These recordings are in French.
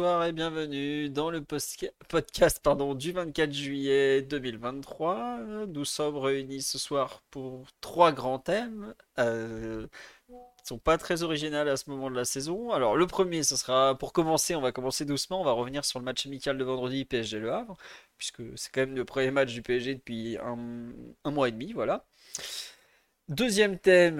Bonsoir et bienvenue dans le podcast pardon, du 24 juillet 2023. Nous sommes réunis ce soir pour trois grands thèmes. Euh, sont pas très originales à ce moment de la saison. Alors le premier, ce sera pour commencer, on va commencer doucement, on va revenir sur le match amical de vendredi PSG Le Havre, puisque c'est quand même le premier match du PSG depuis un mois et demi, voilà. Deuxième thème,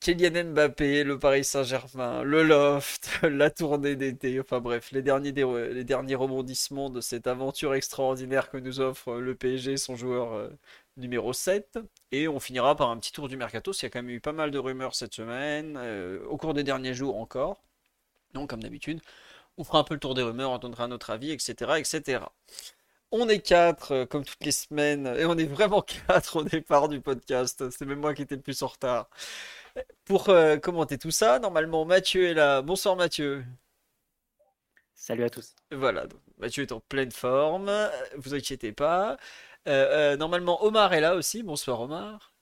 Kylian Mbappé, le Paris Saint-Germain, le loft, la tournée d'été, enfin bref, les derniers, rebondissements de cette aventure extraordinaire que nous offre le PSG, son joueur euh, numéro 7. Et on finira par un petit tour du mercato, s'il y a quand même eu pas mal de rumeurs cette semaine, euh, au cours des derniers jours encore. Donc comme d'habitude, on fera un peu le tour des rumeurs, on donnera notre avis, etc. etc. On est quatre, euh, comme toutes les semaines, et on est vraiment quatre au départ du podcast. C'est même moi qui étais le plus en retard. Pour euh, commenter tout ça, normalement Mathieu est là. Bonsoir Mathieu. Salut à tous. Voilà, Mathieu est en pleine forme, vous inquiétez pas. Euh, euh, normalement Omar est là aussi. Bonsoir Omar.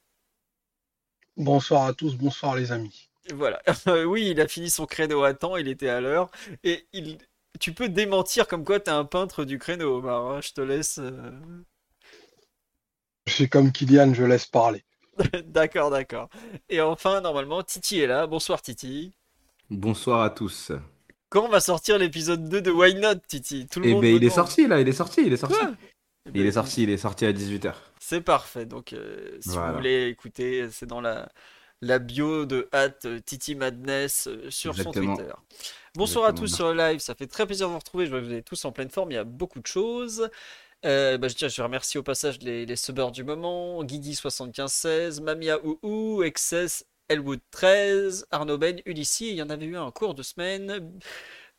Bonsoir à tous, bonsoir les amis. Voilà, oui, il a fini son créneau à temps, il était à l'heure. Et il... tu peux démentir comme quoi tu es un peintre du créneau, Omar. Hein, je te laisse. Je suis comme Kylian, je laisse parler. d'accord, d'accord. Et enfin, normalement, Titi est là. Bonsoir Titi. Bonsoir à tous. Quand va sortir l'épisode 2 de Why Not, Titi? Tout le Eh ben, il est sorti là, il est sorti, il est sorti. il est sorti, il est sorti à 18h. C'est parfait. Donc, euh, si vous voulez écouter, c'est dans la, la bio de Hat Titi Madness euh, sur son Twitter. Bonsoir à tous sur le live, ça fait très plaisir de vous retrouver. Je vois que vous êtes tous en pleine forme, il y a beaucoup de choses. Euh, bah, je, tiens, je remercie au passage les, les subbers du moment Guigui7516, Mamia Ouou, Excess, Elwood 13, Arnaud Ben, Ulysse, il y en avait eu un en cours de semaine,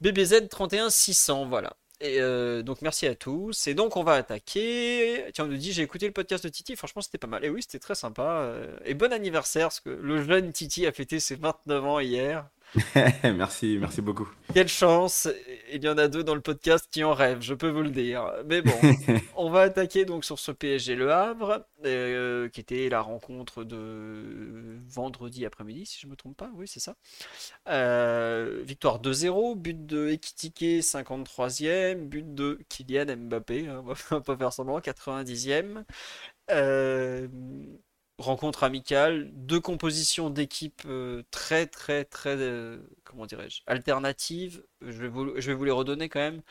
BBZ 31600, voilà. Et euh, donc merci à tous. Et donc on va attaquer. Tiens, on nous dit j'ai écouté le podcast de Titi, franchement c'était pas mal. Et oui, c'était très sympa. Euh, et bon anniversaire, parce que le jeune Titi a fêté ses 29 ans hier. merci, merci beaucoup. Quelle chance, il y en a deux dans le podcast qui en rêvent, je peux vous le dire. Mais bon, on va attaquer donc sur ce PSG Le Havre, euh, qui était la rencontre de vendredi après-midi, si je ne me trompe pas, oui c'est ça. Euh, victoire 2-0, but de Ekitike 53e, but de Kylian Mbappé, hein, on va pas faire semblant, 90e. Euh, rencontre amicale, deux compositions d'équipes euh, très très très euh, comment dirais-je alternatives. Je vais, vous, les redonner quand même.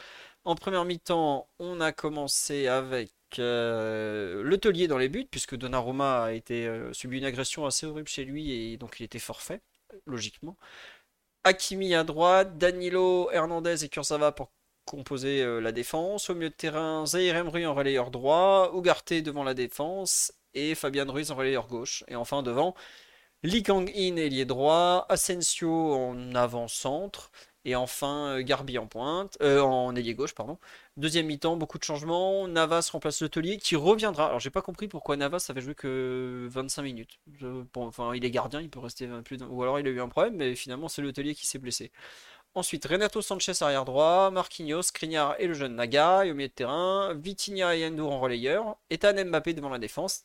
En première mi-temps, on a commencé avec euh, dans les buts puisque Donnarumma a été subi une agression assez horrible chez lui et donc il était forfait logiquement. Hakimi à droite, Danilo, Hernandez et Kurzawa pour composer la défense. Au milieu de terrain, Zahir Emry en relayeur droit, Ugarte devant la défense et Fabian Ruiz en relayeur gauche. Et enfin devant, Lee Kang-in ailier droit, Asensio en avant-centre, et enfin euh, Garbi en pointe, euh, en ailier gauche, pardon. Deuxième mi-temps, beaucoup de changements. Navas remplace le taulier qui reviendra. Alors j'ai pas compris pourquoi Navas avait joué que 25 minutes. enfin, il est gardien, il peut rester plus Ou alors il a eu un problème, mais finalement c'est le taulier qui s'est blessé. Ensuite, Renato Sanchez arrière droit, Marquinhos, Skriniar et le jeune Naga. Et au milieu de terrain, Vitinha et Endur en relayeur, Ethan Mbappé devant la défense.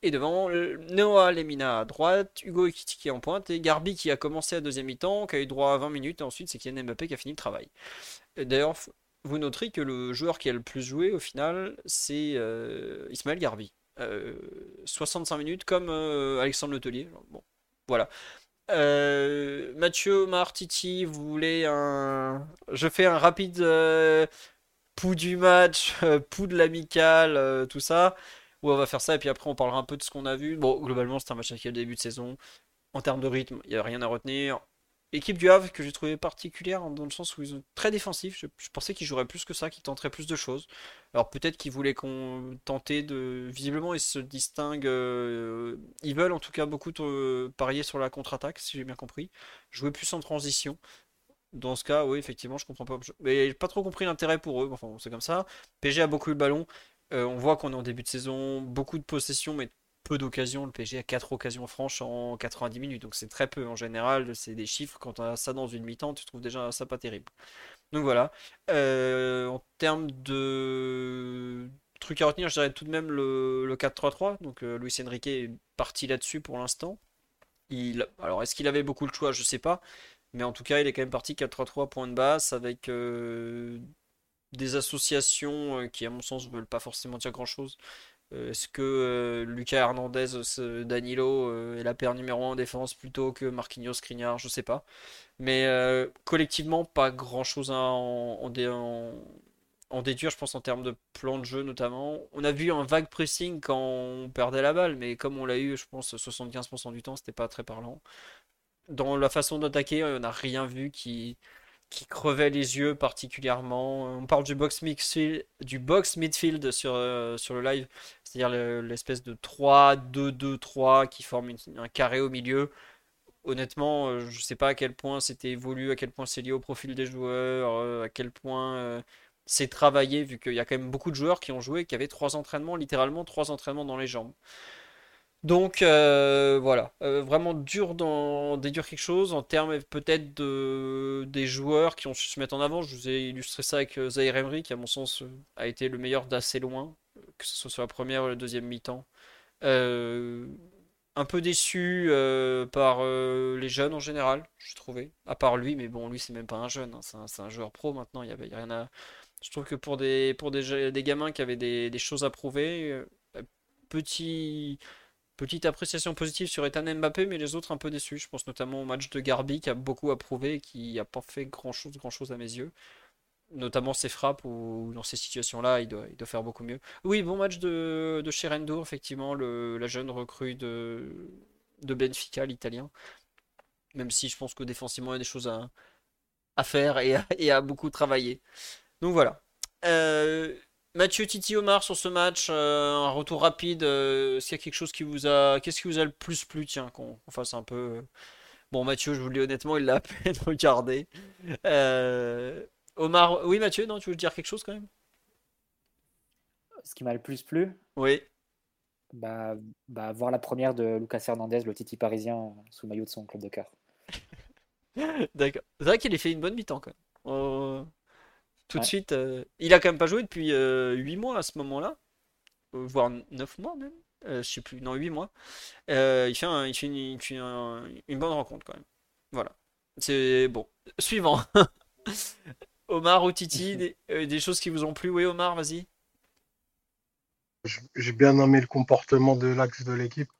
Et devant, Noah Lemina à droite, Hugo Ekitiki en pointe et Garbi qui a commencé à deuxième mi-temps, qui a eu droit à 20 minutes. Et ensuite, c'est Kylian Mbappé qui a fini le travail. D'ailleurs, vous noterez que le joueur qui a le plus joué au final, c'est euh, Ismaël Garbi. 65 euh, minutes comme euh, Alexandre Letelier. Bon, voilà. Mathieu, Martiti, vous voulez un. Je fais un rapide pouls du match, pouls de l'amical, tout ça on va faire ça et puis après on parlera un peu de ce qu'on a vu. Bon, globalement, c'est un match qui a le début de saison. En termes de rythme, il n'y a rien à retenir. Équipe du Havre que j'ai trouvé particulière dans le sens où ils sont très défensifs. Je, pensais qu'ils joueraient plus que ça, qu'ils tenteraient plus de choses. Alors peut-être qu'ils voulaient qu'on tentait de. Visiblement, ils se distinguent. Euh, ils veulent en tout cas beaucoup parier sur la contre-attaque, si j'ai bien compris. Jouer plus en transition. Dans ce cas, oui, effectivement, je comprends pas. Mais j'ai pas trop compris l'intérêt pour eux. Enfin, c'est comme ça. PG a beaucoup eu le ballon. Euh, on voit qu'on est en début de saison, beaucoup de possessions, mais peu d'occasions. Le PG a 4 occasions franches en 90 minutes, donc c'est très peu en général. C'est des chiffres. Quand tu as ça dans une mi-temps, tu trouves déjà ça pas terrible. Donc voilà. Euh, en termes de trucs à retenir, je dirais tout de même le, 4-3-3. Donc euh, Luis Enrique est parti là-dessus pour l'instant. Il... Alors est-ce qu'il avait beaucoup le choix? Je sais pas. Mais en tout cas, il est quand même parti 4-3-3 point de basse avec euh, des associations qui, à mon sens, ne veulent pas forcément dire grand-chose. Est-ce que Lucas Hernandez, Danilo est la paire numéro 1 en défense plutôt que Marquinhos, Skriniar Je sais pas. Mais collectivement, pas grand-chose à en, déduire, je pense, en termes de plan de jeu notamment. On a vu un vague pressing quand on perdait la balle, mais comme on l'a eu, je pense, 75% du temps, c'était pas très parlant. Dans la façon d'attaquer, on n'a rien vu qui, qui crevait les yeux particulièrement. On parle du box, midfield, du box midfield sur, euh, le live, c'est-à-dire l'espèce de 3-2-2-3 qui forme un carré au milieu. Honnêtement, euh, je ne sais pas à quel point c'était évolué, à quel point c'est lié au profil des joueurs, euh, à quel point c'est travaillé, vu qu'il y a quand même beaucoup de joueurs qui ont joué, qui avaient trois entraînements, littéralement trois entraînements dans les jambes. Donc euh, voilà, euh, vraiment dur d'en déduire quelque chose en termes peut-être de, des joueurs qui ont su se mettre en avant. Je vous ai illustré ça avec euh, Zaire Emery qui à mon sens a été le meilleur d'assez loin, que ce soit sur la première ou la deuxième mi-temps. un peu déçu par les jeunes en général, j'ai trouvé. À part lui, mais bon, lui c'est même pas un jeune, hein, c'est un, joueur pro maintenant, il y avait rien à... Je trouve que pour des, pour des, des gamins qui avaient des, des choses à prouver, petit Petite appréciation positive sur Ethan Mbappé, mais les autres un peu déçus. Je pense notamment au match de Garbi qui a beaucoup approuvé et qui n'a pas fait grand chose, grand chose à mes yeux. Notamment ses frappes ou dans ces situations-là, il doit, faire beaucoup mieux. Oui, bon match de, de Sherendo, effectivement, le, la jeune recrue de, de Benfica, l'italien. Même si je pense que défensivement, il y a des choses à, à faire et à, et à beaucoup travailler. Donc voilà. Euh, Mathieu Titi Omar sur ce match, euh, un retour rapide. Euh, Est-ce qu'il y a quelque chose qui vous a. Qu'est-ce qui vous a le plus plu Tiens, qu'on fasse un peu. Euh. Bon, Mathieu, je vous le dis honnêtement, il l'a à peine regardé. Omar, oui, Mathieu, non, tu veux dire quelque chose quand même? Ce qui m'a le plus plu? Oui. Bah, bah, voir la première de Lucas Hernandez, le Titi parisien, sous maillot de son club de cœur. D'accord. C'est vrai qu'il a fait une bonne mi-temps quand même tout de suite. Euh, il a quand même pas joué depuis 8 euh, mois à ce moment-là, euh, voire 9 mois même. je sais plus, non, 8 mois. il fait, il fait, une, bonne rencontre quand même. Voilà. C'est bon. Suivant. Omar ou Titi, des, choses qui vous ont plu? Oui, Omar, vas-y. J'ai bien aimé le comportement de l'axe de l'équipe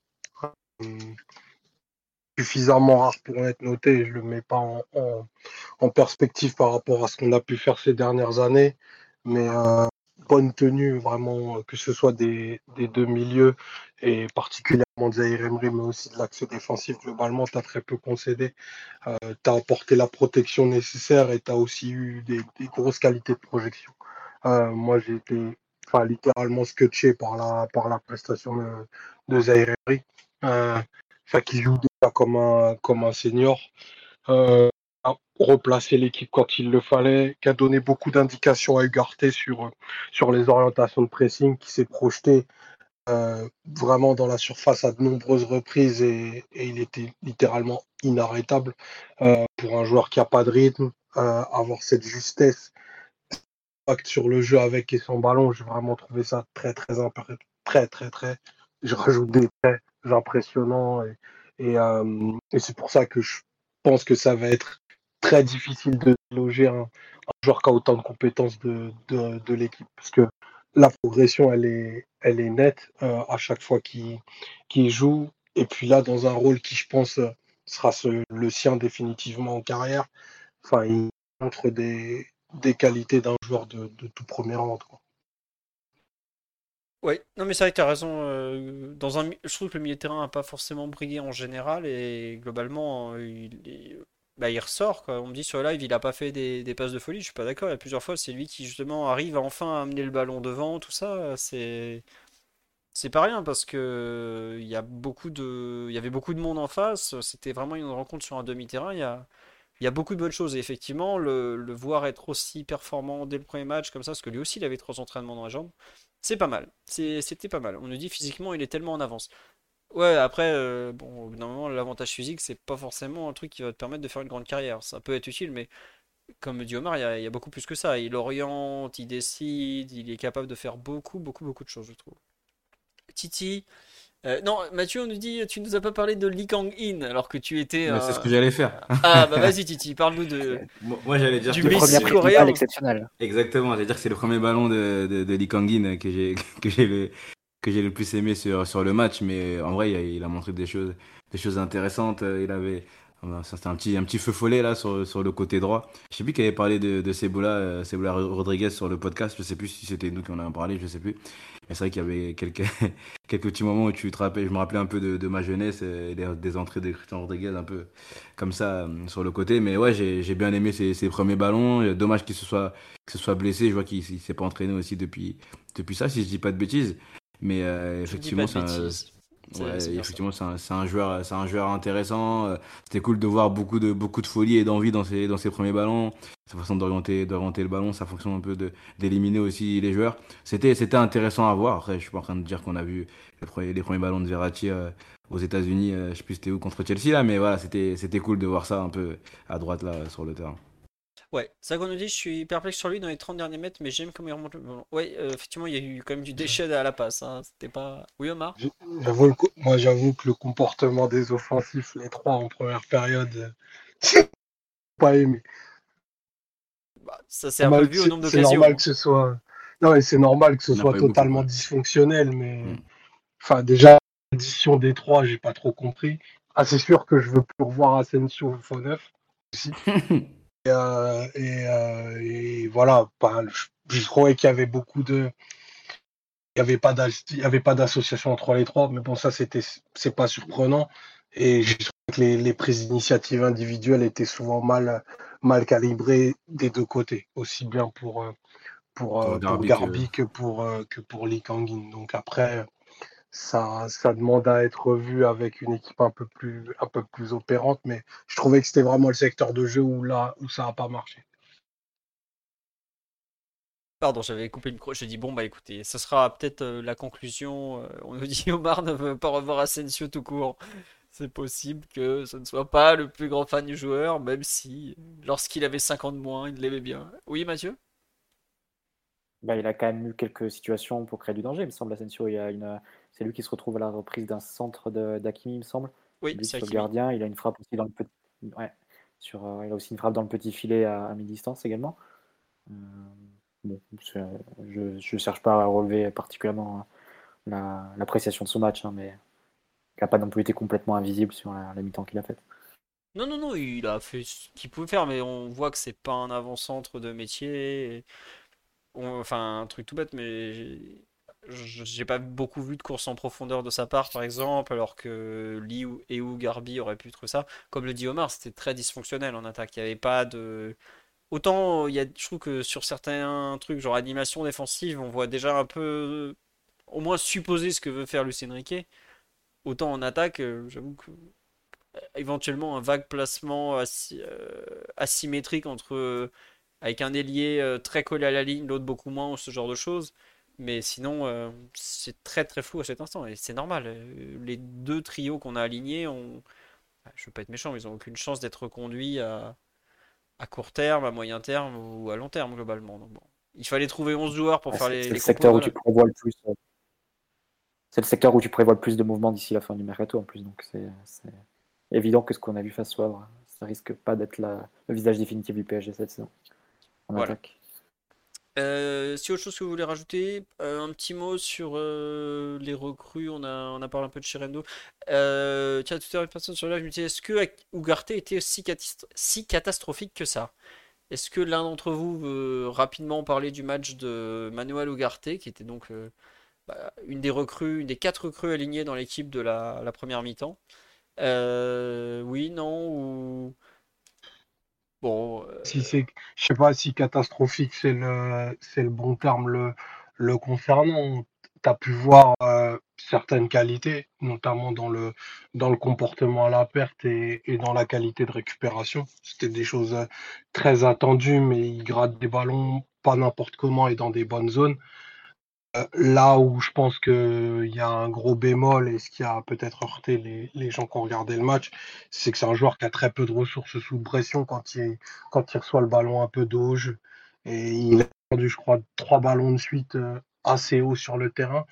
suffisamment rare pour être noté. Je le mets pas en, perspective par rapport à ce qu'on a pu faire ces dernières années. Mais euh, bonne tenue, vraiment, que ce soit des, deux milieux et particulièrement de Zahir Emery, mais aussi de l'axe défensif. Globalement, tu as très peu concédé. Euh, tu as apporté la protection nécessaire et tu as aussi eu des, grosses qualités de projection. Euh, moi, j'ai été enfin, littéralement scotché par la, par la prestation de, de Emery. Euh, qui joue comme un, comme un senior, euh, a replacé l'équipe quand il le fallait, qui a donné beaucoup d'indications à Ugarte sur, sur les orientations de pressing, qui s'est projeté euh, vraiment dans la surface à de nombreuses reprises et, il était littéralement inarrêtable euh, pour un joueur qui n'a pas de rythme, avoir cette justesse sur le jeu avec et son ballon, j'ai vraiment trouvé ça très très très très très, je rajoute des très impressionnants et, euh, et, c'est pour ça que je pense que ça va être très difficile de loger un, joueur qui a autant de compétences de, l'équipe. Parce que la progression, elle est, elle est nette euh, à chaque fois qu'il joue. Et puis là, dans un rôle qui, je pense, sera le sien définitivement en carrière, enfin, il montre des, qualités d'un joueur de, de, tout premier rang. Oui, non mais c'est vrai que tu as raison. Euh, dans un, je trouve que le milieu de terrain n'a pas forcément brillé en général et globalement, il, bah, il ressort. Quoi. On me dit sur le live, il n'a pas fait des, passes de folie. Je suis pas d'accord. Il y a plusieurs fois, c'est lui qui justement arrive à enfin amener le ballon devant, tout ça. C'est pas rien parce que il y a beaucoup de, il y avait beaucoup de monde en face. C'était vraiment une rencontre sur un y a il y a beaucoup de bonnes choses. Et effectivement, le, le voir être aussi performant dès le premier match, comme ça, parce que lui aussi, il avait trois entraînements dans la jambe, c'est pas mal. C'était pas mal. On nous dit physiquement, il est tellement en avance. Ouais, après, euh, bon, normalement, l'avantage physique, c'est pas forcément un truc qui va te permettre de faire une grande carrière. Ça peut être utile, mais comme dit Omar, il y a beaucoup plus que ça. Il oriente, il décide, il est capable de faire beaucoup, beaucoup, beaucoup de choses, je trouve. Titi. Euh, non, Mathieu, on nous dit, tu nous as pas parlé de Lee Kang-in alors que tu étais. C'est ce que j'allais faire. Ah, bah vas-y, Titi, parle-nous de. Moi, j'allais dire Du que premier c'est- coréen. exceptionnel. Exactement, j'allais dire que c'est le premier ballon de, de, de Lee Kang-in que j'ai que j'ai le que j'ai le plus aimé sur, sur le match, mais en vrai il a, il a montré des choses des choses intéressantes. Il avait c'était un petit un petit feu follet là sur, sur le côté droit. Je sais plus qui avait parlé de, de Cebola, euh, Cebola Rodriguez sur le podcast. Je sais plus si c'était nous qui en avons parlé, je sais plus. Mais c'est vrai qu'il y avait quelques quelques petits moments où tu te rappelles, je me rappelais un peu de, de ma jeunesse euh, et des, des entrées de Christian Rodriguez un peu comme ça euh, sur le côté. Mais ouais, j'ai j'ai bien aimé ses, ses premiers ballons. Dommage qu'il se soit que ce soit blessé. Je vois qu'il il s'est pas entraîné aussi depuis, depuis ça, si je dis pas de bêtises. Mais euh, Je ne dis pas effectivement. C'est- ouais, effectivement, c'est un, un joueur, c'est un joueur intéressant. Euh, C'était cool de voir beaucoup de, beaucoup de folie et d'envie dans ses, dans ses premiers ballons. Sa façon d'orienter, d'orienter le ballon, sa fonction un peu de, d'éliminer aussi les joueurs. C'était, c'était intéressant à voir. Après, je suis pas en train de dire qu'on a vu les premiers, les premiers ballons de Verratti euh, aux États-Unis. euh, je sais plus c'était où contre Chelsea là, mais voilà, c'était, c'était cool de voir ça un peu à droite là sur le terrain. Ouais, ça qu'on nous dit, je suis perplexe sur lui dans les 30 derniers mètres, mais j'aime comment il remonte le ballon. Ouais, euh, effectivement, il y a eu quand même du déchet à la passe. hein. C'était pas. Oui, Omar? J'avoue, le co- moi, j'avoue que le comportement des offensifs, les trois en première période, euh, j'ai pas aimé. Bah, ça s'est un peu vu au c'est- nombre C'est d'occasions. normal que ce soit. Non, mais c'est normal que ce soit beaucoup, totalement dysfonctionnel, mais Mm. enfin déjà l'addition des trois, j'ai pas trop compris. Ah, c'est sûr que je veux plus revoir Asensio faux neuf aussi. Et, euh, et, euh, et voilà, je, je trouvais qu'il y avait beaucoup de, il y avait pas d'association entre les trois, mais bon ça c'était c'est pas surprenant. Et j'ai trouvé que les, les prises d'initiative individuelles étaient souvent mal mal calibrées des deux côtés, aussi bien pour euh, pour, Pour pour Garbi que- pour que pour Lee Kangin. Donc après ça ça demande à être revu avec une équipe un peu plus un peu plus opérante, mais je trouvais que c'était vraiment le secteur de jeu où là où ça a pas marché. Pardon, j'avais coupé le micro. J'ai dit, bon, bah écoutez, ce sera peut-être euh, la conclusion. Euh, on nous dit, Omar ne veut pas revoir Asensio tout court. C'est possible que ce ne soit pas le plus grand fan du joueur, même si lorsqu'il avait 5 ans de moins, il l'aimait bien. Oui, Mathieu? Bah, il a quand même eu quelques situations pour créer du danger, il me semble, Asensio. Il y a une... C'est lui qui se retrouve à la reprise d'un centre d'Hakimi, il me semble. Oui, c'est le gardien, il a une frappe aussi dans le petit. Ouais. Sur, euh, il a aussi une frappe dans le petit filet à, à mi-distance également. Euh, bon, je ne cherche pas à relever particulièrement hein, la- l'appréciation de ce match, hein, mais il n'a pas non plus été complètement invisible sur la, la mi-temps qu'il a faite. Non, non, non, il a fait ce qu'il pouvait faire, mais on voit que c'est pas un avant-centre de métier. et on- Enfin, un truc tout bête, mais j'ai pas beaucoup vu de course en profondeur de sa part, par exemple, alors que Lee et ou Garbi auraient pu trouver ça. Comme le dit Omar, c'était très dysfonctionnel en attaque. Il n'y avait pas de. Autant, il y a, je trouve que sur certains trucs, genre animation défensive, on voit déjà un peu, au moins supposer ce que veut faire Luis Enrique. Autant en attaque, euh, j'avoue que éventuellement un vague placement euh, asymétrique entre euh, avec un ailier euh, très collé à la ligne, l'autre beaucoup moins, ou ce genre de choses. Mais sinon, euh, c'est très très flou à cet instant et c'est normal. Euh, Les deux trios qu'on a alignés, ont... je veux pas être méchant, mais ils ont aucune chance d'être reconduits à... à court terme, à moyen terme ou à long terme globalement. Donc bon, il fallait trouver 11 joueurs pour Ouais, faire les, c'est le secteur où tu prévois le plus. euh, C'est le secteur où tu prévois le plus de mouvements d'ici la fin du mercato en plus. Donc c'est évident que ce qu'on a vu face au Havre, ça risque pas d'être la- le visage définitif du PSG cette saison. En Voilà. attaque. Euh, si autre chose que vous voulez rajouter, euh, un petit mot sur euh, les recrues, on a, on a parlé un peu de Chirendo. Tiens, tout à l'heure, une personne sur là, je me disais, est-ce que Ugarte était si, si catastrophique que ça? Est-ce que l'un d'entre vous veut rapidement parler du match de Manuel Ugarte, qui était donc bah, une des recrues, une des quatre recrues alignées dans l'équipe de la, la première mi-temps? Oui, non, ou... Bon, euh, Si c'est, je sais pas si catastrophique c'est le, c'est le bon terme le, le concernant. Tu as pu voir euh, certaines qualités, notamment dans le, dans le comportement à la perte et, et dans la qualité de récupération. C'était des choses très attendues, mais il gratte des ballons pas n'importe comment et dans des bonnes zones. Euh, là où je pense qu'il y a un gros bémol et ce qui a peut-être heurté les, gens qui ont regardé le match, c'est que c'est un joueur qui a très peu de ressources sous pression quand il, reçoit le ballon un peu dos Et il a perdu, je crois, trois ballons de suite euh, assez haut sur le terrain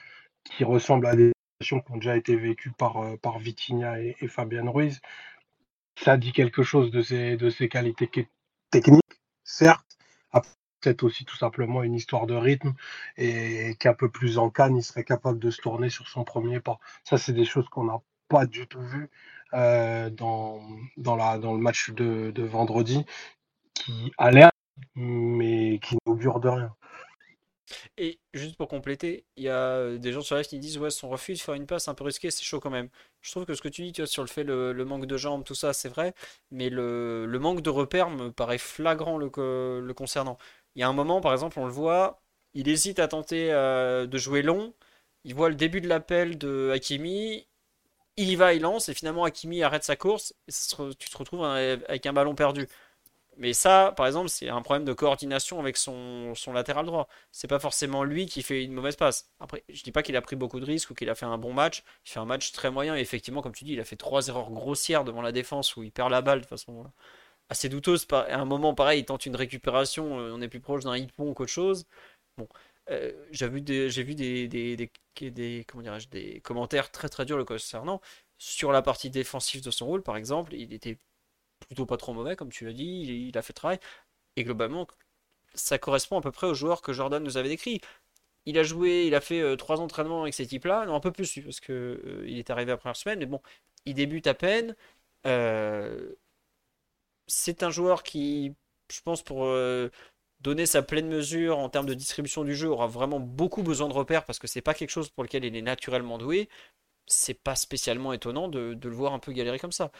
qui ressemblent à des situations qui ont déjà été vécues par, euh, par et, et Ruiz. Ça dit quelque chose de ses qualités techniques, certes, peut-être aussi tout simplement une histoire de rythme et qu'un peu plus en canne, il serait capable de se tourner sur son premier pas. Ça, c'est des choses qu'on n'a pas du tout vues euh, dans, dans, la, dans le match de, vendredi, qui a l'air, mais qui n'augure de rien. Et juste pour compléter, il y a des gens sur live qui disent ouais son refus de faire une passe un peu risqué, c'est chaud quand même. Je trouve que ce que tu dis sur le fait le, manque de jambes, tout ça, c'est vrai, mais le, manque de repères me paraît flagrant le concernant. Il y a un moment, par exemple, on le voit, il hésite à tenter euh, de jouer long. Il voit le début de l'appel de Hakimi. Il y va, il lance, et finalement Hakimi arrête sa course. Et tu te retrouves avec un ballon perdu. Mais ça, par exemple, c'est un problème de coordination avec son, latéral droit. C'est pas forcément lui qui fait une mauvaise passe. Après, je dis pas qu'il a pris beaucoup de risques ou qu'il a fait un bon match. Il fait un match très moyen. Et effectivement, comme tu dis, il a fait trois erreurs grossières devant la défense où il perd la balle de façon assez douteuse. À un moment, pareil, il tente une récupération, euh, on est plus proche d'un hippon qu'autre chose. Bon, euh, j'ai vu des, vu des, des, des, comment des commentaires très très durs le concernant. Sur la partie défensive de son rôle, par exemple, il était plutôt pas trop mauvais, comme tu l'as dit, il, a fait travail. Et globalement, ça correspond à peu près au joueur que Jordan nous avait décrit. Il a joué, il a fait euh, trois entraînements avec ces types-là, non un peu plus parce que il est arrivé la première semaine, mais bon, il débute à peine. C'est un joueur qui, je pense, pour euh, donner sa pleine mesure en termes de distribution du jeu, aura vraiment beaucoup besoin de repères parce que c'est pas quelque chose pour lequel il est naturellement doué. C'est pas spécialement étonnant de, le voir un peu galérer comme ça.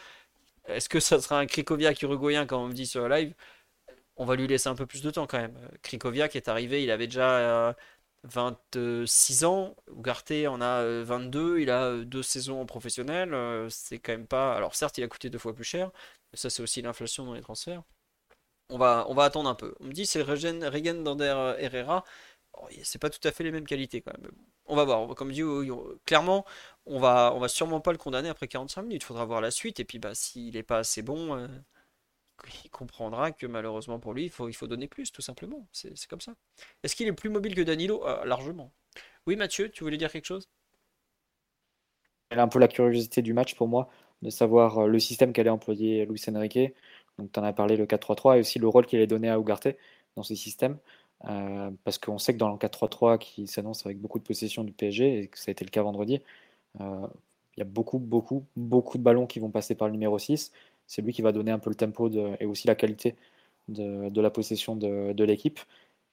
Est-ce que ça sera un Krikoviak uruguayen, comme on me dit sur live? On va lui laisser un peu plus de temps quand même. Krikoviak est arrivé, il avait déjà 26 euh, ans. Ugarte en a 22, euh, il a deux saisons en professionnel. C'est quand même pas. Alors certes, il a coûté deux fois plus cher, ça, c'est aussi l'inflation dans les transferts. On va, on va attendre un peu. On me dit c'est Regen, Regen Dander euh, Herrera. Oh, c'est pas tout à fait les mêmes qualités quand même. On va voir. Comme dit, clairement, on va, on va sûrement pas le condamner après 45 minutes. Il faudra voir la suite. Et puis, bah, s'il est pas assez bon, euh, il comprendra que malheureusement pour lui, il faut, donner plus, tout simplement. C'est comme ça. Est-ce qu'il est plus mobile que Danilo? Ah, Largement. Oui, Mathieu, tu voulais dire quelque chose? Elle a un peu la curiosité du match pour moi de savoir euh, le système qu'allait employer Luis Enrique. Donc, tu en as parlé, le 4-3-3, et aussi le rôle qu'il allait donné à Ugarte dans ce système. Euh, parce qu'on sait que dans le 4-3-3 qui s'annonce avec beaucoup de possession du PSG, et que ça a été le cas vendredi, euh, il y a beaucoup, beaucoup, beaucoup de ballons qui vont passer par le numéro 6. C'est lui qui va donner un peu le tempo et aussi la qualité de, la possession de, l'équipe.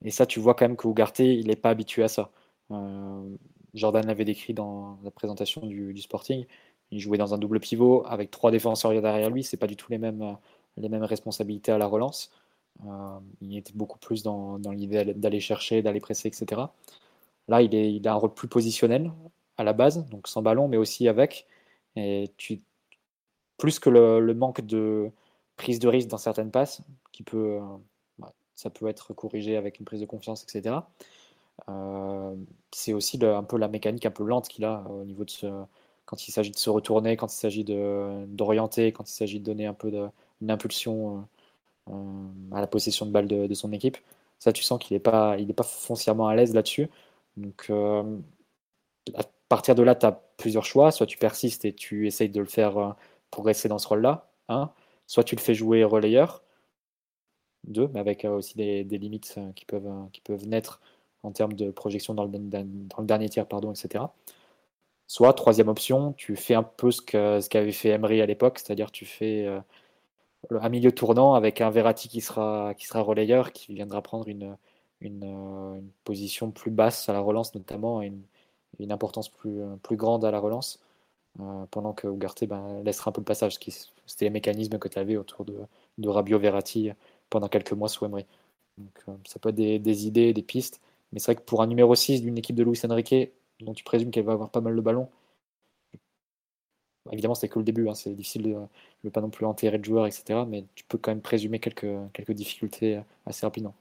Et ça, tu vois quand même que Ugarte, il n'est pas habitué à ça. Jordan l'avait décrit dans la présentation du Sporting. Il jouait dans un double pivot avec trois défenseurs derrière lui. C'est pas du tout les mêmes, les mêmes responsabilités à la relance. Euh, il était beaucoup plus dans, l'idée d'aller chercher, d'aller presser, etc. Là, il, il a un rôle plus positionnel à la base, donc sans ballon, mais aussi avec. Et tu, plus que le, manque de prise de risque dans certaines passes, qui peut, euh, bah, ça peut être corrigé avec une prise de confiance, etc. Euh, c'est aussi un peu la mécanique un peu lente qu'il a au niveau de quand il s'agit de se retourner, quand il s'agit d'orienter, quand il s'agit de donner un peu une impulsion euh, euh, à la possession de balle de, son équipe. Ça, tu sens qu'il n'est pas, pas foncièrement à l'aise là-dessus. Donc, euh, à partir de là, tu as plusieurs choix. Soit tu persistes et tu essayes de le faire progresser dans ce rôle-là. Hein. Soit tu le fais jouer relayeur. Deux, mais avec aussi des, limites qui peuvent, qui peuvent naître en termes de projection dans le, dernier tiers, pardon, etc. Soit, troisième option, tu fais un peu ce qu'avait fait Emery à l'époque, c'est-à-dire tu fais euh, un milieu tournant avec un Verratti qui sera, qui relayeur, qui viendra prendre une, euh, position plus basse à la relance notamment, une, importance plus grande à la relance, euh, pendant que Ugarte ben, laissera un peu le passage. C'était les mécanismes que tu avais autour de, de Rabio Verratti pendant quelques mois sous Emery. Donc, ça peut être des, idées, des pistes, mais c'est vrai que pour un numéro 6 d'une équipe de Luis Enrique, dont tu présumes qu'elle va avoir pas mal de ballons. Évidemment, c'est que le début, hein, c'est difficile de ne pas non plus enterrer de joueurs, etc. Mais tu peux quand même présumer quelques, quelques difficultés assez rapidement.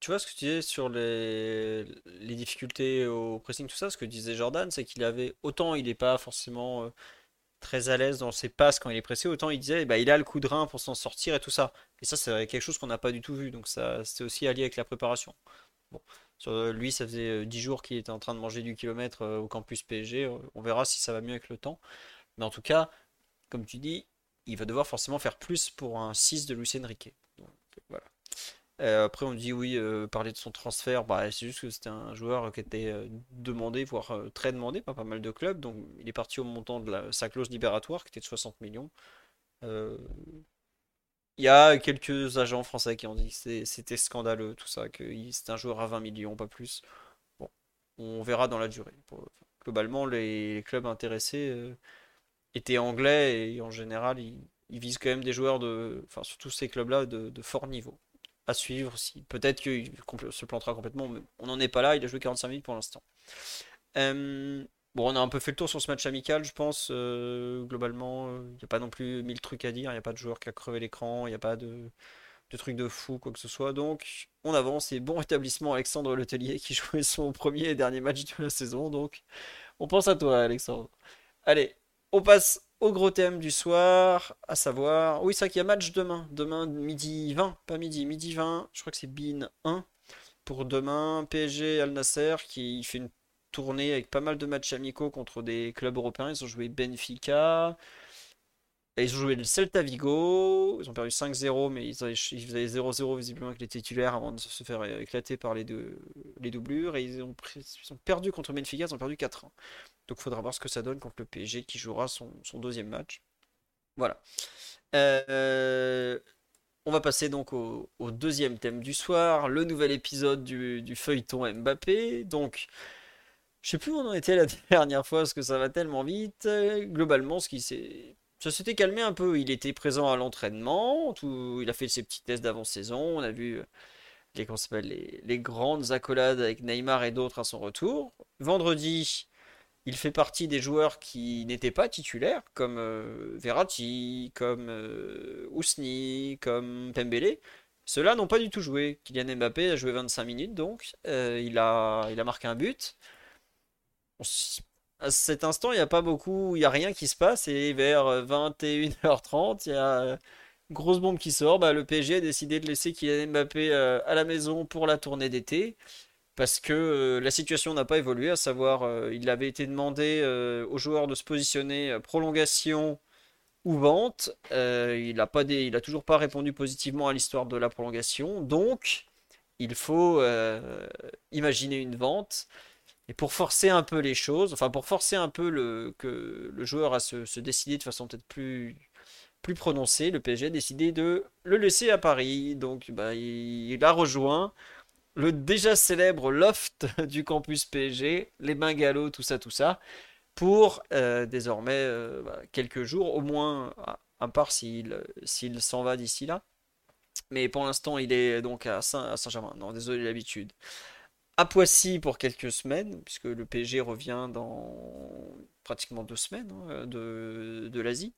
Tu vois ce que tu disais sur les, difficultés au pressing, tout ça, ce que disait Jordan, c'est qu'il avait autant il n'est pas forcément euh, très à l'aise dans ses passes quand il est pressé, autant il disait bah, il a le coup de rein pour s'en sortir et tout ça. Et ça, c'est quelque chose qu'on n'a pas du tout vu, donc ça c'est aussi allié avec la préparation. Bon, euh, lui, ça faisait 10 euh, jours qu'il était en train de manger du kilomètre au campus PSG. On verra si ça va mieux avec le temps. Mais en tout cas, comme tu dis, il va devoir forcément faire plus pour un 6 de Lucien Riquet. Euh, après, on dit oui, euh, parler de son transfert, bah, c'est juste que c'était un joueur qui était euh, demandé, voire très demandé par pas mal de clubs. Donc, il est parti au montant de sa clause libératoire qui était de 60 millions. Il y a quelques agents français qui ont dit que c'était scandaleux tout ça, que c'était un joueur à 20 millions, pas plus. Bon, on verra dans la durée. globalement, les, clubs intéressés étaient anglais et en général, ils, visent quand même des joueurs de, enfin surtout ces clubs-là, de fort niveau à suivre. Si, Peut-être qu'il se plantera complètement, mais on n'en est pas là. Il a joué 45 minutes pour l'instant. Euh, bon, on a un peu fait le tour sur ce match amical, je pense. Euh, globalement, il n'y a pas non plus mille trucs à dire. Il n'y a pas de joueur qui a crevé l'écran. Il n'y a pas de, de trucs de fou, quoi que ce soit. Donc, on avance. Et bon rétablissement, Alexandre Letellier qui jouait son premier et dernier match de la saison. Donc, on pense à toi, Alexandre. Allez, on passe au gros thème du soir, à savoir. Oui, c'est vrai qu'il y a match demain. Demain, midi 20, pas midi, midi 20. Je crois que c'est BIN 1 pour demain. PSG Al Nasser qui fait une tournée avec pas mal de matchs amicaux contre des clubs européens. Ils ont joué Benfica. ils ont joué le Celta Vigo. Ils ont perdu 5-0, mais ils avaient, 0-0 visiblement avec les titulaires avant de se faire éclater par les, deux, les doublures. Et ils ont, ils ont perdu contre Benfica, ils ont perdu 4-1. Donc faudra voir ce que ça donne contre le PSG qui jouera son, deuxième match. Voilà. Euh, on va passer donc au, deuxième thème du soir, le nouvel épisode du, feuilleton Mbappé. Donc, je sais plus où on en était la dernière fois parce que ça va tellement vite. Globalement, ce qui s'est ça s'était calmé un peu. Il était présent à l'entraînement, il a fait ses petits tests d'avant-saison. On a vu les, les, les, grandes accolades avec Neymar et d'autres à son retour. Vendredi, il fait partie des joueurs qui n'étaient pas titulaires, comme euh, Verratti, comme euh, Ousni, comme Pembele. Ceux-là n'ont pas du tout joué. Kylian Mbappé a joué 25 minutes, donc euh, il, a, marqué un but. À cet instant, il n'y a pas beaucoup, il n'y a rien qui se passe, et vers 21h30, il y a une grosse bombe qui sort. Bah, le PSG a décidé de laisser Kylian Mbappé à la maison pour la tournée d'été parce que euh, la situation n'a pas évolué, à savoir euh, il avait été demandé euh, aux joueurs de se positionner prolongation ou vente. il n'a pas il a toujours pas répondu positivement à l'histoire de la prolongation, donc il faut imaginer une vente. Et pour forcer un peu les choses, enfin pour forcer un peu le, joueur à se, décider de façon peut-être plus, plus prononcée, le PSG a décidé de le laisser à Paris. Donc bah, il a rejoint le déjà célèbre loft du campus PSG, les bungalows, tout ça, tout ça, pour euh, désormais euh, bah, quelques jours, au moins, à, part s'il s'en va d'ici là. Mais pour l'instant, il est donc à Saint-Germain. non, désolé l'habitude. À Poissy pour quelques semaines, puisque le PSG revient dans pratiquement deux semaines hein, de, de l'Asie.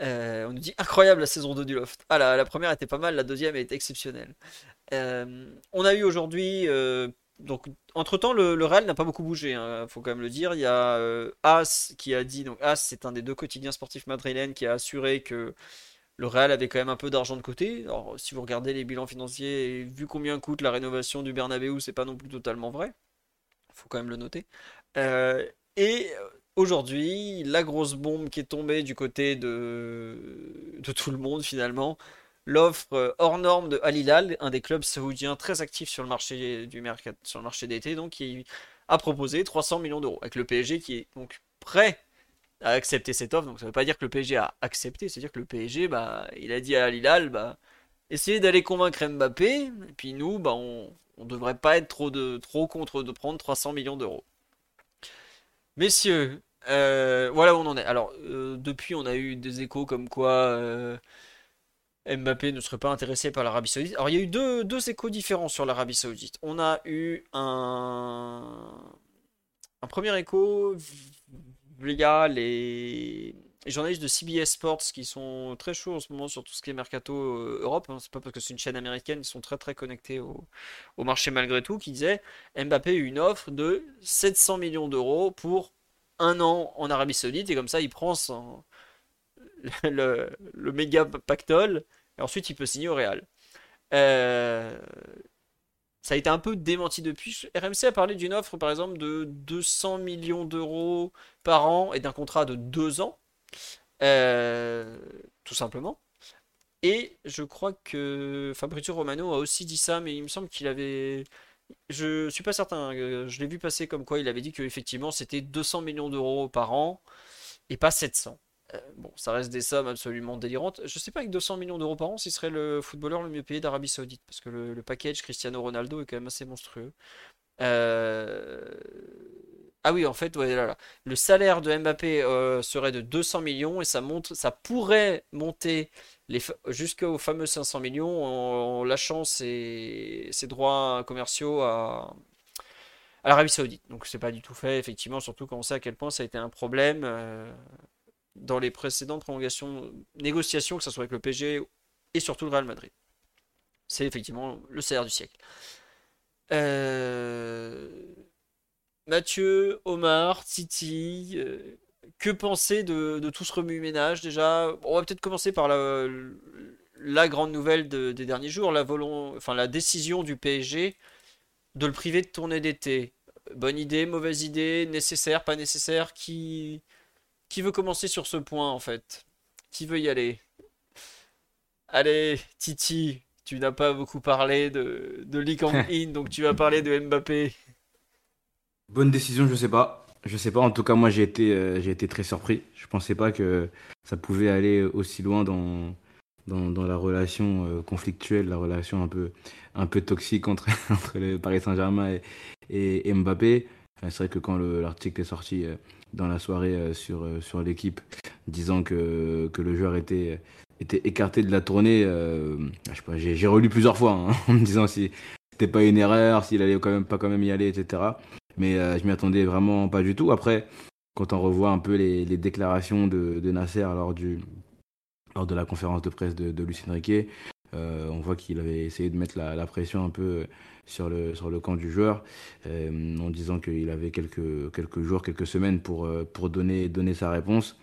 Euh, on nous dit incroyable la saison 2 du Loft. Ah la, la première était pas mal, la deuxième est exceptionnelle. Euh, on a eu aujourd'hui euh, donc, entre temps, le, Real n'a pas beaucoup bougé, il hein, faut quand même le dire. Il y a euh, As qui a dit, donc As, c'est un des deux quotidiens sportifs madrilènes qui a assuré que le Real avait quand même un peu d'argent de côté. Alors, si vous regardez les bilans financiers, et vu combien coûte la rénovation du Bernabeu, c'est pas non plus totalement vrai. Il faut quand même le noter. et aujourd'hui, la grosse bombe qui est tombée du côté de, tout le monde finalement, l'offre euh, hors norme de Al Hilal, un des clubs saoudiens très actifs sur le marché du sur le marché d'été, donc qui a proposé 300 millions d'euros avec le PSG qui est donc prêt à accepter cette offre. Donc ça ne veut pas dire que le PSG a accepté, c'est-à-dire que le PSG, bah, il a dit à Al Hilal, bah, essayez d'aller convaincre Mbappé, et puis nous, bah, on, ne devrait pas être trop de trop contre de prendre 300 millions d'euros. Messieurs, euh, voilà où on en est. Alors, euh, depuis, on a eu des échos comme quoi Mbappé ne serait pas intéressé par l'Arabie Saoudite. Alors il y a eu deux, deux échos différents sur l'Arabie Saoudite. On a eu un, premier écho via les, journalistes de CBS Sports qui sont très chauds en ce moment sur tout ce qui est mercato euh, Europe. Hein. C'est pas parce que c'est une chaîne américaine, ils sont très très connectés au, au marché malgré tout. Qui disait Mbappé a eu une offre de 700 millions d'euros pour un an en Arabie Saoudite et comme ça il prend le, méga pactole et ensuite il peut signer au Real. Euh, ça a été un peu démenti depuis. RMC a parlé d'une offre, par exemple, de 200 millions d'euros par an et d'un contrat de deux ans, euh, tout simplement. Et je crois que Fabrizio Romano a aussi dit ça, mais il me semble qu'il avait. Je suis pas certain. Euh, je l'ai vu passer comme quoi il avait dit qu'effectivement c'était 200 millions d'euros par an et pas 700. Euh, bon, ça reste des sommes absolument délirantes. Je sais pas avec 200 millions d'euros par an s'il serait le footballeur le mieux payé d'Arabie Saoudite, parce que le, package Cristiano Ronaldo est quand même assez monstrueux. Euh, ah oui, en fait, le salaire de Mbappé euh, serait de 200 millions et ça monte, ça pourrait monter jusqu'aux fameux 500 millions en, lâchant ses, droits commerciaux à, l'Arabie Saoudite. Donc c'est pas du tout fait, effectivement, surtout quand on sait à quel point ça a été un problème dans les précédentes prolongations, négociations, que ce soit avec le PG et surtout le Real Madrid. C'est effectivement le salaire du siècle. Euh, Mathieu, Omar, Titi, euh, que penser de, tout ce remue-ménage déjà? On va peut-être commencer par la, grande nouvelle des derniers jours, la, décision du PSG de le priver de tournée d'été. Bonne idée, mauvaise idée, nécessaire, pas nécessaire, qui, veut commencer sur ce point en fait? Qui veut y aller? Allez, Titi, tu n'as pas beaucoup parlé de, de Lee In, donc tu vas parler de Mbappé. Bonne décision, je sais pas. Je sais pas, en tout cas, moi j'ai été, euh, j'ai été très surpris. Je pensais pas que ça pouvait aller aussi loin dans, dans, la relation euh, conflictuelle, la relation un peu, un peu toxique entre, entre le Paris Saint-Germain et, et, Mbappé. c'est vrai que quand l'article est sorti, euh, dans la soirée euh, sur, euh, sur l'équipe, disant que, que le joueur était, était écarté de la tournée. Euh, j'ai relu plusieurs fois hein, en me disant si c'était pas une erreur, s'il allait quand même pas quand même y aller, etc. Mais je m'y attendais vraiment pas du tout. Après, quand on revoit un peu les, déclarations de, Nasser lors, de la conférence de presse de, de Lucien Riquet, on voit qu'il avait essayé de mettre la, pression un peu sur le, sur le camp du joueur, euh, en disant qu'il avait quelques, jours, quelques semaines pour, euh, donner, sa réponse.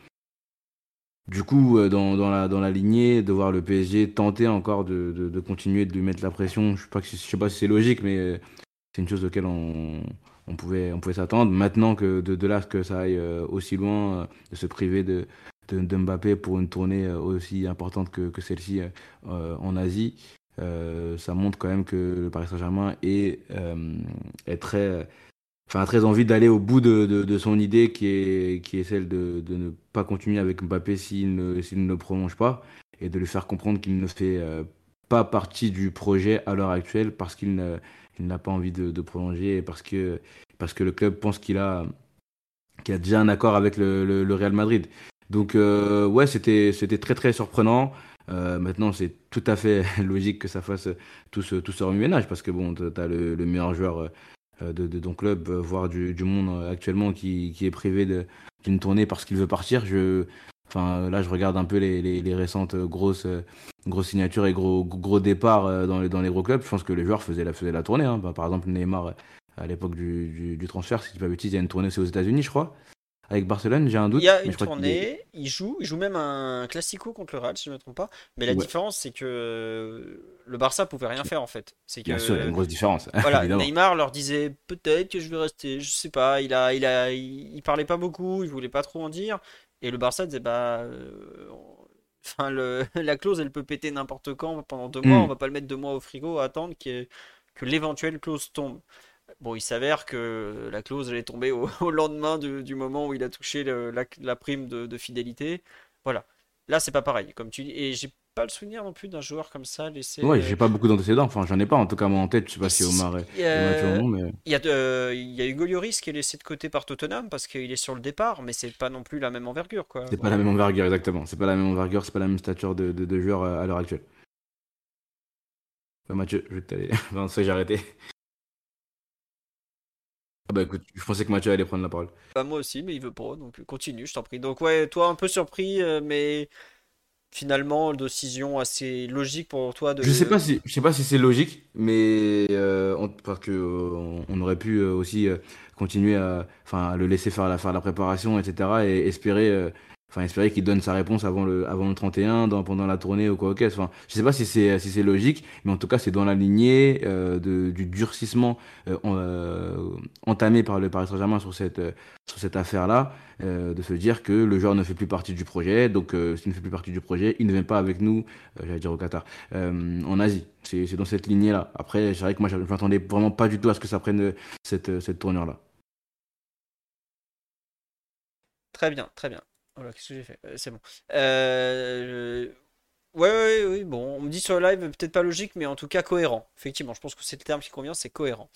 Du coup, euh, dans, la, lignée, de voir le PSG tenter encore de, continuer de lui mettre la pression, je ne sais, sais, pas si c'est logique, mais c'est une chose auquel on, on pouvait, s'attendre. Maintenant que de, là que ça aille aussi loin, de se priver de, Mbappé pour une tournée aussi importante que, celle-ci en Asie, euh, ça montre quand même que le Paris Saint-Germain est, euh, très, enfin, a très envie d'aller au bout de, son idée qui est, qui celle de, ne pas continuer avec Mbappé s'il ne, s'il ne prolonge pas et de lui faire comprendre qu'il ne fait euh, pas partie du projet à l'heure actuelle parce qu'il n'a pas envie de, prolonger parce que, parce que le club pense qu'il a, qu'il a déjà un accord avec le, le, le Real Madrid. Donc ouais, c'était, très très surprenant. Euh, maintenant, c'est tout à fait logique que ça fasse tout ce, tout ce remue-ménage parce que bon, tu as le, meilleur joueur euh, de, ton club, euh, voire du, du monde actuellement, qui, qui est privé d'une tournée parce qu'il veut partir. Je, enfin, là, je regarde un peu les, les, les récentes grosses, grosses signatures et gros, gros départs dans les, dans les gros clubs. Je pense que les joueurs faisaient la, faisaient la tournée. Hein. par exemple, Neymar, à l'époque du, du, du, transfert, si tu pas bêtise, il y a une tournée, c'est aux États-Unis, je crois avec Barcelone, j'ai un doute. Il y a une tournée, il, joue, il joue même un classico contre le Real, si je ne me trompe pas. Mais la différence, c'est que le Barça pouvait rien faire en fait. C'est Bien sûr, il y a une grosse différence. Voilà, Neymar leur disait peut-être que je vais rester, je sais pas. Il a, il a, il, parlait pas beaucoup, il voulait pas trop en dire. Et le Barça disait bah, euh, enfin le, la clause, elle peut péter n'importe quand pendant deux mois. Hmm. On va pas le mettre deux mois au frigo à attendre que, que l'éventuelle clause tombe. Bon, il s'avère que la clause elle est tombée au, lendemain du, moment où il a touché la, prime de, fidélité. Voilà. Là, c'est pas pareil, comme tu dis. Et j'ai pas le souvenir non plus d'un joueur comme ça laissé. Ouais, j'ai pas beaucoup d'antécédents. Enfin, j'en ai pas en tout cas moi en tête. Je sais pas si Omar est. mais... Il y a, de... il y a Hugo Lloris qui est laissé de côté par Tottenham parce qu'il est sur le départ, mais c'est pas non plus la même envergure, quoi. C'est pas la même envergure, exactement. C'est pas la même envergure, c'est pas la même stature de, de, joueur à l'heure actuelle. Mathieu, je vais t'aller. non, ça j'ai arrêté. Ah bah écoute, je pensais que Mathieu allait prendre la parole. Bah, moi aussi, mais il veut pas, donc continue, je t'en prie. Donc, ouais, toi, un peu surpris, euh, mais finalement, décision assez logique pour toi de. Je sais pas si, je sais pas si c'est logique, mais euh, on- parce que euh, aurait pu euh, aussi continuer à, enfin, le laisser faire la, faire la préparation, etc. et espérer, enfin, espérer qu'il donne sa réponse avant le, avant le 31, dans, pendant la tournée ou quoi soit. Enfin, je sais pas si c'est, si c'est logique, mais en tout cas, c'est dans la lignée euh, de, du durcissement euh, euh, entamé par le Paris Saint-Germain sur cette, sur cette affaire-là euh, de se dire que le joueur ne fait plus partie du projet, donc s'il ne fait plus partie du projet, il ne vient pas avec nous, j'allais dire au Qatar, en Asie. C'est dans cette lignée-là. Après, c'est vrai que moi, je m'attendais vraiment pas du tout à ce que ça prenne cette, cette tournure-là. Très bien, très bien. Voilà, qu'est-ce que j'ai fait? Euh, C'est bon. Euh, Ouais, ouais, ouais, bon, on me dit sur le live, peut-être pas logique, mais en tout cas cohérent. Effectivement, je pense que c'est le terme qui convient, c'est cohérent.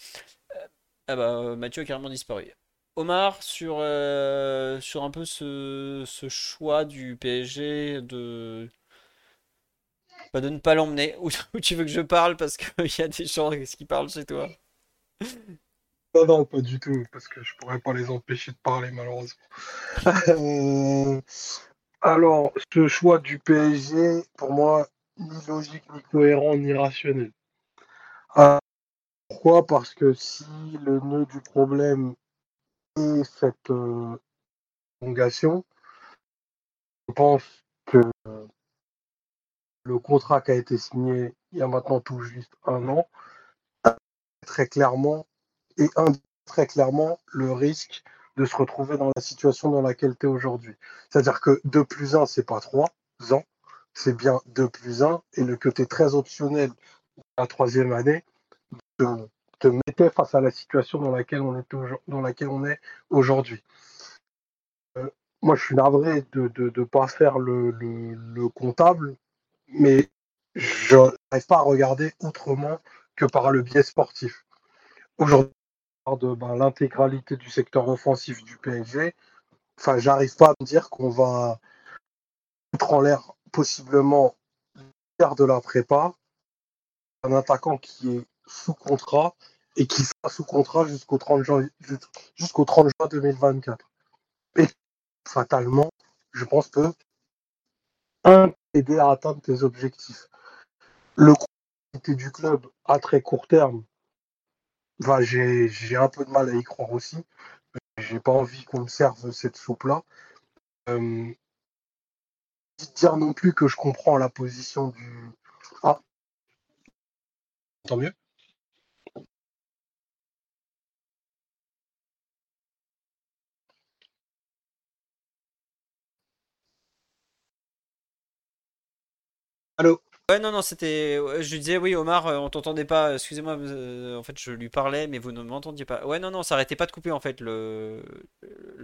Ah bah, euh, Mathieu a carrément disparu. Omar, sur, euh, un peu ce, choix du PSG de, bah, de ne pas l'emmener, où tu veux que je parle parce qu'il y a des gens qui parlent chez toi? Non, non, pas du tout, parce que je pourrais pas les empêcher de parler, malheureusement. Euh, alors, ce choix du PSG, pour moi, ni logique, ni cohérent, ni rationnel. Pourquoi? Parce que si le nœud du problème est cette euh, prolongation, je pense que le contrat qui a été signé il y a maintenant tout juste un an, très clairement, et indique très clairement le risque de se retrouver dans la situation dans laquelle tu es aujourd'hui. C'est-à-dire que 2 plus 1, c'est pas 3 ans, c'est bien 2 plus 1, et le côté très optionnel de la troisième année te, mettait face à la situation dans laquelle on, est, dans laquelle on est aujourd'hui. Euh, moi, je suis navré de ne de pas faire le, le, le comptable, mais je n'arrive pas à regarder autrement que par le biais sportif. Aujourd'hui, de ben, l'intégralité du secteur offensif du PSG, enfin, j'arrive pas à me dire qu'on va mettre en l'air possiblement de la prépa un attaquant qui est sous contrat et qui sera sous contrat jusqu'au 30 juin, jusqu'au 30 juin 2024. Et fatalement, je pense que un aider à atteindre tes objectifs. Le du club à très court terme, J'ai un peu de mal à y croire aussi. J'ai pas envie qu'on me serve cette soupe-là. Euh, dire non plus que je comprends la position du. Ah. Tant mieux. Ouais, non, non, c'était. Je disais, oui, Omar, euh, on t'entendait pas. Excusez-moi, euh, en fait, je lui parlais, mais vous ne m'entendiez pas. Ouais, non, non, ça arrêtait pas de couper, en fait, le,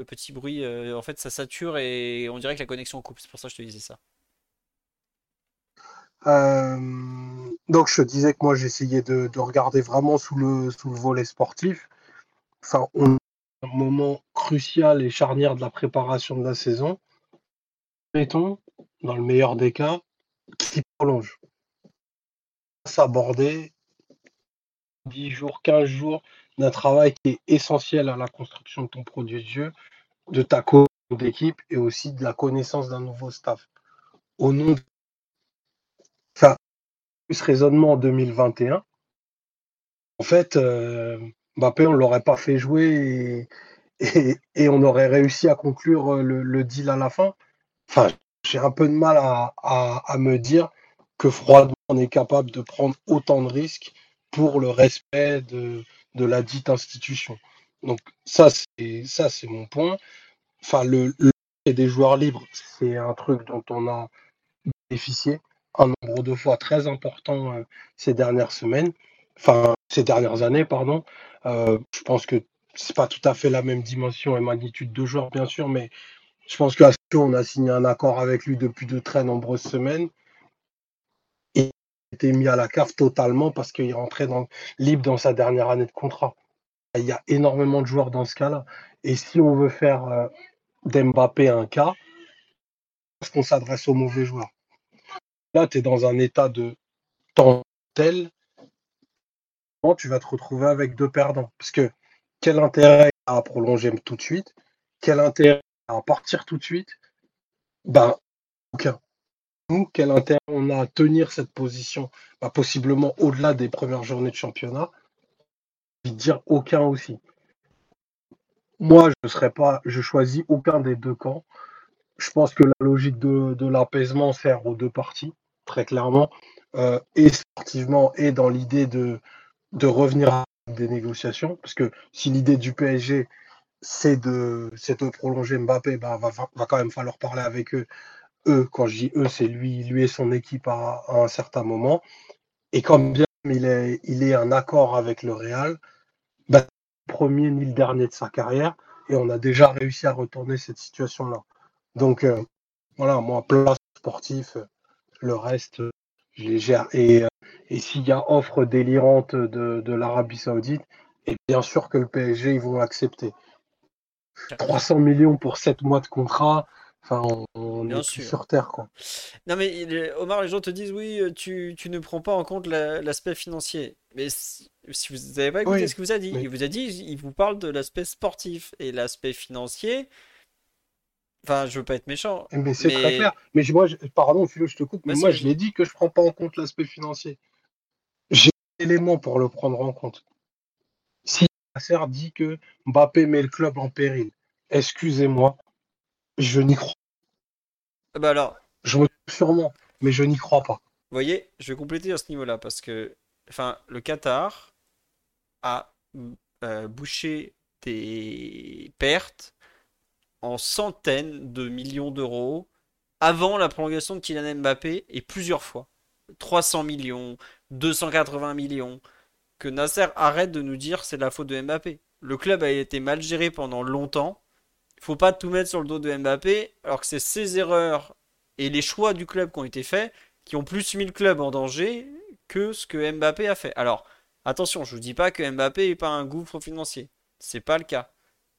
petit bruit. euh, En fait, ça sature et on dirait que la connexion coupe. C'est pour ça que je te disais ça. Euh, donc je disais que moi j'essayais de, de regarder vraiment sous le, volet sportif. Enfin, on un moment crucial et charnière de la préparation de la saison. Mettons, dans le meilleur des cas, qui prolonge. S'aborder 10 jours, 15 jours d'un travail qui est essentiel à la construction de ton produit de jeu, de ta cohésion d'équipe et aussi de la connaissance d'un nouveau staff. Au nom de ça, ce raisonnement en 2021, en fait, euh, Mbappé, on ne l'aurait pas fait jouer et, on aurait réussi à conclure le, le, deal à la fin. Enfin, j'ai un peu de mal à, me dire que froidement, on est capable de prendre autant de risques pour le respect de, la dite institution. Donc ça, c'est ça, c'est mon point. Enfin, le, le des joueurs libres, c'est un truc dont on a bénéficié un nombre de fois très important euh, ces dernières semaines, enfin ces dernières années, pardon. Euh, je pense que c'est pas tout à fait la même dimension et magnitude de joueurs, bien sûr, mais je pense qu'à ce on a signé un accord avec lui depuis de très nombreuses semaines. Il a été mis à la cave totalement parce qu'il rentrait libre dans sa dernière année de contrat. Il y a énormément de joueurs dans ce cas-là. Et si on veut faire euh, d'Mbappé un cas, parce qu'on s'adresse aux mauvais joueurs. Là, tu es dans un état de temps tel, tu vas te retrouver avec deux perdants? Parce que quel intérêt à prolonger tout de suite? Quel intérêt à partir tout de suite Ben, aucun. Nous, quel intérêt on a à tenir cette position? Ben, Possiblement au-delà des premières journées de championnat. Dire aucun aussi. Moi, je serais pas, je choisis aucun des deux camps. Je pense que la logique de, l'apaisement sert aux deux parties, très clairement, euh, et sportivement, et dans l'idée de, de revenir à des négociations. Parce que si l'idée du PSG, c'est de, de prolonger Mbappé, bah, va, va quand même falloir parler avec eux. Eux, quand je dis eux, c'est lui, lui et son équipe à, un certain moment. Et quand bien il est, il est un accord avec le Real, bah, premier ni le dernier de sa carrière, et on a déjà réussi à retourner cette situation-là. Donc euh, voilà, moi, place sportif, le reste, j'ai et et s'il y a offre délirante de, l'Arabie Saoudite, et bien sûr que le PSG, ils vont accepter. 300 millions pour 7 mois de contrat, enfin, on, est sur Terre. Quoi. Non, mais Omar, les gens te disent oui, tu, ne prends pas en compte l'aspect financier. Mais si vous n'avez pas écouté ce qu'il vous a dit, il vous a dit, il vous parle de l'aspect sportif et l'aspect financier. Enfin, je veux pas être méchant. Mais c'est très clair. Mais moi, pardon, Philo, je te coupe, mais moi, je l'ai dit que je prends pas en compte l'aspect financier éléments pour le prendre en compte. Nasser dit que Mbappé met le club en péril, excusez-moi, je n'y crois pas. Bah alors. Je me sûrement, mais je n'y crois pas. Vous voyez, je vais compléter à ce niveau-là parce que enfin, le Qatar a euh, bouché des pertes en centaines de millions d'euros avant la prolongation de Kylian Mbappé et plusieurs fois. 300 millions, 280 millions. Que Nasser arrête de nous dire c'est la faute de Mbappé. Le club a été mal géré pendant longtemps. Il faut pas tout mettre sur le dos de Mbappé, alors que c'est ses erreurs et les choix du club qui ont été faits qui ont plus mis le club en danger que ce que Mbappé a fait. Alors, attention, je vous dis pas que Mbappé n'est pas un gouffre financier. C'est pas le cas.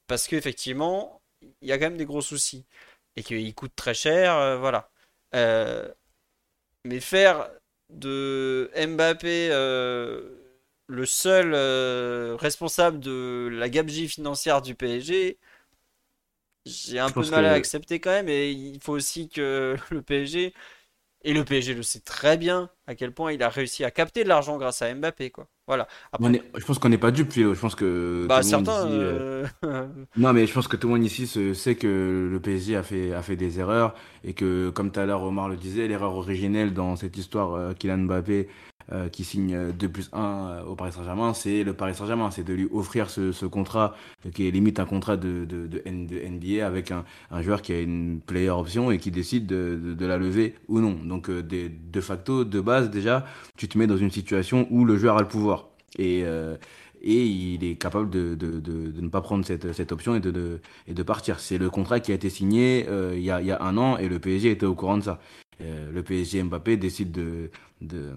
Parce qu'effectivement, il y a quand même des gros soucis. Et qu'il coûte très cher, euh, voilà. Euh, mais faire de Mbappé euh, le seul euh, responsable de la gabegie financière du PSG, j'ai un peu de mal à accepter quand même. Et il faut aussi que le PSG, et le PSG le sait très bien, à quel point il a réussi à capter de l'argent grâce à Mbappé. Quoi. Voilà. je pense qu'on n'est pas dupe, Je pense que. Bah, certains. Euh, non, mais je pense que tout le monde ici sait que le PSG a fait, a fait des erreurs et que, comme tout à l'heure Omar le disait, l'erreur originelle dans cette histoire, euh, Kylian Mbappé euh, qui signe 2 plus 1 euh, au Paris Saint-Germain, c'est le Paris Saint-Germain. C'est de lui offrir ce, contrat qui est limite un contrat de, de, NBA avec un, joueur qui a une player option et qui décide de, la lever ou non. Donc, de facto, de base, déjà, tu te mets dans une situation où le joueur a le pouvoir. Et et il est capable de, de, de, ne pas prendre cette, cette option et de, et de partir. C'est le contrat qui a été signé euh, il, y a, il y a un an et le PSG était au courant de ça. Euh, le PSG Mbappé décide de, de,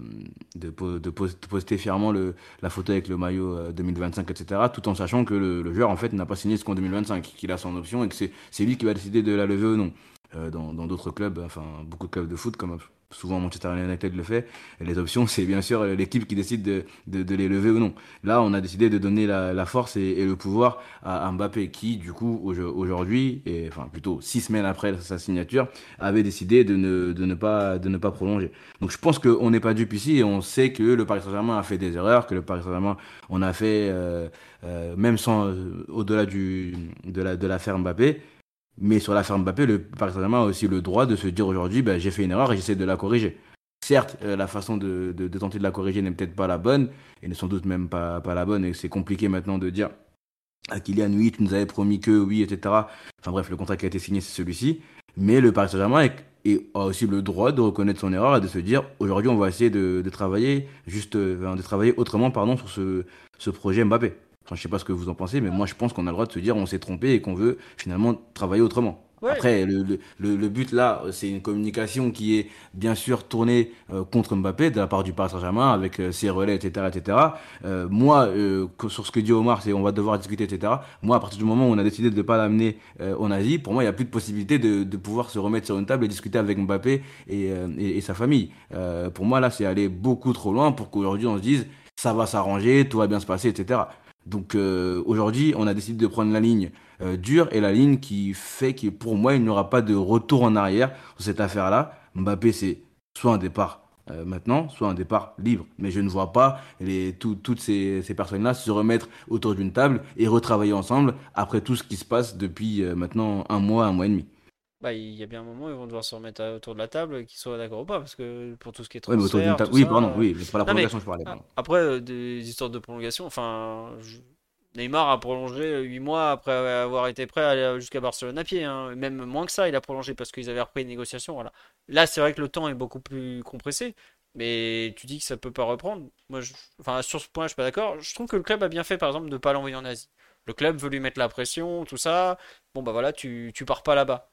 de, de poster fièrement le, la photo avec le maillot 2025, euh, etc., tout en sachant que le, joueur en fait n'a pas signé ce qu'en 2025, qu'il a son option et que c'est lui qui va décider de la lever ou non. dans d'autres clubs, enfin beaucoup de clubs de foot comme souvent Manchester United le fait. Les options, c'est bien sûr l'équipe qui décide de, les lever ou non. Là, on a décidé de donner la, force et, le pouvoir à, Mbappé, qui, du coup, aujourd'hui, et enfin plutôt six semaines après sa signature, avait décidé de ne, pas, prolonger. Donc je pense qu'on n'est pas dupe ici et on sait que le Paris Saint-Germain a fait des erreurs, que le Paris Saint-Germain, on a fait, euh, euh, même sans, euh, au-delà de, la, de l'affaire Mbappé, mais sur l'affaire Mbappé, le Paris Saint-Germain a aussi le droit de se dire aujourd'hui, ben, j'ai fait une erreur et j'essaie de la corriger. Certes, euh, la façon de, de, tenter de la corriger n'est peut-être pas la bonne, et n'est sans doute même pas, pas la bonne, et c'est compliqué maintenant de dire à Kylian, oui, tu nous avais promis que, oui, etc. Enfin bref, le contrat qui a été signé, c'est celui-ci. Mais le Paris Saint-Germain a aussi le droit de reconnaître son erreur et de se dire, aujourd'hui, on va essayer de, de travailler, juste, euh, de travailler autrement, pardon, sur ce, ce projet Mbappé. Enfin, je sais pas ce que vous en pensez, mais moi je pense qu'on a le droit de se dire on s'est trompé et qu'on veut finalement travailler autrement. Après, le, le, le, but là, c'est une communication qui est bien sûr tournée euh, contre Mbappé de la part du Paris Saint-Germain avec euh, ses relais, etc. etc. Euh, moi, sur ce que dit Omar, c'est on va devoir discuter, etc. Moi, à partir du moment où on a décidé de ne pas l'amener en Asie, pour moi, il n'y a plus de possibilité de, de, pouvoir se remettre sur une table et discuter avec Mbappé et, et, et sa famille. pour moi, là, c'est aller beaucoup trop loin pour qu'aujourd'hui on se dise ça va s'arranger, tout va bien se passer, etc. Donc euh, aujourd'hui, on a décidé de prendre la ligne euh, dure et la ligne qui fait que pour moi, il n'y aura pas de retour en arrière sur cette affaire-là. Mbappé, c'est soit un départ euh, maintenant, soit un départ libre. Mais je ne vois pas toutes ces, personnes-là se remettre autour d'une table et retravailler ensemble après tout ce qui se passe depuis maintenant un mois, un mois et demi. Bah, il y a bien un moment, ils vont devoir se remettre à- autour de la table, qu'ils soient d'accord ou pas, parce que pour tout ce qui est Oui, mais autour transfert, table. tout Oui, ça, pardon, euh, oui, mais pour la Non, mais prolongation, je parlais. pardon. après, euh, des histoires de prolongation, enfin, je- Neymar a prolongé 8 mois après avoir été prêt à aller jusqu'à Barcelone à pied, hein. Même moins que ça, il a prolongé parce qu'ils avaient repris les négociations, voilà. Là, c'est vrai que le temps est beaucoup plus compressé, mais tu dis que ça peut pas reprendre. Moi, je- enfin, sur ce point, je suis pas d'accord. Je trouve que le club a bien fait, par exemple, de pas l'envoyer en Asie. Le club veut lui mettre la pression, tout ça. Bon, bah voilà, tu, tu pars pas là-bas.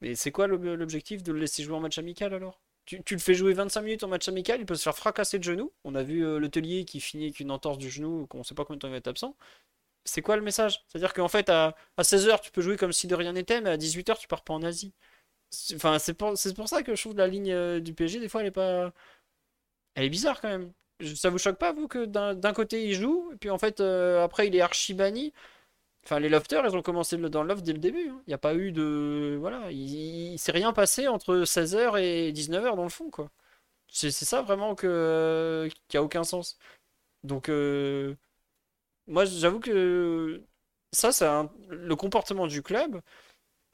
Mais c'est quoi l'ob- l'objectif de le laisser jouer en match amical alors? Tu, le fais jouer 25 minutes en match amical, il peut se faire fracasser de genou. On a vu euh, l'hôtelier qui finit avec une entorse du genou, qu'on sait pas combien de temps il va être absent. C'est quoi le message? C'est-à-dire qu'en fait, à, à 16h, tu peux jouer comme si de rien n'était, mais à 18h, tu pars pas en Asie. Enfin, c'est pour, ça que je trouve la ligne euh, du PSG, des fois, elle est pas. Elle est bizarre quand même. Ça vous choque pas, vous, que d'un d'un côté, il joue, et puis en fait, euh, après, il est archi banni? Enfin, les lofters, ils ont commencé le- dans le loft dès le début. hein. Il n'y a pas eu de. Voilà, il, s'est rien passé entre 16h et 19h dans le fond, quoi. C'est ça vraiment que, qui a aucun sens. Donc, euh, moi, j'avoue que ça, un- le comportement du club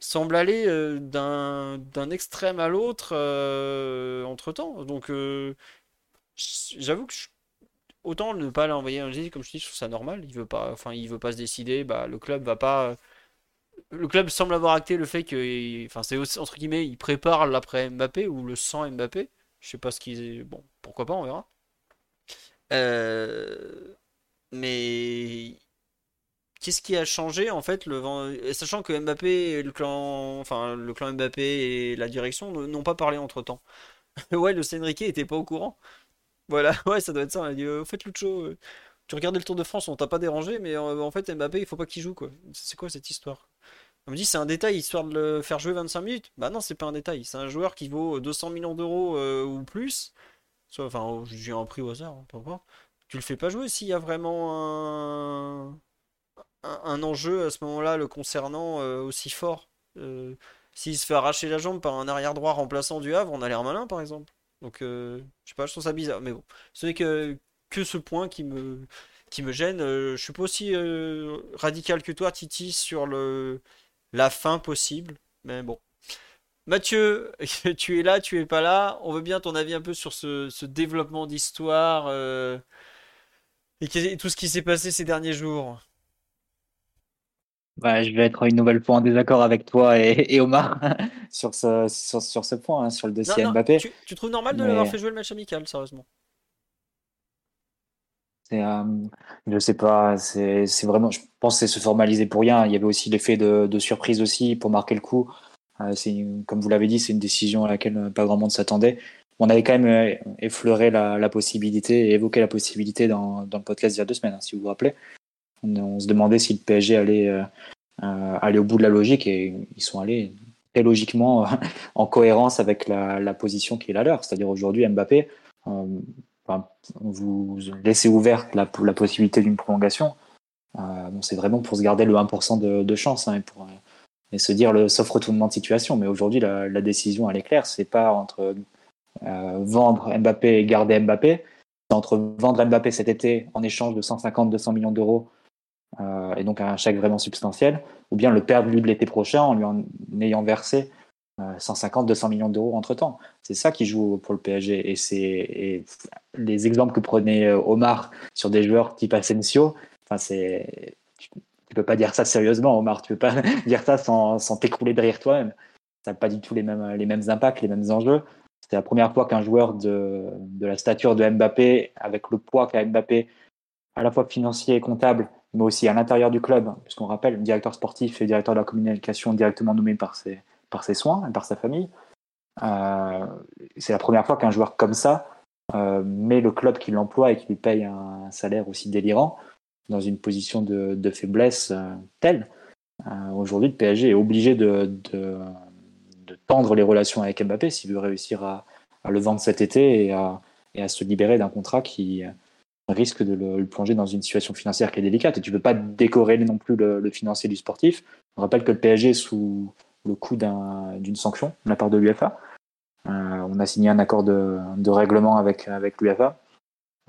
semble aller euh, d'un extrême à l'autre euh, entre-temps. Donc, euh, j'avoue que je- autant ne pas l'envoyer en Asie, comme je dis, je trouve ça normal. Il veut enfin, il veut pas se décider. Bah, le club va pas. Le club semble avoir acté le fait que, enfin, c'est entre guillemets, il prépare l'après Mbappé ou le sans Mbappé. Je sais pas ce qu'ils, bon, pourquoi pas, on verra. Euh, mais qu'est-ce qui a changé en fait le sachant que Mbappé le clan, enfin, le clan Mbappé et la direction n'ont pas parlé entre-temps? Ouais, le Enrique était pas au courant. Voilà, ouais, ça doit être ça. Il a dit, euh, faites Lucho, euh, tu regardais le Tour de France, on t'a pas dérangé, mais euh, en fait, Mbappé, il faut pas qu'il joue, quoi. C'est quoi cette histoire? On me dit, c'est un détail, histoire de le faire jouer 25 minutes. Bah non, c'est pas un détail. C'est un joueur qui vaut 200 millions d'euros ou plus. Soit, enfin, j'ai un prix au hasard, hein, peu. Tu le fais pas jouer s'il y a vraiment un, un, un enjeu à ce moment-là le concernant aussi fort. S'il se fait arracher la jambe par un arrière droit remplaçant du Havre, on a l'air malin, par exemple. Donc, euh, je sais pas, je trouve ça bizarre. Mais bon, ce n'est que, que ce point qui me, qui me gêne. Euh, je suis pas aussi euh, radical que toi, Titi, sur le, la fin possible. Mais bon. Mathieu, tu es là, tu es pas là. On veut bien ton avis un peu sur ce, développement d'histoire et tout ce qui s'est passé ces derniers jours. Bah, je vais être une nouvelle fois en désaccord avec toi et, et Omar sur ce, sur, sur ce point, hein, sur le dossier non, Mbappé. tu, tu trouves normal de l'avoir fait jouer le match amical, sérieusement? euh, je sais pas, c'est vraiment, je pense que c'est se formaliser pour rien. Il y avait aussi l'effet de, de surprise aussi pour marquer le coup. Euh, une- comme vous l'avez dit, c'est une décision à laquelle euh, pas grand monde s'attendait. On avait quand même euh, effleuré la, la possibilité et évoqué la possibilité dans, dans le podcast il y a deux semaines, hein, si vous vous rappelez. On, se demandait si le PSG allait euh, euh, aller au bout de la logique et ils sont allés très logiquement en cohérence avec la, la position qui est la leur. C'est-à-dire aujourd'hui Mbappé, euh, vous laissez ouverte la, la possibilité d'une prolongation. Euh, bon, c'est vraiment pour se garder le 1% de, chance hein, et, pour, euh, et se dire le sauf retournement de situation. Mais aujourd'hui, la, la décision, elle est claire. C'est pas entre euh, vendre Mbappé et garder Mbappé. C'est entre vendre Mbappé cet été en échange de 150-200 millions d'euros euh, et donc un chèque vraiment substantiel, ou bien le perdre lui de l'été prochain en lui en ayant versé euh, 150-200 millions d'euros entre temps. C'est ça qui joue pour le PSG. Et, c'est, les exemples que prenait euh, Omar sur des joueurs type Asensio, enfin, c'est, tu, tu peux pas dire ça sérieusement, Omar. Tu peux pas dire ça sans, sans t'écrouler derrière toi-même. Ça n'a pas du tout les mêmes, les mêmes impacts, les mêmes enjeux. C'est la première fois qu'un joueur de, de la stature de Mbappé, avec le poids qu'a Mbappé, à la fois financier et comptable, mais aussi à l'intérieur du club, puisqu'on rappelle, le directeur sportif et directeur de la communication directement nommé par ses, par ses soins et par sa famille. Euh, c'est la première fois qu'un joueur comme ça euh, met le club qui l'emploie et qui lui paye un salaire aussi délirant dans une position de, faiblesse euh, telle. Aujourd'hui, le PSG est obligé de, de, de, tendre les relations avec Mbappé s'il veut réussir à, à, le vendre cet été et à, et à se libérer d'un contrat qui, risque de le, plonger dans une situation financière qui est délicate. Et tu ne peux pas décorer non plus le, financier du sportif. On rappelle que le PSG est sous le coup d'une sanction de la part de l'UFA. Euh, on a signé un accord de, règlement avec, avec l'UFA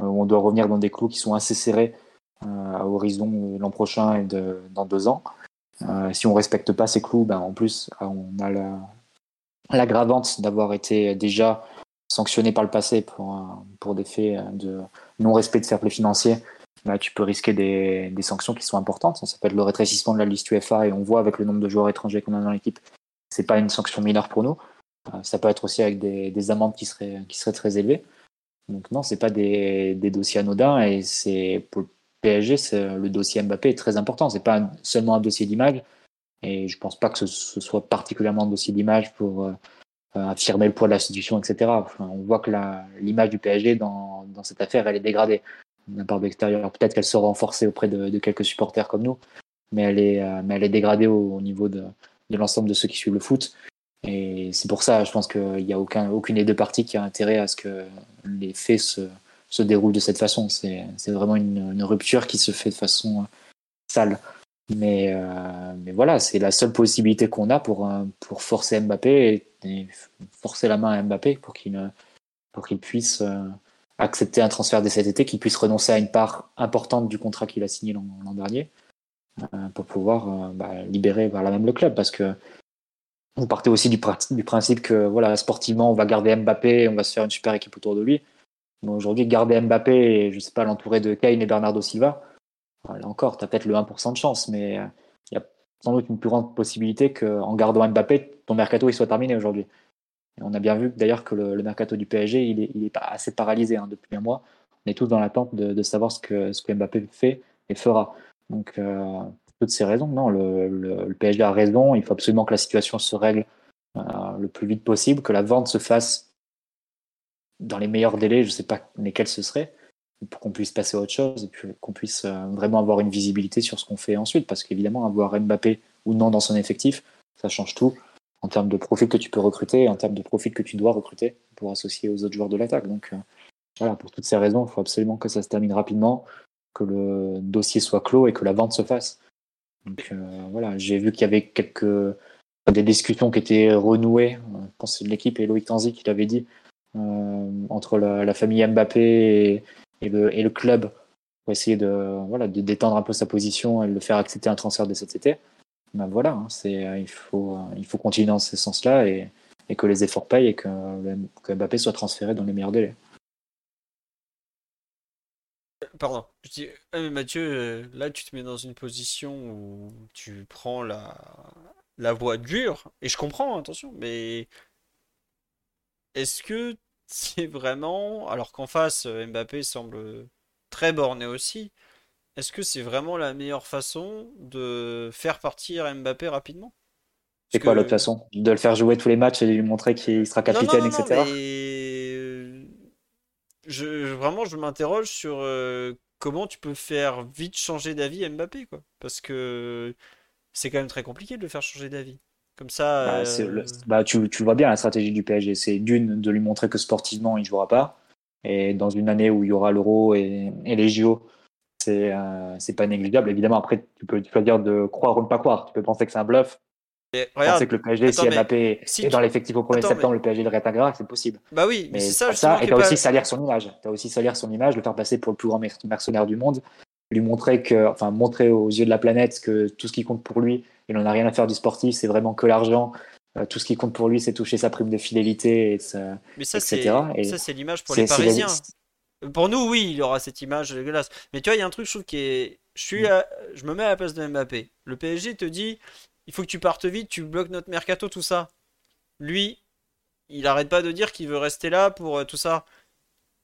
euh, on doit revenir dans des clous qui sont assez serrés euh, à horizon l'an prochain et dans deux ans. si on ne respecte pas ces clous, ben, en plus, on a l'aggravante d'avoir été déjà sanctionné par le passé pour, pour des faits de non-respect de fair play financier, bah, tu peux risquer des, sanctions qui sont importantes. Ça s'appelle le rétrécissement de la liste UEFA et on voit avec le nombre de joueurs étrangers qu'on a dans l'équipe, c'est pas une sanction mineure pour nous. Euh, ça peut être aussi avec des, des, amendes qui seraient, qui seraient très élevées. Donc non, c'est pas des, dossiers anodins et c'est pour le PSG, le dossier Mbappé est très important. C'est pas seulement un dossier d'image et je pense pas que ce, soit particulièrement un dossier d'image pour euh, affirmer le poids de l'institution, etc. on voit que l'image du PSG dans, cette affaire, elle est dégradée d'un part de l'extérieur. Peut-être qu'elle sera renforcée auprès de, quelques supporters comme nous, mais elle est, euh, dégradée au, niveau de, de l'ensemble de ceux qui suivent le foot. Et c'est pour ça, je pense qu'il n'y a aucun, aucune des deux parties qui a intérêt à ce que les faits se, se déroulent de cette façon. C'est vraiment une, rupture qui se fait de façon sale. Mais, euh, mais voilà, c'est la seule possibilité qu'on a pour, euh, forcer Mbappé forcer la main à Mbappé pour qu'il qu'il puisse euh, accepter un transfert dès cet été, qu'il puisse renoncer à une part importante du contrat qu'il a signé l'an dernier pour pouvoir bah, libérer la même le club. Parce que vous partez aussi du, principe que voilà, sportivement, on va garder Mbappé on va se faire une super équipe autour de lui. Aujourd'hui, garder Mbappé et je sais pas l'entourer de Kane et Bernardo Silva, Là encore, tu as peut-être le 1% de chance, mais euh, il y a sans doute une plus grande possibilité qu'en gardant Mbappé, ton mercato il soit terminé aujourd'hui. On a bien vu d'ailleurs que le, mercato du PSG, il est, il assez paralysé hein, depuis un mois. On est tous dans l'attente de, savoir ce que, Mbappé fait et fera. Donc, euh, toutes ces raisons, non, le, PSG a raison. Il faut absolument que la situation se règle euh, le plus vite possible, que la vente se fasse dans les meilleurs délais. Je ne sais pas lesquels ce serait, pour qu'on puisse passer à autre chose et qu'on puisse euh, vraiment avoir une visibilité sur ce qu'on fait ensuite. Parce qu'évidemment, avoir Mbappé ou non dans son effectif, ça change tout en termes de profil que tu peux recruter, en termes de profil que tu dois recruter pour associer aux autres joueurs de l'attaque. Donc euh, voilà, pour toutes ces raisons, il faut absolument que ça se termine rapidement, que le dossier soit clos et que la vente se fasse. Donc euh, voilà, j'ai vu qu'il y avait quelques des discussions qui étaient renouées. Je pense que l'équipe et Loïc Tanzi qui l'avait dit entre la, famille Mbappé et, et le, et le club pour essayer de, voilà, de détendre un peu sa position et de le faire accepter un transfert de cet été. Ben voilà, hein, euh, il, faut, euh, il faut continuer dans ce sens-là et, que les efforts payent et que, que Mbappé soit transféré dans les meilleurs délais. Pardon, je dis, ah, Mathieu, euh, là tu te mets dans une position où tu prends la, la voie dure, et je comprends, attention, mais est-ce que c'est vraiment, alors qu'en face, euh, Mbappé semble très borné aussi, est-ce que c'est vraiment la meilleure façon de faire partir Mbappé rapidement? C'est quoi l'autre façon? De le faire jouer tous les matchs et lui montrer qu'il sera capitaine, etc. Euh, je, vraiment, je m'interroge sur euh, comment tu peux faire vite changer d'avis Mbappé, quoi. Parce que c'est quand même très compliqué de le faire changer d'avis. Comme ça. Bah, euh, bah, tu, tu, vois bien la stratégie du PSG. C'est d'une, de lui montrer que sportivement, il ne jouera pas. Et dans une année où il y aura l'Euro et, et, les JO, c'est euh, pas négligeable. Évidemment, après, tu peux choisir de croire ou ne pas croire. Tu peux penser que c'est un bluff. Et penser que le PSG, si Mbappé est dans l'effectif au 1er septembre, le PSG être un c'est possible. Bah oui, mais, c'est ça, ça. Et tu as aussi salir son image. Tu as aussi salir son image, le faire passer pour le plus grand mercenaire du monde, lui montrer que, enfin, montrer aux yeux de la planète que tout ce qui compte pour lui, il n'en a rien à faire du sportif, c'est vraiment que l'argent. Euh, tout ce qui compte pour lui, c'est toucher sa prime de fidélité, et ça, Mais ça, c'est l'image pour les Parisiens. Pour nous, oui, il y aura cette image dégueulasse. Mais tu vois, il y a un truc, je trouve, qui est. Je, suis mm. je me mets à la place de Mbappé. Le PSG te dit il faut que tu partes vite, tu bloques notre mercato, tout ça. Lui, il arrête pas de dire qu'il veut rester là pour euh, tout ça.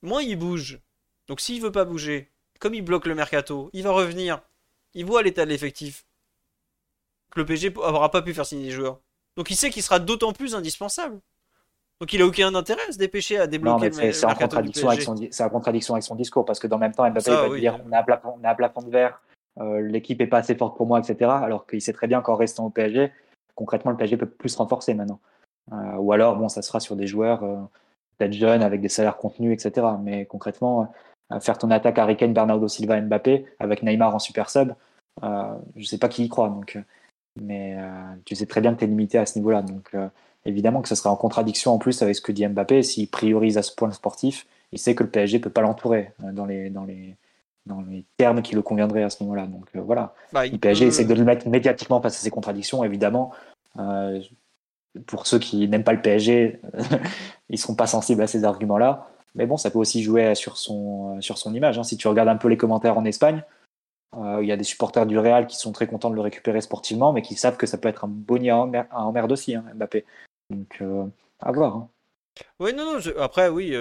Moins il bouge. Donc s'il veut pas bouger, comme il bloque le mercato, il va revenir. Il voit l'état de l'effectif que le PSG n'aura pas pu faire signer des joueurs. Donc il sait qu'il sera d'autant plus indispensable. Donc il a aucun intérêt à se dépêcher à débloquer le C'est en contradiction avec son, c'est en contradiction avec son discours parce que dans le même temps Mbappé va dire on a un plafond, on a un plafond de verre, euh, l'équipe est pas assez forte pour moi, etc. Alors qu'il sait très bien qu'en restant au PSG, concrètement le PSG peut plus se renforcer maintenant. Euh, ou alors bon ça sera sur des joueurs euh, peut-être jeunes avec des salaires contenus, etc. Mais concrètement faire ton attaque à Kane, Bernardo Silva, Mbappé, avec Neymar en super sub, je sais pas qui y croit. Donc, mais tu sais très bien que tu es limité à ce niveau-là. Donc évidemment que ça serait en contradiction en plus avec ce que dit Mbappé. S'il priorise à ce point sportif, il sait que le PSG peut pas l'entourer dans les, dans les, dans les termes qui le conviendraient à ce moment-là. Donc voilà. Bah, le PSG essaie de le mettre médiatiquement face à ces contradictions, évidemment. pour ceux qui n'aiment pas le PSG, ils seront pas sensibles à ces arguments-là. Mais bon, ça peut aussi jouer sur son, euh, sur son image. Hein. Si tu regardes un peu les commentaires en Espagne, euh, il y a des supporters du Real qui sont très contents de le récupérer sportivement, mais qui savent que ça peut être un bonnier à, emmerde aussi, hein, Mbappé. Donc, euh, à voir. Hein. Oui, non, non, après, oui,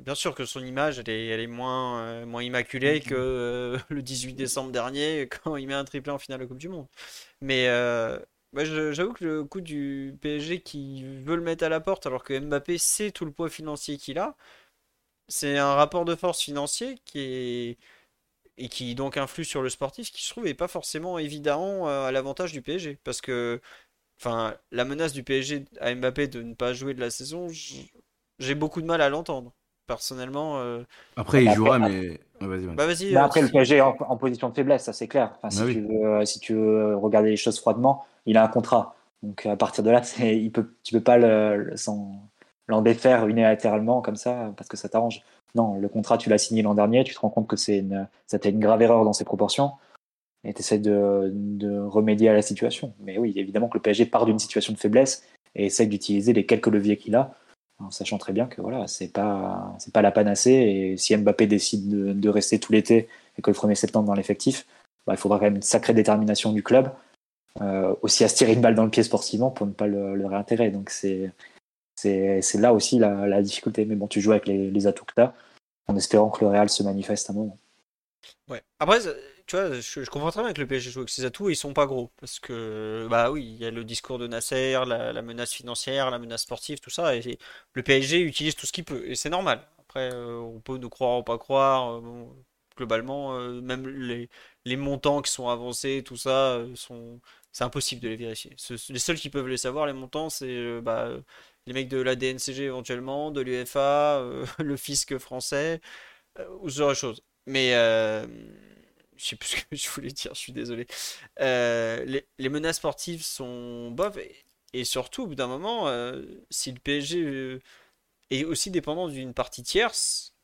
bien sûr que son image, elle est, elle est moins, moins immaculée mm-hmm. que le 18 décembre dernier, quand il met un triplé en finale de Coupe du Monde. Mais j'avoue que le coup du PSG qui veut le mettre à la porte, alors que Mbappé sait tout le poids financier qu'il a, c'est un rapport de force financier qui est et qui donc influe sur le sportif qui se trouve est pas forcément évident euh, à l'avantage du PSG parce que enfin la menace du PSG à Mbappé de ne pas jouer de la saison j'ai beaucoup de mal à l'entendre personnellement euh. après il jouera mais vas-y bah, vas-y bah, après le PSG est en, position de faiblesse ça c'est clair. Enfin, si, bah tu veux, euh, si tu veux regarder les choses froidement il a un contrat. Donc à partir de là il peut tu peux pas le, l'en défaire unilatéralement comme ça parce que ça t'arrange. Non, le contrat, tu l'as signé l'an dernier, tu te rends compte que c'est une, c'était une grave erreur dans ses proportions et tu de, remédier à la situation. Mais oui, évidemment que le PSG part d'une situation de faiblesse et essaie d'utiliser les quelques leviers qu'il a, en sachant très bien que voilà, c'est pas, c'est pas la panacée. Et si Mbappé décide de, rester tout l'été et que le 1er septembre dans l'effectif, bah, il faudra quand même une sacrée détermination du club, euh, aussi à se tirer une balle dans le pied sportivement pour ne pas le, le. Donc c'est, c'est là aussi la, difficulté. Mais bon, tu joues avec les, les atouts que tu as, en espérant que le Real se manifeste à un moment. Ouais. Après, tu vois, je, comprends très bien que le PSG joue avec ses atouts et ils sont pas gros. Parce que, bah oui, il y a le discours de Nasser, la, menace financière, la menace sportive, tout ça. Et le PSG utilise tout ce qu'il peut. Et c'est normal. Après, euh, on peut nous croire ou pas croire. Euh, globalement, euh, même les, les, montants qui sont avancés, tout ça, sont c'est impossible de les vérifier. les seuls qui peuvent les savoir, les montants, c'est bah, les mecs de la DNCG éventuellement, de l'UFA, le fisc français, ou ce genre de choses. Mais je sais plus ce que je voulais dire, je suis désolé. Les, menaces sportives sont bof, et, surtout, au bout d'un moment, si le PSG est aussi dépendant d'une partie tierce,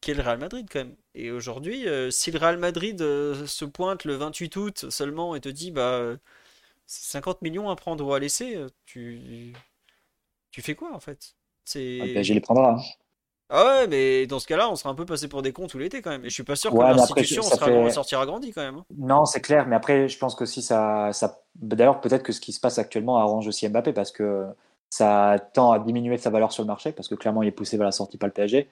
qu'est le Real Madrid quand même. Et aujourd'hui, si le Real Madrid se pointe le 28 août seulement et te dit, bah, 50 millions à prendre ou à laisser, tu tu fais quoi en fait? C'est. Ah, les prendra. Ah ouais, mais dans ce cas-là, on sera un peu passé pour des cons tout l'été quand même. Et je suis pas sûr que l'institution sera... sortira grandi quand même. Hein. Non, c'est clair, mais après, je pense que si ça. ça... D'ailleurs, peut-être que ce qui se passe actuellement arrange aussi Mbappé parce que ça tend à diminuer sa valeur sur le marché parce que clairement, il est poussé vers la sortie par le PSG.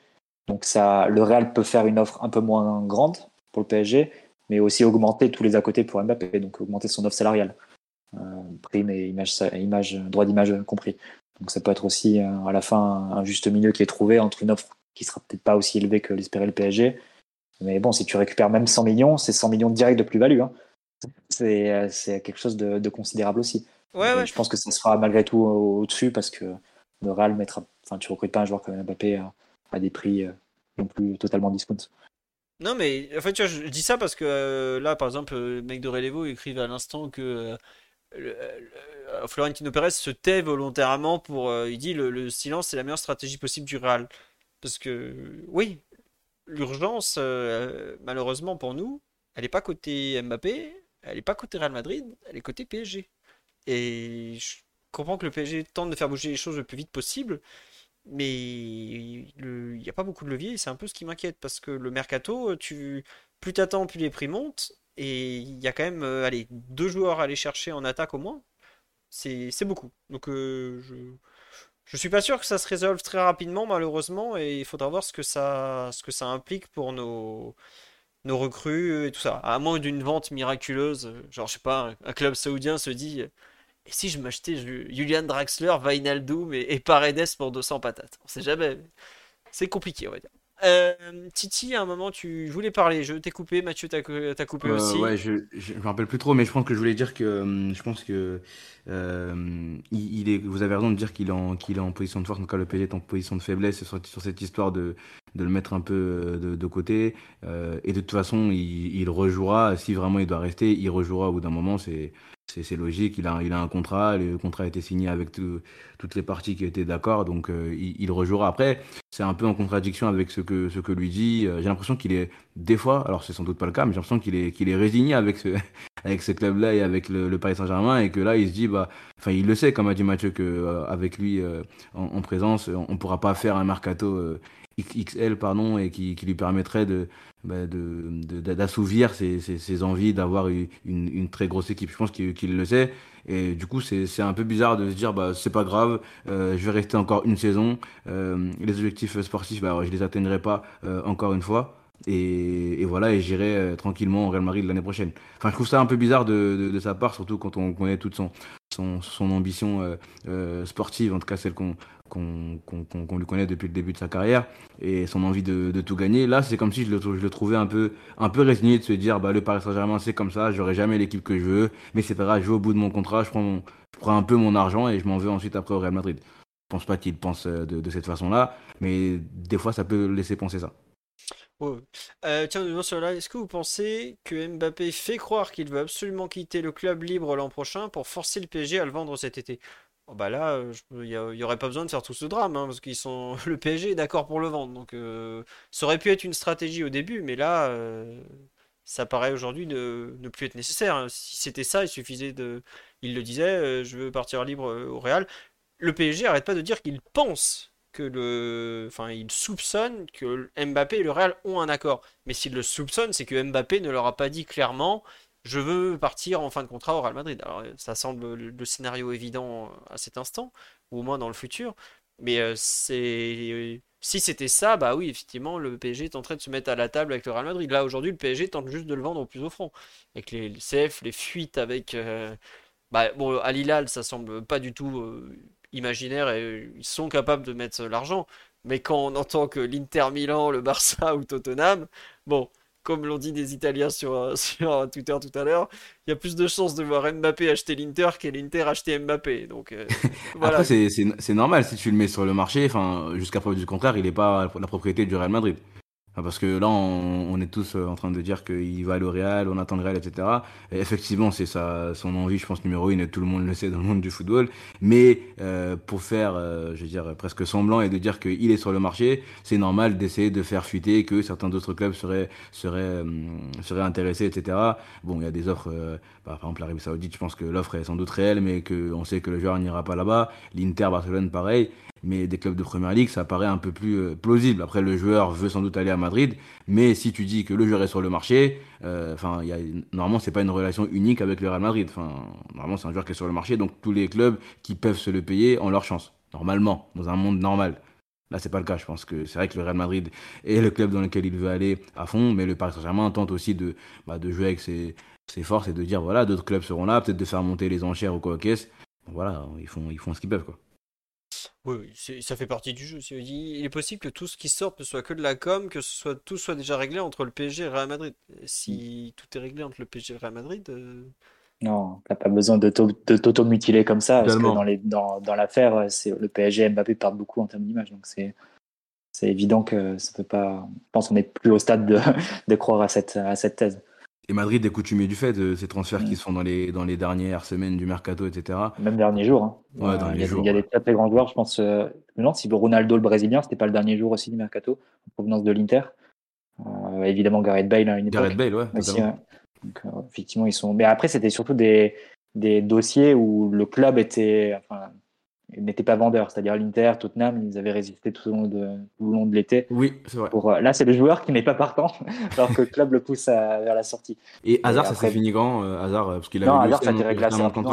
Donc, ça, le Real peut faire une offre un peu moins grande pour le PSG, mais aussi augmenter tous les à côté pour Mbappé, donc augmenter son offre salariale. Euh, prime et image, image, droit d'image compris. Donc ça peut être aussi euh, à la fin un juste milieu qui est trouvé entre une offre qui sera peut-être pas aussi élevée que l'espérait le PSG. Mais bon, si tu récupères même 100 millions, c'est 100 millions directs de plus-value. Hein. Euh, c'est quelque chose de, considérable aussi. Ouais, Je pense que ça sera malgré tout au-dessus parce que le Real mettra. Enfin, tu recrutes pas un joueur comme Mbappé à, des prix euh, non plus totalement discount. Non, mais en fait, tu vois, je dis ça parce que là, par exemple, le mec de Relevo écrivait à l'instant que euh, Florentino Pérez se tait volontairement pour. Euh, il dit le, le silence c'est la meilleure stratégie possible du Real. Parce que, oui, l'urgence, euh, malheureusement pour nous, elle n'est pas côté Mbappé, elle n'est pas côté Real Madrid, elle est côté PSG. Et je comprends que le PSG tente de faire bouger les choses le plus vite possible, mais il n'y a pas beaucoup de levier, c'est un peu ce qui m'inquiète, parce que le mercato, tu, plus t'attends, plus les prix montent, et il y a quand même allez, deux joueurs à aller chercher en attaque au moins c'est beaucoup. Donc euh, je je suis pas sûr que ça se résolve très rapidement malheureusement et il faudra voir ce que ça ce que ça implique pour nos nos recrues et tout ça. À moins d'une vente miraculeuse, genre je sais pas, un club saoudien se dit et si je m'achetais Julian Draxler, Wijnaldum et, et Paredes pour 200 patates? On sait jamais. C'est compliqué, on va dire. Euh, Titi, à un moment, tu voulais parler. Je t'ai coupé. Mathieu, t'as as coupé Euh, aussi. ouais, je, je, je me rappelle plus trop, mais je pense que je voulais dire que hum, je pense que euh, il, il est, vous avez raison de dire qu'il est en, qu'il est en position de force, en tout cas le PSG est en position de faiblesse sur, sur cette histoire de, de le mettre un peu de, de côté. Et de toute façon, il, il rejouera. Si vraiment il doit rester, il rejouera au bout d'un moment. C'est c'est logique. Il a, un contrat. Le contrat a été signé avec tout- toutes les parties qui étaient d'accord, donc euh, il, rejouera. Après, c'est un peu en contradiction avec ce que lui dit. Euh, J'ai l'impression qu'il est des fois, alors c'est sans doute pas le cas, mais j'ai l'impression qu'il est résigné avec ce club-là et avec le, Paris Saint-Germain et que là il se dit bah enfin il le sait comme a dit Mathieu que euh, avec lui euh, en, en présence on, on pourra pas faire un mercato XL pardon et qui lui permettrait de bah, d'assouvir ses, ses, envies d'avoir une, une, très grosse équipe. Je pense qu'il le sait. Et du coup c'est un peu bizarre de se dire bah c'est pas grave euh, je vais rester encore une saison. Euh, les objectifs sportifs bah je les atteindrai pas euh, encore une fois. Et, et voilà, et j'irai tranquillement au Real Madrid l'année prochaine. Enfin, je trouve ça un peu bizarre de, de, sa part, surtout quand on connaît toute son, son, son ambition sportive, en tout cas celle qu'on qu'on lui connaît depuis le début de sa carrière, et son envie de, tout gagner. Là, c'est comme si je le, trouvais un peu, un peu résigné de se dire, bah, le Paris Saint-Germain, c'est comme ça, j'aurai jamais l'équipe que je veux, mais c'est pas grave, je vais au bout de mon contrat, je prends, un peu mon argent et je m'en veux ensuite après au Real Madrid. Je pense pas qu'il pense euh, de, cette façon-là, mais des fois, ça peut laisser penser ça. Euh, tiens, devant cela, est-ce que vous pensez que Mbappé fait croire qu'il veut absolument quitter le club libre l'an prochain pour forcer le PSG à le vendre cet été? Oh, bah là, euh, il y, a- il y aurait pas besoin de faire tout ce drame, hein, parce qu'ils sont le PSG est d'accord pour le vendre. Donc, euh, ça aurait pu être une stratégie au début, mais là, euh, ça paraît aujourd'hui ne, ne plus être nécessaire. hein. Si c'était ça, il suffisait de, il le disait, euh, je veux partir libre euh, au Real. Le PSG arrête pas de dire qu'il pense que le, enfin, il soupçonne que Mbappé et le Real ont un accord. Mais s'il le soupçonne, c'est que Mbappé ne leur a pas dit clairement, je veux partir en fin de contrat au Real Madrid. Alors, ça semble le, scénario évident à cet instant, ou au moins dans le futur. Mais euh, si c'était ça, bah oui, effectivement, le PSG est en train de se mettre à la table avec le Real Madrid. Là, aujourd'hui, le PSG tente juste de le vendre au plus offrant. Avec les, CF, les fuites avec, euh, bah, bon, Al Hilal, ça semble pas du tout euh, imaginaire et euh, ils sont capables de mettre l'argent. Mais quand on entend que l'Inter Milan, le Barça ou Tottenham, bon, comme l'ont dit des Italiens sur, euh, sur Twitter tout à l'heure, il y a plus de chances de voir Mbappé acheter l'Inter que l'Inter acheter Mbappé. Donc euh, voilà. Après, c'est normal si tu le mets sur le marché. Jusqu'à preuve du contraire, il n'est pas la propriété du Real Madrid. Enfin, Parce que là, on, est tous euh, en train de dire qu'il va aller au on attend le Real, etc. Et effectivement, c'est sa, son envie, je pense, numéro une, et tout le monde le sait dans le monde du football. Mais euh, pour faire, euh, je veux dire, presque semblant et de dire qu'il est sur le marché, c'est normal d'essayer de faire fuiter que certains d'autres clubs seraient, seraient, euh, seraient intéressés, etc. Bon, il y a des offres, bah, par exemple l'Arabie Saoudite, je pense que l'offre est sans doute réelle, mais qu'on sait que le joueur n'ira pas là-bas. L'Inter, Barcelone, pareil mais des clubs de première ligue, ça paraît un peu plus euh, plausible. Après, le joueur veut sans doute aller à Madrid, mais si tu dis que le joueur est sur le marché, euh, enfin, y a, normalement, c'est pas une relation unique avec le Real Madrid. Enfin, normalement, c'est un joueur qui est sur le marché, donc tous les clubs qui peuvent se le payer ont leur chance. Normalement, dans un monde normal. Là, c'est pas le cas. Je pense que c'est vrai que le Real Madrid est le club dans lequel il veut aller à fond, mais le Paris Saint-Germain tente aussi de, bah, de jouer avec ses, ses forces et de dire voilà, d'autres clubs seront là, peut-être de faire monter les enchères ou quoi qu'est-ce. Voilà, ils font, ils font ce qu'ils peuvent, quoi. Oui, ça fait partie du jeu. Il est possible que tout ce qui sorte ne soit que de la com, que ce soit, tout soit déjà réglé entre le PSG et le Real Madrid. Si tout est réglé entre le PSG et le Real Madrid, euh, Non, t'as pas besoin de t'au- de t'auto-mutiler comme ça, parce que dans, les, dans, dans l'affaire, c'est le PSG et Mbappé perdent beaucoup en termes d'image. Donc c'est c'est évident que ça peut pas. Je pense qu'on n'est plus au stade de, de croire à cette, à cette thèse. Et Madrid est coutumier du fait de ces transferts Mm. qui se font dans les, dans les dernières semaines du mercato, etc. Même dernier jour. hein. Ouais, Euh, il y a, jours, il y a ouais. des très très grands joueurs. Je pense, euh, demande si Ronaldo le Brésilien, c'était pas le dernier jour aussi du mercato, en provenance de l'Inter. Euh, évidemment, Gareth Bale à une époque. Gareth Bale, ouais, aussi, ouais. Donc, effectivement, ils sont. Mais après, c'était surtout des, des dossiers où le club était, enfin, n'était pas vendeur. C'est-à-dire l'Inter, Tottenham, ils avaient résisté tout au long de, tout au long de l'été. Oui, c'est vrai. Pour, euh, là, c'est le joueur qui n'est pas partant, alors que le club le pousse à- vers la sortie. Et Hazard, ça après- s'est fini quand euh, Hazard, euh, parce qu'il Non, avait lui Hazard, ça réglé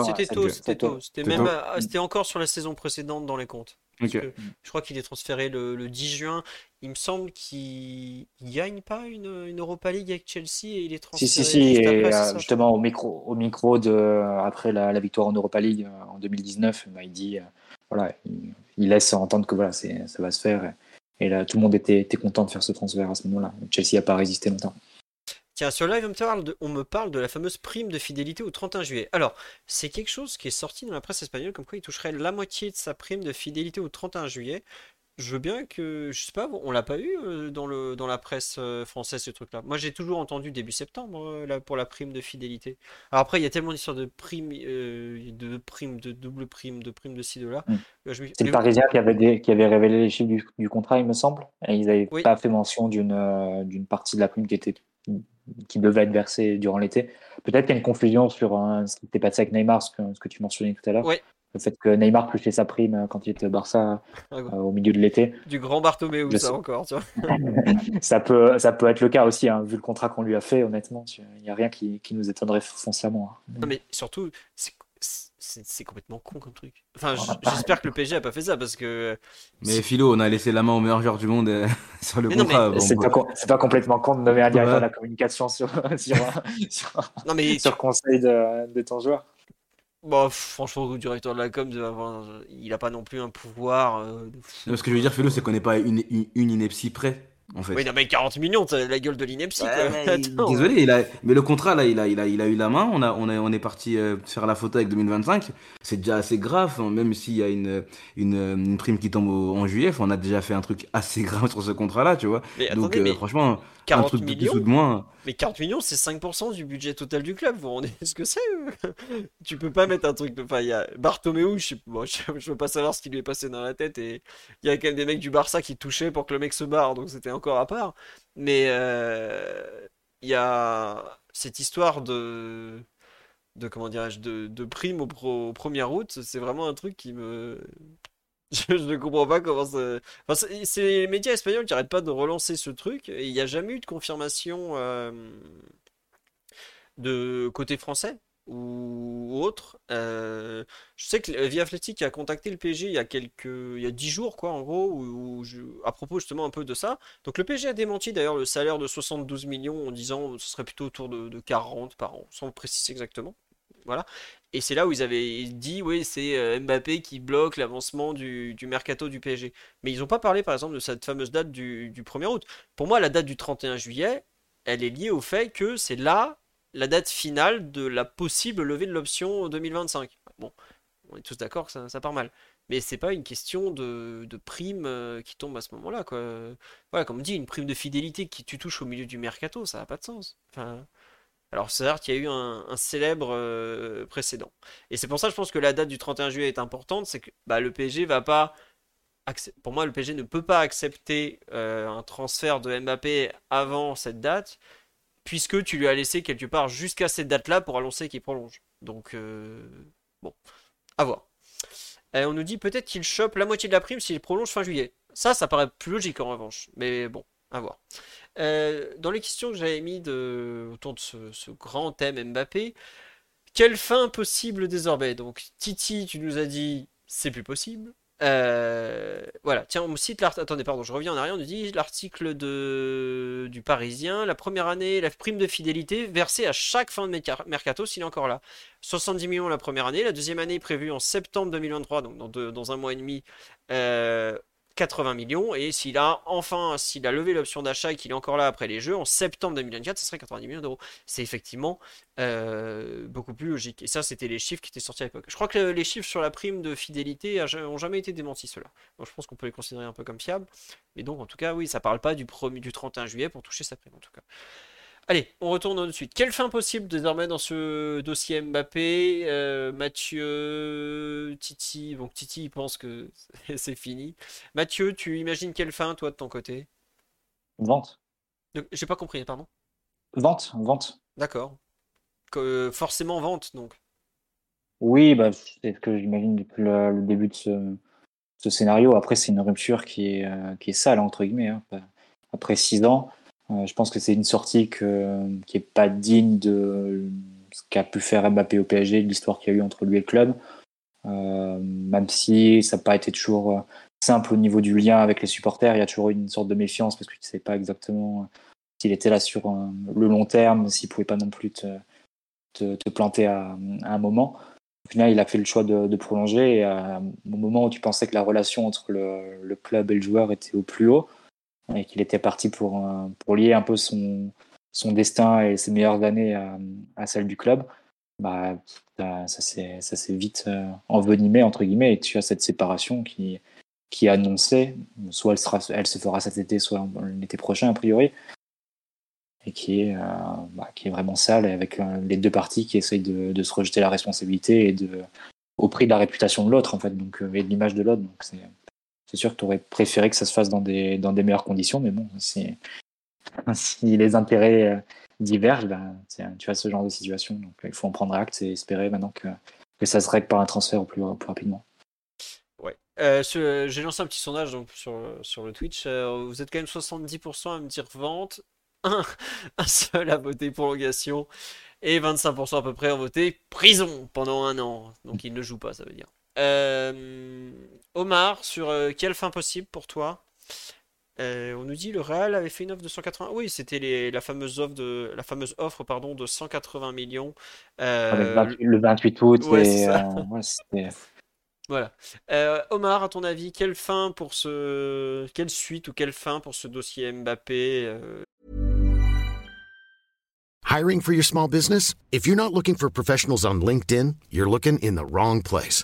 c'était tôt, que- c'était tôt. C'était même, tôt. ah, c'était encore sur la saison précédente dans les comptes. Que je crois qu'il est transféré le, le 10 juin. Il me semble qu'il il gagne pas une, une Europa League avec Chelsea et il est Si, transféré si, si, juste et après, euh, justement au micro, au micro de, après la, la victoire en Europa League en 2019, bah, il dit, euh, voilà, il, laisse entendre que voilà, ça va se faire. Et là, tout le monde était, était content de faire ce transfert à ce moment-là. Chelsea n'a pas résisté longtemps. Tiens, sur live, on me, parle de, on me parle de la fameuse prime de fidélité au 31 juillet. Alors, c'est quelque chose qui est sorti dans la presse espagnole, comme quoi il toucherait la moitié de sa prime de fidélité au 31 juillet. Je veux bien que, je sais pas, on l'a pas eu euh, dans, le, dans la presse euh, française ce truc-là. Moi j'ai toujours entendu début septembre euh, là, pour la prime de fidélité. Alors après il y a tellement d'histoires de primes, de primes, de double prime, de primes de ci, de là. C'est le Parisien qui avait, qui avait révélé les chiffres du, contrat, il me semble. Et ils n'avaient pas fait mention d'une d'une partie de la prime qui, était, qui devait être versée durant l'été. Peut-être qu'il y a une confusion sur ce qui s'était passé avec Neymar, ce que, ce que tu mentionnais tout à l'heure. Oui, le fait que Neymar touchait sa prime euh, quand il était au Barça ah, euh, au milieu de l'été. Du grand Bartomeu, ça encore, tu vois. ça, peut, ça peut être le cas aussi, hein, vu le contrat qu'on lui a fait, honnêtement. Il n'y a rien qui, qui, nous étonnerait foncièrement. Hein. Non, mais surtout, c'est complètement con comme truc. Enfin, j'espère que le PSG a pas fait ça parce que. Mais Philo, on a laissé la main au meilleur joueur du monde euh, sur le contrat. c'est pas, pas, complètement con de nommer un directeur de la communication sur, sur, sur, non, mais... sur conseil de, de ton joueur. Bah, franchement, le directeur de la com, il a pas non plus un pouvoir. Euh, ce que je veux dire, Philo, c'est qu'on n'est pas une, une, ineptie près. En fait. Oui, non, mais 40 millions, t'as la gueule de l'ineptie. désolé, il a, mais le contrat, là, il a, il a, il a eu la main. On, a, on, a, on est parti euh, faire la photo avec 2025. C'est déjà assez grave, hein, même s'il y a une, une, une, prime qui tombe en juillet. On a déjà fait un truc assez grave sur ce contrat-là, tu vois. Donc, euh, franchement, 40 millions, de, moins. Mais 40 millions, c'est 5% du budget total du club. Vous vous rendez ce que c'est Tu peux pas mettre un truc. Enfin, il y a Bartomeu, je, je, veux pas savoir ce qui lui est passé dans la tête. Et il y a quand même des mecs du Barça qui touchaient pour que le mec se barre, donc c'était encore à part. Mais euh, il y a cette histoire de. Comment dirais-je de, prime au, au 1er août, c'est vraiment un truc qui me Je, ne comprends pas comment ça. Enfin, c'est les médias espagnols qui n'arrêtent pas de relancer ce truc. Et il n'y a jamais eu de confirmation euh, de côté français ou autre. Euh, je sais que Via Athletic a contacté le PSG il y a quelques, il y a 10 jours, quoi, en gros, à propos justement un peu de ça. Donc le PSG a démenti d'ailleurs le salaire de 72 millions en disant que ce serait plutôt autour de, de 40 par an, sans préciser exactement. Voilà. Et c'est là où ils avaient dit, oui, c'est euh, Mbappé qui bloque l'avancement du, mercato du PSG. Mais ils n'ont pas parlé, par exemple, de cette fameuse date du, 1er août. Pour moi, la date du 31 juillet, elle est liée au fait que c'est là la date finale de la possible levée de l'option 2025. Bon, on est tous d'accord que ça, part mal. Mais c'est pas une question de, prime euh, qui tombe à ce moment-là, quoi. Voilà, comme on dit, une prime de fidélité qui tu touches au milieu du mercato, ça n'a pas de sens. Enfin, alors, vrai qu'il y a eu un, célèbre euh, précédent. Et c'est pour ça, je pense que la date du 31 juillet est importante. C'est que bah, le PSG va pas. Pour moi, le PSG ne peut pas accepter euh, un transfert de Mbappé avant cette date, puisque tu lui as laissé quelque part jusqu'à cette date-là pour annoncer qu'il prolonge. Donc, euh, bon, à voir. on nous dit peut-être qu'il chope la moitié de la prime s'il prolonge fin juillet. Ça, ça paraît plus logique en revanche. Mais bon, à voir. Euh, dans les questions que j'avais mis de, autour de ce, grand thème Mbappé, quelle fin possible désormais? Donc Titi, tu nous as dit c'est plus possible. Euh, voilà, tiens, on cite l'article. Attendez, pardon, je reviens en arrière. On nous dit l'article de... du Parisien. La première année, la prime de fidélité versée à chaque fin de mercato, s'il est encore là. 70 millions la première année. La deuxième année prévue en septembre 2023, donc dans, dans un mois et demi. Euh, 80 millions. Et s'il a enfin, s'il a levé l'option d'achat et qu'il est encore là après les jeux, en septembre 2024, ce serait 90 millions d'euros. C'est effectivement euh, beaucoup plus logique. Et ça, c'était les chiffres qui étaient sortis à l'époque. Je crois que les chiffres sur la prime de fidélité n'ont jamais été démentis, ceux-là. Je pense qu'on peut les considérer un peu comme fiables. Et donc, en tout cas, oui, ça parle pas du, du 31 juillet pour toucher sa prime, en tout cas. Allez, on retourne de suite. Quelle fin possible désormais dans ce dossier Mbappé euh, Mathieu, Titi, bon Titi il pense que c'est fini. Mathieu, tu imagines quelle fin toi de ton côté? Vente. J'ai pas compris, pardon. Vente, vente. D'accord. forcément vente donc. Oui, bah, c'est ce que j'imagine depuis le, début de ce, scénario. Après, c'est une rupture qui est, euh, qui est sale, entre guillemets. Hein. Après six ans, euh, je pense que c'est une sortie qui n'est pas digne de ce qu'a pu faire Mbappé au PSG, de l'histoire qu'il y a eu entre lui et le club. Euh, même si ça n'a pas été toujours euh, simple au niveau du lien avec les supporters, il y a toujours une sorte de méfiance parce que tu ne sais pas exactement s'il était là sur le long terme, s'il ne pouvait pas non plus te, te, planter à, un moment. Au final, il a fait le choix de, prolonger. Et, au moment où tu pensais que la relation entre le, club et le joueur était au plus haut, et qu'il était parti pour, pour lier un peu son, destin et ses meilleures années à, à celle du club, bah, ça, s'est vite euh, envenimé, entre guillemets, et tu as cette séparation qui, est annoncée, soit elle, se fera cet été, soit l'été prochain, a priori, et qui est, euh, bah, vraiment sale, avec euh, les deux parties qui essayent de, se rejeter la responsabilité et au prix de la réputation de l'autre, en fait, donc, et de l'image de l'autre. Sûr que tu aurais préféré que ça se fasse dans des, dans des meilleures conditions, mais bon, si les intérêts divergent, ben, tu as ce genre de situation. Donc il faut en prendre acte et espérer maintenant que, que ça se règle par un transfert au plus, rapidement. Ouais. Euh, j'ai lancé un petit sondage donc, sur, sur le Twitch. Euh, vous êtes quand même 70% à me dire vente, un, seul à voter prolongation et 25% à peu près à voter prison pendant un an. Donc il ne joue pas, ça veut dire. Euh, Omar, sur quelle fin possible pour toi? Euh, on nous dit le Real avait fait une offre de 180. Oui, c'était la fameuse offre de la fameuse offre pardon de 180 millions. Euh, le 28 août. Euh, voilà. Omar, à ton avis, quelle fin pour ce, quelle suite ou quelle fin pour ce dossier Mbappé Hiring for your small business? If you're not looking for professionals on LinkedIn, you're looking in the wrong place.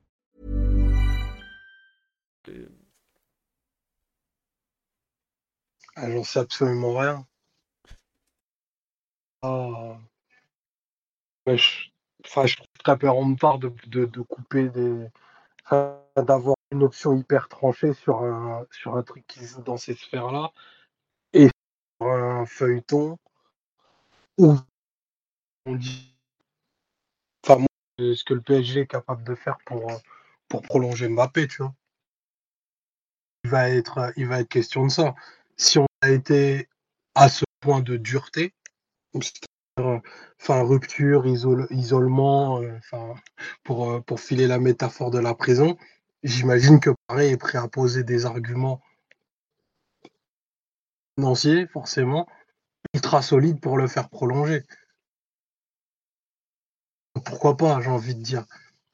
Ah, j'en sais absolument rien. Ah. je, enfin, je trouve très péremptoire de, de, de couper des. d'avoir une option hyper tranchée sur un, sur un truc qui joue dans ces sphères-là et sur un feuilleton où on dit. Enfin, moi, ce que le PSG est capable de faire pour, pour prolonger Mbappé, tu vois. Il va être, il va être question de ça. Si on a été à ce point de dureté, enfin rupture, isolement, euh, euh, pour filer la métaphore de la prison, j'imagine que Paris est prêt à poser des arguments financiers, forcément, ultra solides pour le faire prolonger. Pourquoi pas, j'ai envie de dire.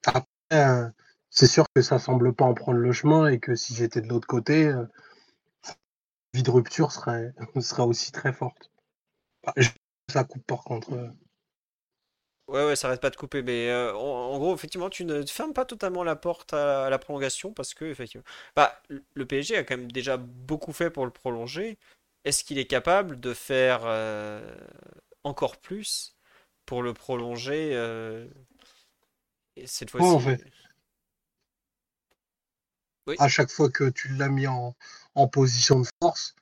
Après, euh, c'est sûr que ça semble pas en prendre le chemin et que si j'étais de l'autre côté, vie de rupture serait, serait aussi très forte ça coupe par contre. Euh. Ouais, ouais, ça arrête pas de couper, mais euh, en, gros, effectivement, tu ne fermes pas totalement la porte à, la prolongation parce que, effectivement, bah, le PSG a quand même déjà beaucoup fait pour le prolonger. Est-ce qu'il est capable de faire euh, encore plus pour le prolonger cette fois-ci en fait. À chaque fois que tu l'as mis en, en position de force,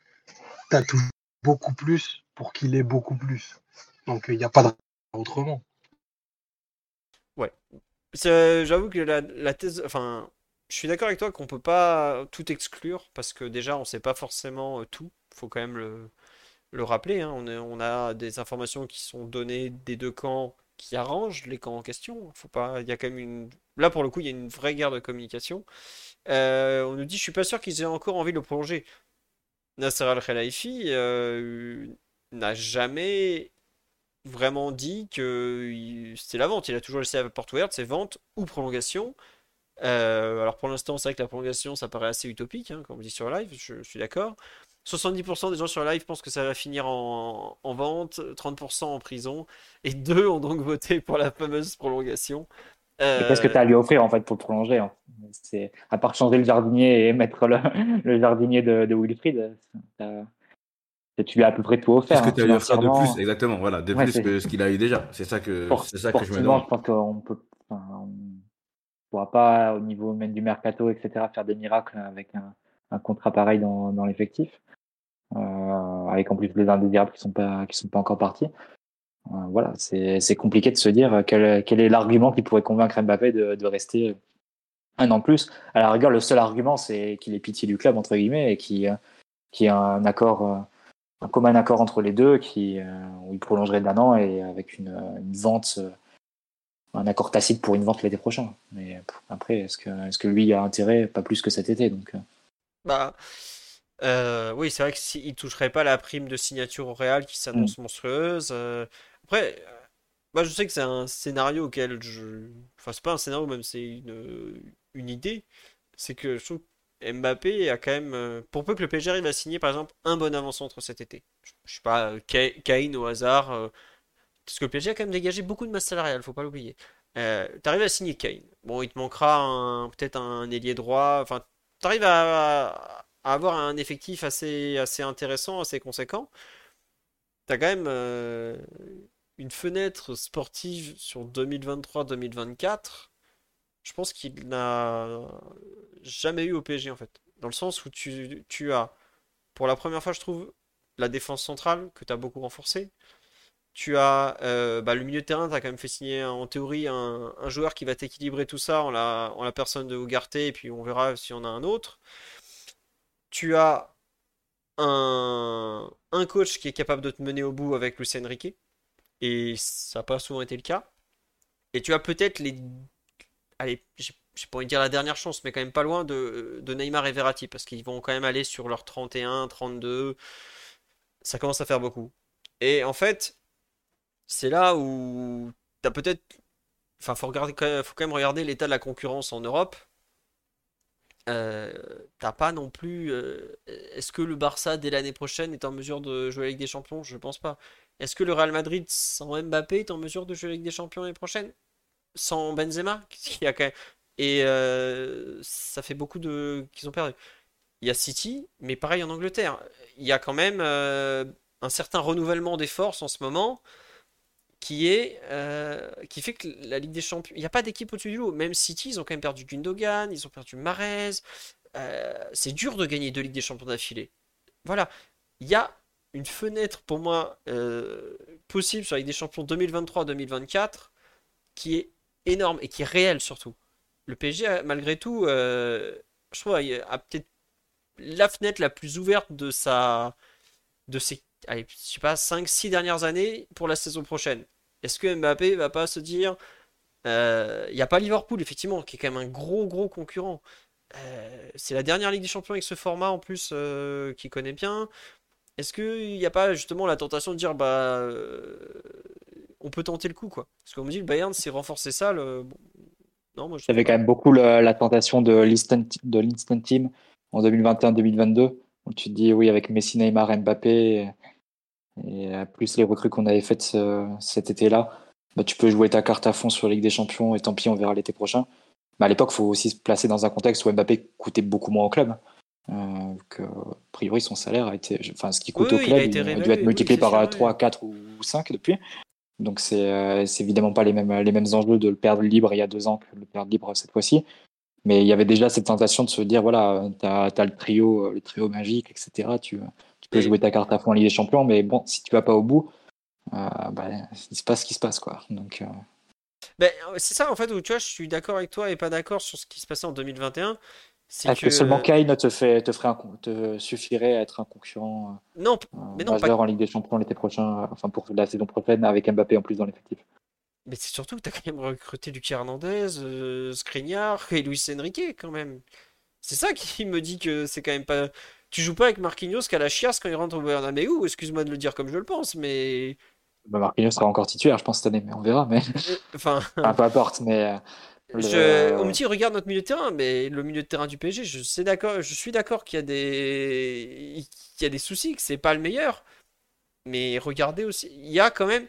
tu as toujours beaucoup plus pour qu'il ait beaucoup plus. Donc il n'y a pas de autrement. Ouais. J'avoue que la, thèse. Enfin, je suis d'accord avec toi qu'on peut pas tout exclure parce que déjà on sait pas forcément euh, tout. Faut quand même le, le rappeler. Hein. On, on, a des informations qui sont données des deux camps qui arrangent les camps en question. Faut pas. Il y a quand même une. Là pour le coup, il y a une vraie guerre de communication. Euh, on nous dit, je suis pas sûr qu'ils aient encore envie de le prolonger. Nasser Al-Khelaifi, euh, n'a jamais vraiment dit que c'était la vente. Il a toujours laissé la porte ouverte, c'est vente ou prolongation. Euh, alors pour l'instant, c'est vrai que la prolongation, ça paraît assez utopique, hein, comme on dit sur live, je, suis d'accord. 70% des gens sur live pensent que ça va finir en, vente, 30% en prison, et deux ont donc voté pour la fameuse prolongation. Qu'est-ce que tu as à lui offrir en fait pour le prolonger hein C'est à part changer le jardinier et mettre le, jardinier de, de Wilfried, tu lui as à peu près tout offert. Qu'est-ce que tu as lui offert de plus Exactement, voilà, de plus que ce qu'il a eu déjà. C'est ça que, c'est ça que je me demande. Je pense qu'on peut, on pourra pas au niveau même du mercato, etc., faire des miracles avec un, un contrat pareil dans, dans l'effectif, euh, avec en plus les indésirables qui sont pas qui sont pas encore partis. Euh, voilà, c'est compliqué de se dire quel, est l'argument qui pourrait convaincre Mbappé de, rester un an de plus. À la rigueur, le seul argument, c'est qu'il ait pitié du club, entre guillemets, et qu'il y ait un accord, un commun accord entre les deux, qui, où il prolongerait d'un an et avec une, une vente, un accord tacite pour une vente l'été prochain. Mais après, est-ce que, est-ce que lui a intérêt? Pas plus que cet été. Donc. Bah. Oui, c'est vrai que s'il toucherait pas la prime de signature au Real qui s'annonce mm. monstrueuse. après, moi, je sais que c'est un scénario auquel je. Enfin, c'est pas un scénario, même, c'est une, une idée. C'est que je trouve que Mbappé a quand même. Euh, pour peu que le PSG arrive à signer, par exemple, un bon avant-centre cet été. Je sais pas, euh, Kane au hasard. Euh, parce que le PSG a quand même dégagé beaucoup de masse salariale, faut pas l'oublier. Euh, t'arrives à signer Kane. Bon, il te manquera peut-être un ailier droit. Enfin, t'arrives à, à, avoir un effectif assez, assez intéressant, assez conséquent. T'as quand même une fenêtre sportive sur 2023-2024, je pense qu'il n'a jamais eu au PSG en fait. Dans le sens où tu, tu as, pour la première fois, je trouve, la défense centrale que tu as beaucoup renforcée. Tu as euh, bah, le milieu de terrain, tu as quand même fait signer en théorie un, joueur qui va t'équilibrer tout ça en la, en la personne de Ugarte, et puis on verra si on a un autre. Tu as un, coach qui est capable de te mener au bout avec Lucien Riquet. Et ça n'a pas souvent été le cas. Et tu as peut-être les. Allez, j'ai pas envie de dire la dernière chance, mais quand même pas loin de, Neymar et Verratti, parce qu'ils vont quand même aller sur leurs 31, 32. Ça commence à faire beaucoup. Et en fait, c'est là où tu as peut-être. Enfin, faut, regarder, faut quand même regarder l'état de la concurrence en Europe. Euh, t'as pas non plus. Euh, est-ce que le Barça dès l'année prochaine est en mesure de jouer avec des champions? Je pense pas. Est-ce que le Real Madrid sans Mbappé est en mesure de jouer avec des champions l'année prochaine? Sans Benzema qui a quand même... Et euh, ça fait beaucoup de qu'ils ont perdu. Il y a City, mais pareil en Angleterre. Il y a quand même un certain renouvellement des forces en ce moment qui est euh, qui fait que la Ligue des Champions, il n'y a pas d'équipe au-dessus du lot. Même City, ils ont quand même perdu Gundogan, ils ont perdu Mahrez. c'est dur de gagner deux Ligues des Champions d'affilée. Voilà, il y a une fenêtre pour moi euh, possible sur avec des champions 2023-2024 qui est énorme et qui est réelle surtout. Le PSG, malgré tout, euh, je trouve, a peut-être la fenêtre la plus ouverte de sa de ses allez, je sais pas 5 6 dernières années pour la saison prochaine. Est-ce que Mbappé va pas se dire euh, il n'y a pas Liverpool effectivement qui est quand même un gros gros concurrent. c'est la dernière Ligue des Champions avec ce format en plus qui connaît bien. Est-ce qu'il n'y a pas justement la tentation de dire bah euh, on peut tenter le coup quoi? Parce qu'on me dit le Bayern s'est renforcé ça. Le... Non, moi, je... Il y avait quand même beaucoup la, tentation de l'instant team en 2021-2022 où tu te dis oui avec Messi, Neymar, Mbappé et, plus les recrues qu'on avait faites cet été-là, bah, tu peux jouer ta carte à fond sur Ligue des Champions et tant pis on verra l'été prochain. Mais à l'époque, il faut aussi se placer dans un contexte où Mbappé coûtait beaucoup moins au club. Euh, que, a priori, son salaire a été. Enfin, ce qui coûte au club, il, a dû être multiplié par 3, 4 ou 5 depuis. Donc, c'est euh, évidemment pas les mêmes, les mêmes enjeux de le perdre libre il y a deux ans que de le perdre libre cette fois-ci. Mais il y avait déjà cette tentation de se dire voilà, tu as, as, le trio, le trio magique, etc. Tu peux jouer ta carte à fond en Ligue des Champions, mais bon, si tu vas pas au bout, euh, bah, il se passe ce qui se passe. Quoi. Donc. Euh... Ben, c'est ça en fait où tu vois, je suis d'accord avec toi et pas d'accord sur ce qui se passait en 2021. C'est que... seulement Kane te, fait, te, ferait te suffirait à être un concurrent euh, non, mais non, pas... en Ligue des Champions l'été prochain, euh, enfin pour la saison prochaine avec Mbappé en plus dans l'effectif. Mais c'est surtout que tu as quand même recruté Lucie Hernandez, euh, Skriniar et Luis Enrique quand même. C'est ça qui me dit que c'est quand même pas. Tu joues pas avec Marquinhos qu'à la chiasse quand il rentre au Bernabeu, excuse-moi de le dire comme je le pense, mais. Bah Marquinhos sera encore titulaire, je pense, cette année, mais on verra. Mais... Enfin... enfin peu importe, mais je... On me dit regarde notre milieu de terrain, mais le milieu de terrain du PSG, je, sais d'accord, je suis d'accord qu'il y a des, il y a des soucis, que c'est pas le meilleur. Mais regardez aussi, il y a quand même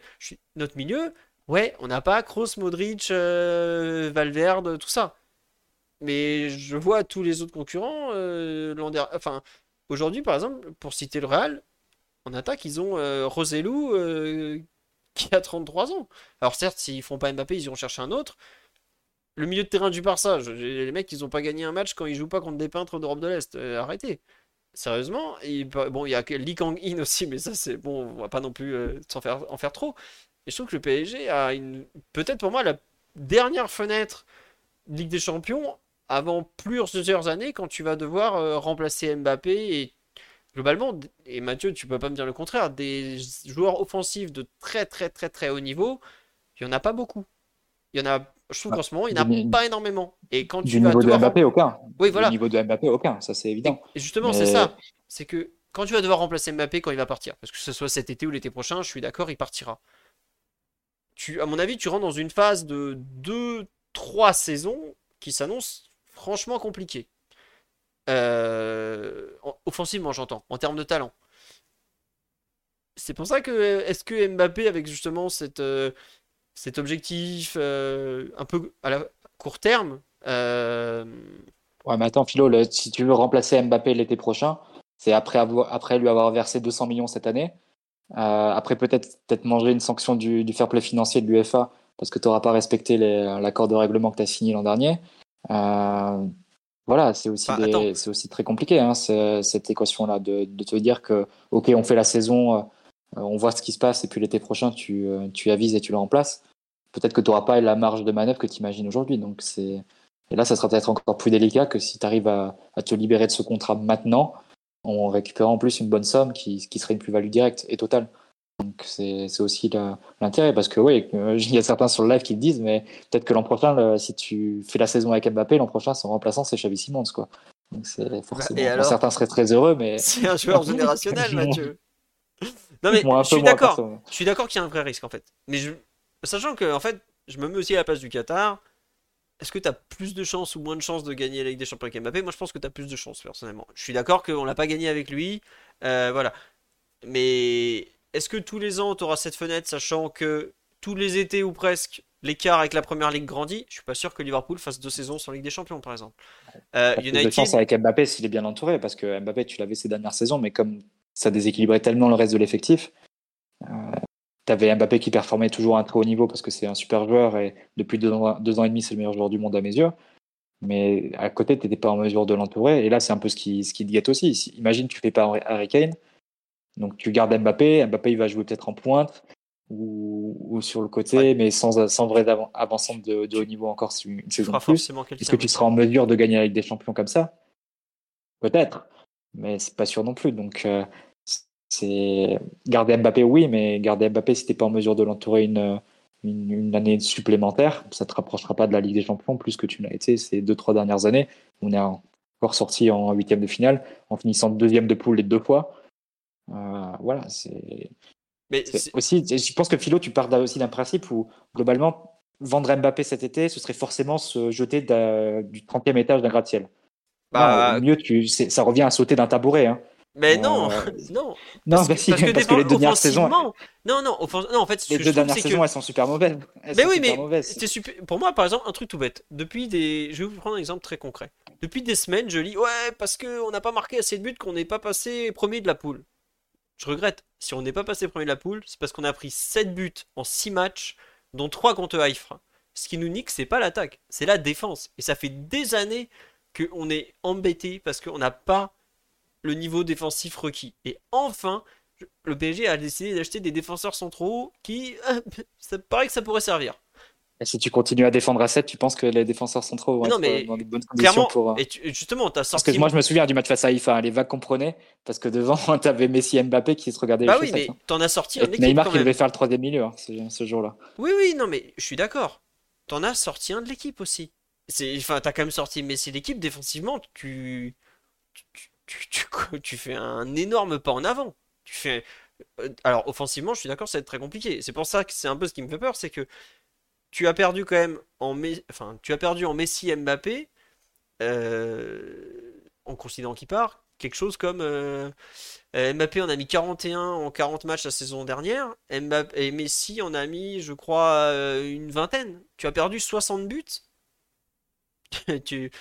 notre milieu. Ouais, on n'a pas Kroos, Modric, euh, Valverde, tout ça. Mais je vois tous les autres concurrents euh, Enfin, aujourd'hui, par exemple, pour citer le Real, en attaque, ils ont euh, Roselou euh, qui a 33 ans. Alors certes, s'ils font pas Mbappé, ils iront chercher un autre le milieu de terrain du Barça, les mecs, ils ont pas gagné un match quand ils jouent pas contre des peintres d'Europe de l'Est. Euh, arrêtez. Sérieusement, bon, il y a Lee Kang-in aussi, mais ça, c'est bon, on va pas non plus euh, faire, en faire trop. Et je trouve que le PSG a peut-être pour moi, la dernière fenêtre Ligue des Champions avant plusieurs années quand tu vas devoir euh, remplacer Mbappé et globalement, et Mathieu, tu peux pas me dire le contraire, des joueurs offensifs de très très très très haut niveau, il y en a pas beaucoup. Il y en a, je trouve Bah, qu'en ce moment, il n'y en a du- pas énormément. Et quand tu Du vas niveau de devoir Mbappé, aucun. Oui, voilà. Du niveau de Mbappé, aucun, ça c'est évident. Et justement, Mais- c'est ça. C'est que quand tu vas devoir remplacer Mbappé quand il va partir, parce que ce soit cet été ou l'été prochain, je suis d'accord, il partira. Tu, à mon avis, tu rentres dans une phase de 2-3 saisons qui s'annonce franchement compliquée. Euh, en- offensivement, j'entends, en termes de talent. C'est pour ça que est-ce que Mbappé, avec justement cette, euh, cet objectif euh, un peu à la court terme, Ouais, mais attends, Philo, si tu veux remplacer Mbappé l'été prochain, c'est après, après lui avoir versé 200 millions cette année. Après, peut-être peut-être manger une sanction du, du fair play financier de l'UEFA parce que tu n'auras pas respecté l'accord de règlement que tu as signé l'an dernier. Euh, voilà, c'est aussi, Bah, des- c'est aussi très compliqué, hein, ce- cette équation-là, de, de te dire que, OK, on fait la saison, euh, on voit ce qui se passe, et puis l'été prochain, tu, euh, tu avises et tu le remplaces. Peut-être que tu n'auras pas la marge de manœuvre que tu imagines aujourd'hui. Donc, c'est. Et là, ça sera peut-être encore plus délicat que si tu arrives à, à te libérer de ce contrat maintenant, en récupérant en plus une bonne somme qui, qui serait une plus-value directe et totale. Donc c'est aussi l'intérêt, parce que oui, euh, il y a certains sur le live qui le disent, mais peut-être que l'an prochain, le- si tu fais la saison avec Mbappé, l'an prochain, son remplaçant, c'est Xavi Simons. Quoi. Donc c'est forcément... et bon, alors certains seraient très heureux, mais... c'est un joueur générationnel, Mathieu. Non mais Moi, je suis d'accord. perso. Je suis d'accord qu'il y a un vrai risque en fait. Mais je... sachant que en fait, je me mets aussi à la place du Qatar. Est-ce que tu as plus de chances ou moins de chances de gagner la Ligue des Champions avec Mbappé? Moi, je pense que tu as plus de chances personnellement. Je suis d'accord qu'on l'a pas gagné avec lui. euh, voilà. Mais est-ce que tous les ans, tu auras cette fenêtre, sachant que tous les étés ou presque, l'écart avec la première ligue grandit? Je suis pas sûr que Liverpool fasse deux saisons sans Ligue des Champions, par exemple. Euh, T'as plus de United, chance avec Mbappé s'il est bien entouré, parce que Mbappé, tu l'avais ces dernières saisons, mais comme ça déséquilibrait tellement le reste de l'effectif, euh, tu avais Mbappé qui performait toujours à un très haut niveau parce que c'est un super joueur et depuis deux ans, deux ans et demi, c'est le meilleur joueur du monde à mes yeux. Mais à côté, tu n'étais pas en mesure de l'entourer. Et là, c'est un peu ce qui, ce qui te guette aussi. Si- imagine, tu fais pas Harry Kane, donc tu gardes Mbappé. Mbappé, il va jouer peut-être en pointe ou, ou sur le côté, Ouais. mais sans, sans vraie avan- avancante de, de haut niveau encore une tu saison de plus. Est-ce que tu seras en mesure de gagner avec des champions comme ça? Peut-être, mais c'est pas sûr non plus. Donc, euh, c'est garder Mbappé, oui, mais garder Mbappé si t'es pas en mesure de l'entourer une, une, une année supplémentaire, ça te rapprochera pas de la Ligue des Champions plus que tu l'as été ces deux trois dernières années. On est encore sorti en huitième de finale en finissant deuxième de poule les deux fois. Euh, voilà, c'est Mais aussi, je pense que Philo, tu pars d'un- aussi d'un principe où, globalement, vendre Mbappé cet été, ce serait forcément se jeter du 30e étage d'un gratte-ciel. bah, Non, au mieux, tu, ça revient à sauter d'un tabouret. Hein. mais non, Euh, non. Non, Parce bah que, si, parce que parce que les deux dernières saisons, Non, non, non, en fait, les deux dernières saisons, que... elles sont super mauvaises. Elles Mais oui, mais c'était super. Pour moi, par exemple, un truc tout bête. Depuis des, je vais vous prendre un exemple très concret. Depuis des semaines, je lis ouais parce que on n'a pas marqué assez de buts, qu'on n'est pas passé premier de la poule. Je regrette. Si on n'est pas passé premier de la poule, c'est parce qu'on a pris 7 buts en 6 matchs, dont 3 contre Haïfa. Ce qui nous nique, c'est pas l'attaque, c'est la défense. Et ça fait des années qu'on est embêté parce qu'on n'a pas le niveau défensif requis. Et enfin, le PSG a décidé d'acheter des défenseurs centraux qui, ça paraît que ça pourrait servir. Et si tu continues à défendre à 7, tu penses que les défenseurs centraux vont non, être mais dans de bonnes conditions pour. euh, et tu- justement, t'as Parce sorti. que moi, je me souviens du match face à Haïfa, hein, les vagues qu'on prenait, parce que devant, t'avais Messi et Mbappé qui se regardaient Bah les oui, chaussettes, mais hein. t'en as sorti Et un équipe Neymar quand qui devait faire le troisième milieu hein, ce, ce jour-là. Oui, oui, non, mais je suis d'accord. T'en as sorti un de l'équipe aussi. Enfin, t'as quand même sorti Messi l'équipe défensivement. Tu, tu, tu, tu, tu fais un énorme pas en avant. Tu fais. euh, Alors, offensivement, je suis d'accord, ça va être très compliqué. C'est pour ça que c'est un peu ce qui me fait peur, c'est que tu as perdu quand même en, Me- enfin, tu as perdu en Messi, Mbappé, euh, en considérant qu'il part, quelque chose comme euh, euh, Mbappé en a mis 41 en 40 matchs la saison dernière, Mbappé, et Messi en a mis, je crois, une vingtaine. Tu as perdu 60 buts. tu...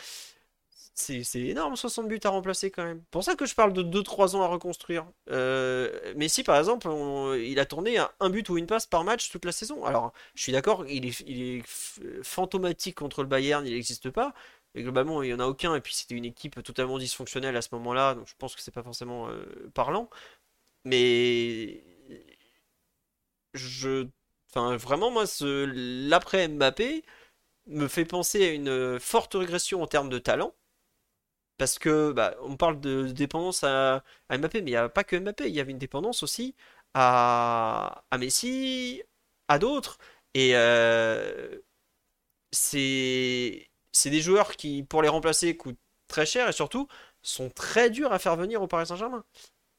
C'est énorme 60 buts à remplacer quand même. Pour ça que je parle de 2-3 ans à reconstruire. Euh, Messi par exemple, il a tourné à un but ou une passe par match toute la saison. Alors je suis d'accord, il est, il est fantomatique contre le Bayern, il n'existe pas. Et globalement, il n'y en a aucun. Et puis c'était une équipe totalement dysfonctionnelle à ce moment-là. Donc je pense que c'est pas forcément euh, parlant. Mais je. Enfin, vraiment, moi, ce... l'après Mbappé, me fait penser à une forte régression en termes de talent. Parce que bah, on parle de dépendance à, à Mbappé, mais il n'y a pas que Mbappé, il y avait une dépendance aussi à, à Messi, à d'autres. Et euh, c'est des joueurs qui, pour les remplacer, coûtent très cher et surtout sont très durs à faire venir au Paris Saint-Germain.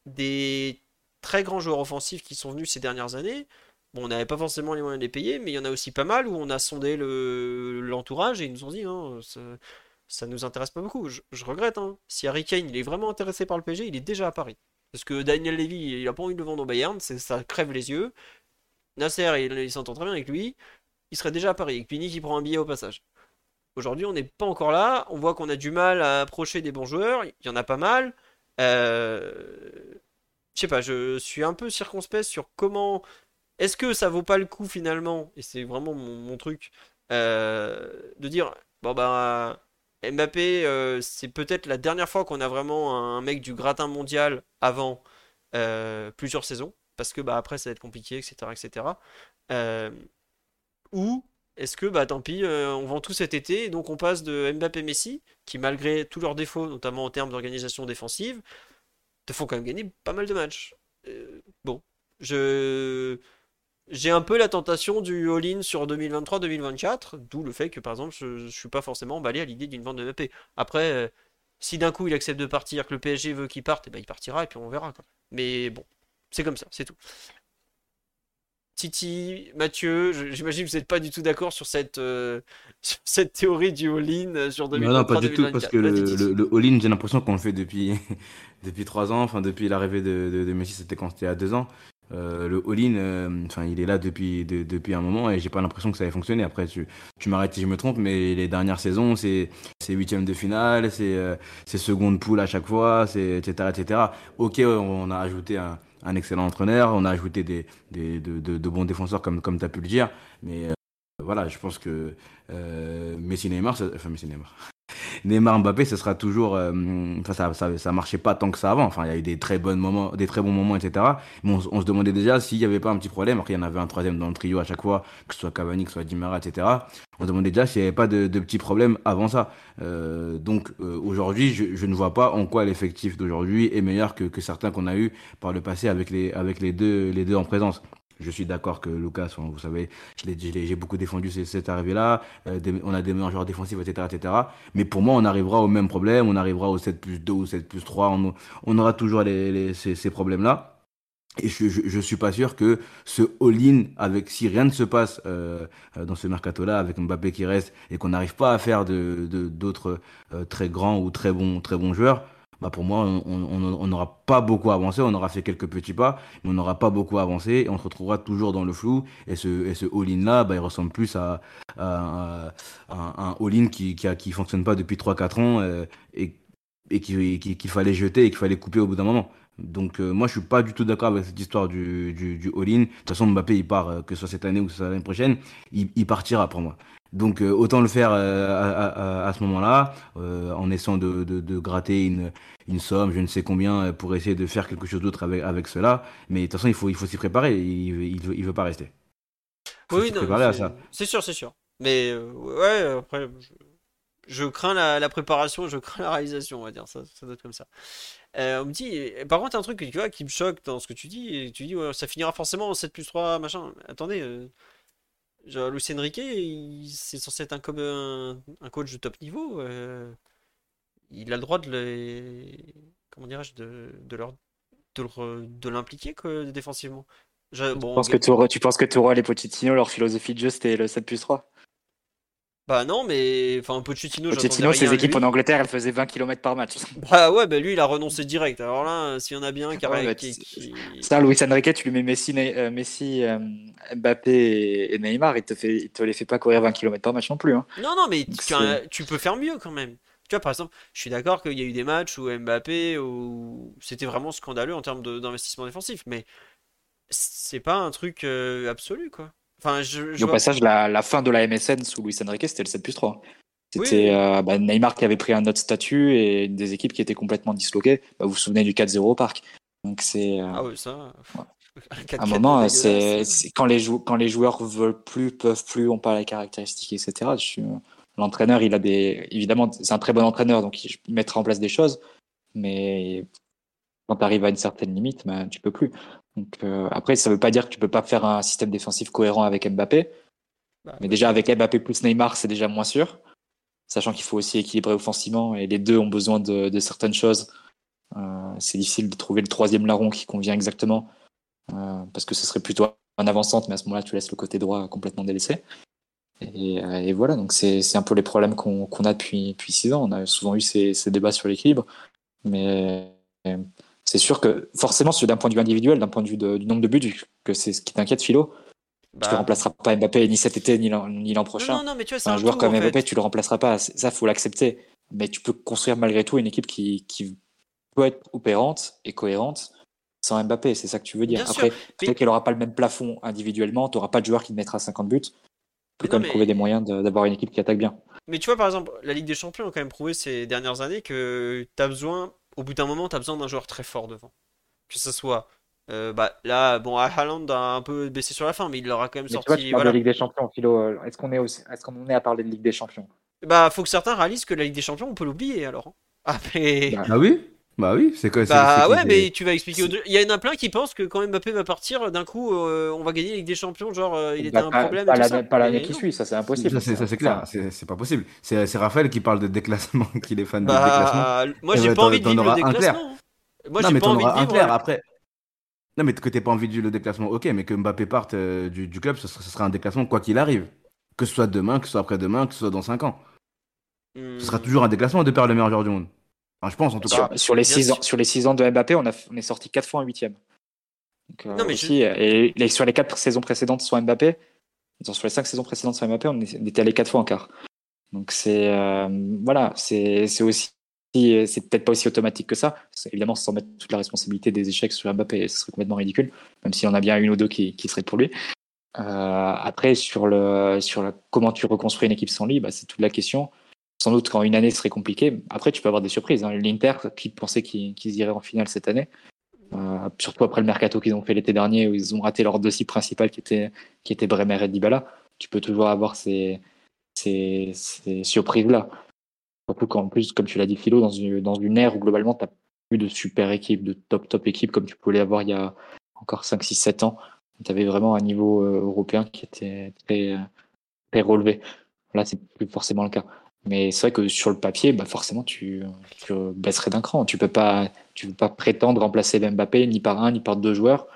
Des très grands joueurs offensifs qui sont venus ces dernières années. Bon, on n'avait pas forcément les moyens de les payer, mais il y en a aussi pas mal où on a sondé l'entourage et ils nous ont dit non, ça, nous intéresse pas beaucoup. Je, regrette. Hein. Si Harry Kane il est vraiment intéressé par le PSG, il est déjà à Paris. Parce que Daniel Levy, il a pas envie de le vendre au Bayern, ça crève les yeux. Nasser, il, s'entend très bien avec lui. Il serait déjà à Paris. Et Pini qui prend un billet au passage. Aujourd'hui, on n'est pas encore là. On voit qu'on a du mal à approcher des bons joueurs. Il y en a pas mal. Euh... Je sais pas, je suis un peu circonspect sur comment. Est-ce que ça vaut pas le coup finalement, et c'est vraiment mon, truc, euh, de dire bon bah Mbappé, euh, c'est peut-être la dernière fois qu'on a vraiment un mec du gratin mondial avant euh, plusieurs saisons, parce que bah après ça va être compliqué, etc., etc. ou est-ce que, bah tant pis, euh, on vend tout cet été, et donc on passe de Mbappé Messi, qui malgré tous leurs défauts, notamment en termes d'organisation défensive, te font quand même gagner pas mal de matchs. Euh, bon, je j'ai un peu la tentation du all-in sur 2023-2024, d'où le fait que par exemple je, ne suis pas forcément emballé à l'idée d'une vente de Mbappé. Après, euh, si d'un coup il accepte de partir, que le PSG veut qu'il parte, et eh ben, il partira et puis on verra. Mais bon, c'est comme ça, c'est tout. Titi, Mathieu, j'imagine que vous n'êtes pas du tout d'accord sur cette, euh, cette théorie du all-in euh, sur 2023 Non, pas du tout, parce que le, le, all-in, j'ai l'impression qu'on le fait depuis, depuis 3 ans, enfin depuis l'arrivée de, de, Messi, c'était quand c'était à 2 ans. Euh, le all-in, enfin il est là depuis, depuis un moment et j'ai pas l'impression que ça ait fonctionné. Après, tu, tu m'arrêtes si je me trompe, mais les dernières saisons, c'est huitième de finale, c'est seconde poule à chaque fois, etc., etc. Ok, on a ajouté un excellent entraîneur. On a ajouté des, des de, bons défenseurs, comme, comme tu as pu le dire. Mais euh, voilà, je pense que euh, Messi Neymar, enfin Messi Neymar. Neymar Mbappé, ce sera toujours. Euh, ça, ça, ça, marchait pas tant que ça avant. Enfin, il y a eu des très bons moments, des très bons moments, etc. Mais on, se demandait déjà s'il y avait pas un petit problème. Après, il y en avait un troisième dans le trio à chaque fois, que ce soit Cavani, que ce soit Dimara, etc. On se demandait déjà s'il n'y avait pas de, de, petits problèmes avant ça. Euh, donc euh, aujourd'hui, je, je, ne vois pas en quoi l'effectif d'aujourd'hui est meilleur que, que certains qu'on a eu par le passé avec les, avec les deux, les deux en présence. Je suis d'accord que Lucas, vous savez, j'ai beaucoup défendu cette arrivée-là. Euh, on a des meilleurs joueurs défensifs, etc., etc. Mais pour moi, on arrivera au même problème. On arrivera au 7 plus 2 ou 7 plus 3. On, aura toujours les, ces, problèmes-là. Et je, je, je, suis pas sûr que ce all-in, avec si rien ne se passe euh, dans ce mercato-là, avec Mbappé qui reste et qu'on n'arrive pas à faire d'autres euh, très grands ou très bons très bons joueurs, bah pour moi, on n'aura pas beaucoup avancé. On aura fait quelques petits pas, mais on n'aura pas beaucoup avancé. Et on se retrouvera toujours dans le flou. Et ce, et ce all-in-là, bah, il ressemble plus à, à, un all-in qui, qui, qui fonctionne pas depuis 3-4 ans euh, et, et qu'il qui, fallait jeter et qu'il fallait couper au bout d'un moment. Donc euh, moi je suis pas du tout d'accord avec cette histoire du, du, du all-in. De toute façon Mbappé il part, euh, que ce soit cette année ou que ce soit l'année prochaine, il partira pour moi. Donc euh, autant le faire euh, à, à, à, ce moment-là, euh, en essayant de, de, de, gratter une, une somme, je ne sais combien, pour essayer de faire quelque chose d'autre avec, avec cela. Mais de toute façon, il faut, il faut s'y préparer. Il, il, veut, il veut pas rester. Il oui, préparer à ça. C'est sûr, c'est sûr. Mais ouais, après, je, je crains la, la, préparation, je crains la réalisation, on va dire. Ça, ça doit être comme ça. on me dit, par contre, un truc tu vois, qui me choque dans ce que tu dis, tu dis, ouais, ça finira forcément en 7 plus 3, machin. Attendez Luis Enrique, c'est censé être un, un, coach de top niveau. Euh, il a le droit de les. Comment dirais-je de, de, leur, de, l'impliquer défensivement. Je, bon, tu, penses que tu, tu penses que les Pochettino, leur philosophie de jeu, c'était le 7 plus 3 bah non, mais enfin Pochettino. Pochettino, ses équipes en Angleterre, elles faisaient 20 km par match. Bah ouais, bah lui, il a renoncé direct. Alors là, s'il y en a bien qui, ouais, qui, Ça, Luis Enrique, tu lui mets Messi, euh, Messi euh, Mbappé et, Neymar, il te fait, il te les fait pas courir 20 km par match non plus. Hein. Non, non, mais tu, peux faire mieux quand même. Tu vois, par exemple, je suis d'accord qu'il y a eu des matchs où Mbappé, où c'était vraiment scandaleux en termes d'investissement défensif, mais c'est pas un truc euh, absolu, quoi. Enfin, je, Au passage, la, la, fin de la MSN sous Luis Enrique, c'était le 7 plus 3. C'était euh, bah, Neymar qui avait pris un autre statut et des équipes qui étaient complètement disloquées. Bah, vous vous souvenez du 4-0 au parc. Donc c'est. Euh, ah oui, ça. À un moment, c'est quand les, quand les joueurs veulent plus, peuvent plus, on parle des caractéristiques, etc. L'entraîneur, il a des. Évidemment, c'est un très bon entraîneur, donc il mettra en place des choses, mais quand tu arrives à une certaine limite, ben, tu peux plus. Donc, euh, après, ça ne veut pas dire que tu peux pas faire un système défensif cohérent avec Mbappé. Bah, mais déjà, avec Mbappé plus Neymar, c'est déjà moins sûr. Sachant qu'il faut aussi équilibrer offensivement et les deux ont besoin de, certaines choses. Euh, c'est difficile de trouver le troisième larron qui convient exactement. Euh, parce que ce serait plutôt un avant-centre, mais à ce moment-là, tu laisses le côté droit complètement délaissé. Et, voilà, donc c'est un peu les problèmes qu'on a depuis, depuis six ans. On a souvent eu ces, ces débats sur l'équilibre. Mais c'est sûr que forcément, d'un point de vue individuel, d'un point de vue du nombre de buts, que c'est ce qui t'inquiète, Philo, tu ne bah. remplaceras pas Mbappé ni cet été ni l'an prochain. Non, non, mais tu vois, un, joueur comme Mbappé, tu le remplaceras pas. Ça, faut l'accepter. Mais tu peux construire malgré tout une équipe qui, qui peut être opérante et cohérente sans Mbappé. C'est ça que tu veux dire. Après, peut-être qu'elle n'aura pas le même plafond individuellement. Tu n'auras pas de joueur qui te mettra 50 buts. Tu peux quand même trouver des moyens d'avoir une équipe qui attaque bien. Mais tu vois, par exemple, la Ligue des Champions a quand même prouvé ces dernières années que tu as besoin au bout d'un moment, tu as besoin d'un joueur très fort devant. Que ce soit. Euh, bah, là, bon, Haaland a un peu baissé sur la fin, mais il aura quand même sorti. Tu vois, de Ligue des Champions, Philo. Euh, est-ce qu'on est, est, qu'on est à parler de Ligue des Champions? Bah, faut que certains réalisent que la Ligue des Champions, on peut l'oublier alors. Ah, mais... bah, ah oui? Bah oui, c'est quoi Bah ouais, mais tu vas expliquer. Il y en a plein qui pensent que quand Mbappé va partir, d'un coup, euh, on va gagner avec des champions. Genre, euh, il était bah, un problème. Pas l'année qui suit, ça c'est impossible. Ça c'est clair, c'est pas possible. C'est Raphaël qui parle de déclassement, qu'il est fan de bah, déclassement. Moi j'ai pas envie de vivre le déclassement. Moi j'ai pas envie de vivre. Un clair après. Non, mais que t'aies pas envie de vivre le déclassement, ok, mais que Mbappé parte euh, du, club, ce sera, un déclassement quoi qu'il arrive. Que ce soit demain, que ce soit après-demain, que ce soit dans 5 ans. Ce sera hmm. toujours un déclassement de perdre le meilleur joueur du monde je pense en tout cas. Sur les, six ans, sur les six ans de Mbappé, on, a, on est sorti 4 fois en 8 euh, non, mais aussi, et, sur les 4 saisons précédentes sur Mbappé, sur les 5 saisons précédentes sur Mbappé, on, était allé 4 fois en quart. Donc c'est euh, voilà, c'est aussi c'est peut-être pas aussi automatique que ça. Évidemment, sans mettre toute la responsabilité des échecs sur Mbappé, ce serait complètement ridicule, même si on a bien une ou deux qui, qui seraient pour lui. Euh, après, sur le sur la, comment tu reconstruis une équipe sans lui, bah, c'est toute la question sans doute quand une année serait compliquée. Après, tu peux avoir des surprises. Hein. L'Inter, qui pensait qu'ils iraient en finale cette année, euh, surtout après le mercato qu'ils ont fait l'été dernier, où ils ont raté leur dossier principal qui était, qui était Bremer et Dybala, tu peux toujours avoir ces, ces, surprises-là. Surtout qu'en plus, comme tu l'as dit, Philo, dans une, dans une ère où globalement, tu n'as plus de super équipe, de top, top équipe, comme tu pouvais l'avoir il y a encore 5, 6, 7 ans. Tu avais vraiment un niveau euh, européen qui était très, très relevé. Là, c'est plus forcément le cas. Mais c'est vrai que sur le papier, bah forcément, tu, tu baisserais d'un cran. Tu peux pas, tu peux pas prétendre remplacer Mbappé ni par un ni par deux joueurs,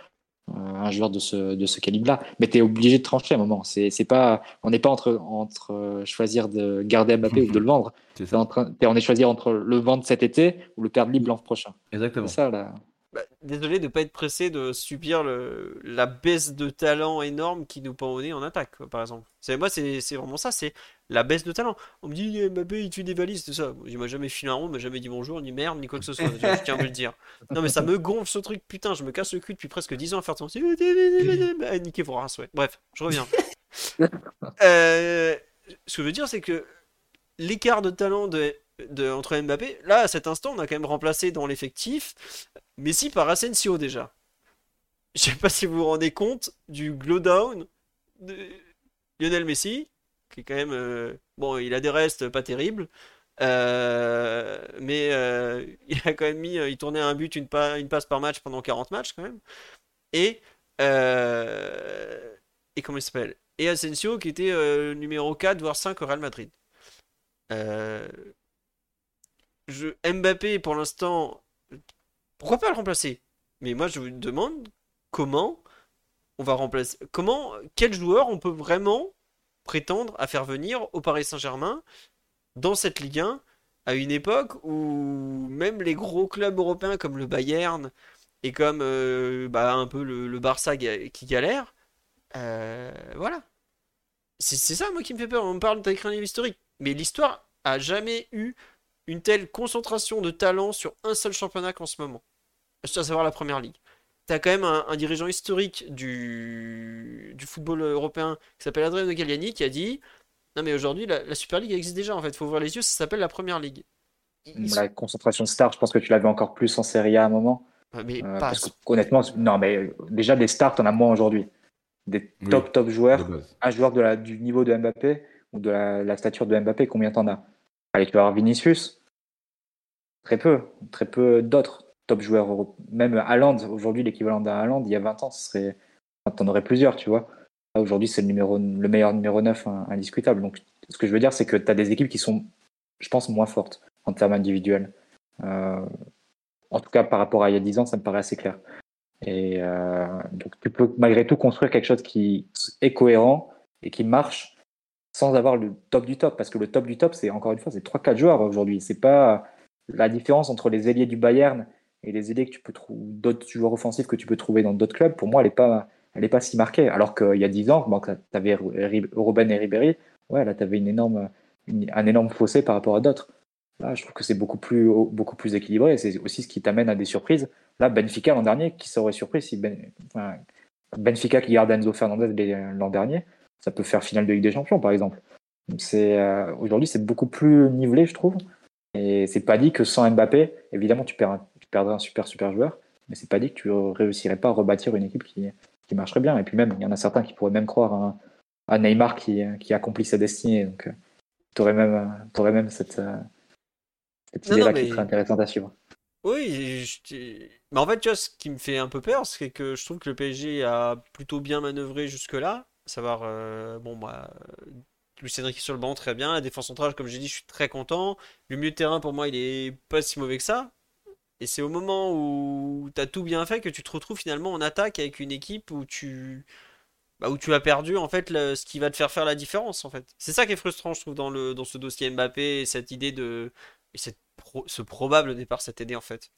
euh, un joueur de ce, de ce calibre-là. Mais tu es obligé de trancher à un moment. C'est, c'est pas, on n'est pas entre, entre euh, choisir de garder Mbappé ou de le vendre. C'est en train, on est choisir entre le vendre cet été ou le perdre libre l'an prochain. Exactement. C'est ça là. Bah, désolé de ne pas être pressé de subir le, la baisse de talent énorme qui nous pend au nez en attaque, par exemple. C'est, moi, c'est, vraiment ça, c'est la baisse de talent. On me dit, Mbappé, il tue des valises, tout ça. Il m'a jamais filé un rond, il m'a jamais dit bonjour, ni merde, ni quoi que ce soit. je tiens à le dire. Non, mais ça me gonfle ce truc, putain, je me casse le cul depuis presque 10 ans à faire ton. bah, niquez vos races, ouais. Bref, je reviens. Euh, ce que je veux dire, c'est que l'écart de talent de entre Mbappé. Là, à cet instant, on a quand même remplacé dans l'effectif Messi par Asensio déjà. Je sais pas si vous vous rendez compte du glow-down de Lionel Messi, qui est quand même. Euh, bon, il a des restes pas terribles. Euh, mais euh, il a quand même mis, il tournait un but, une, une, passe par match pendant 40 matchs quand même. Et, et comment il s'appelle? Et Asensio qui était numéro 4, voire 5 au Real Madrid. Je, Mbappé pour l'instant pourquoi pas le remplacer? Mais moi, je vous demande comment on va remplacer. Comment, quel joueur on peut vraiment prétendre à faire venir au Paris Saint-Germain dans cette Ligue 1 à une époque où même les gros clubs européens comme le Bayern et comme euh, bah, un peu le, Barça qui galère, euh, voilà. C'est ça, moi, qui me fait peur. On parle d'écrire un livre historique. Mais l'histoire a jamais eu une telle concentration de talent sur un seul championnat qu'en ce moment à savoir la première ligue. Tu as quand même un, dirigeant historique du, du football européen qui s'appelle Adrien Galliani qui a dit Non, mais aujourd'hui, la, Super League existe déjà en fait, il faut ouvrir les yeux, ça s'appelle la première ligue. La concentration de stars, je pense que tu l'avais encore plus en Serie A à un moment. Mais Euh, pas parce que, honnêtement, non, mais euh, déjà des stars, t'en as moins aujourd'hui. Des Oui, top top joueurs, un joueur de la, du niveau de Mbappé ou de la, la stature de Mbappé, combien t'en as? Allez, tu vas avoir Vinicius. Très peu, très peu d'autres top joueurs. euro- Même Haaland, aujourd'hui, l'équivalent d'un Haaland, il y a 20 ans, ce serait, t'en aurais plusieurs, tu vois. Aujourd'hui, c'est le meilleur numéro 9 hein, indiscutable. Donc, ce que je veux dire, c'est que tu as des équipes qui sont, je pense, moins fortes en termes individuels. Euh, en tout cas, par rapport à il y a 10 ans, ça me paraît assez clair. Et euh, donc, tu peux malgré tout construire quelque chose qui est cohérent et qui marche sans avoir le top du top. Parce que le top du top, c'est encore une fois, c'est 3-4 joueurs aujourd'hui. C'est pas la différence entre les ailiers du Bayern et les ailiers que tu peux trouver, d'autres joueurs offensifs que tu peux trouver dans d'autres clubs. Pour moi, elle n'est pas, pas si marquée. Alors qu'il y a 10 ans, bon, tu avais Robben et Ribéry. Ouais, là, tu avais une énorme, un énorme fossé par rapport à d'autres. Là, je trouve que c'est beaucoup plus, beaucoup plus équilibré. C'est aussi ce qui t'amène à des surprises. Là, Benfica l'an dernier, qui s'aurait surpris si ben, Benfica qui garde Enzo Fernandez l'an dernier, ça peut faire finale de Ligue des Champions, par exemple. C'est euh, aujourd'hui, c'est beaucoup plus nivelé, je trouve. Et c'est pas dit que sans Mbappé, évidemment, tu, perds un- tu perdrais un super super joueur, mais c'est pas dit que tu réussirais pas à rebâtir une équipe qui, qui marcherait bien. Et puis même, il y en a certains qui pourraient même croire à, à Neymar qui, qui accomplit sa destinée. Donc, tu aurais même, euh, même cette, euh, cette idée-là qui serait intéressante à suivre. Oui, je mais en fait, tu vois, ce qui me fait un peu peur, c'est que je trouve que le PSG a plutôt bien manœuvré jusque-là. Savoir, euh, bon, bah, euh, Luis Enrique sur le banc, très bien. La défense centrale, comme j'ai dit, je suis très content. Le milieu de terrain, pour moi, il est pas si mauvais que ça. Et c'est au moment où tu as tout bien fait que tu te retrouves finalement en attaque avec une équipe où tu, bah, où tu as perdu en fait le- ce qui va te faire faire la différence en fait. C'est ça qui est frustrant, je trouve, dans le, dans ce dossier Mbappé et cette idée de. Et cette pro- ce probable départ cette année en fait.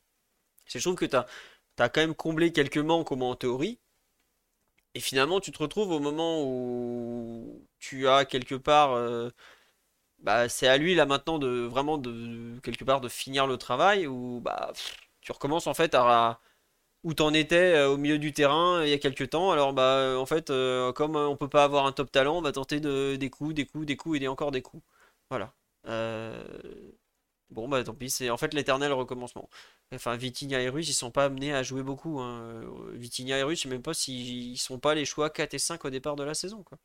C'est je trouve que tu as, quand même comblé quelques manques au moins en théorie. Et finalement, tu te retrouves au moment où tu as quelque part. euh, bah, c'est à lui là maintenant de vraiment de quelque part de finir le travail où bah tu recommences en fait à où t'en étais euh, au milieu du terrain euh, il y a quelques temps. Alors bah en fait comme on peut pas avoir un top talent, on va tenter de des coups, des coups, des coups et encore des coups. Voilà. Bon bah tant pis, c'est en fait l'éternel recommencement. Enfin Vitinha et Ruiz ils sont pas amenés à jouer beaucoup. Hein. Vitinha et Ruiz je sais même pas s'ils sont pas les choix 4 et 5 au départ de la saison quoi.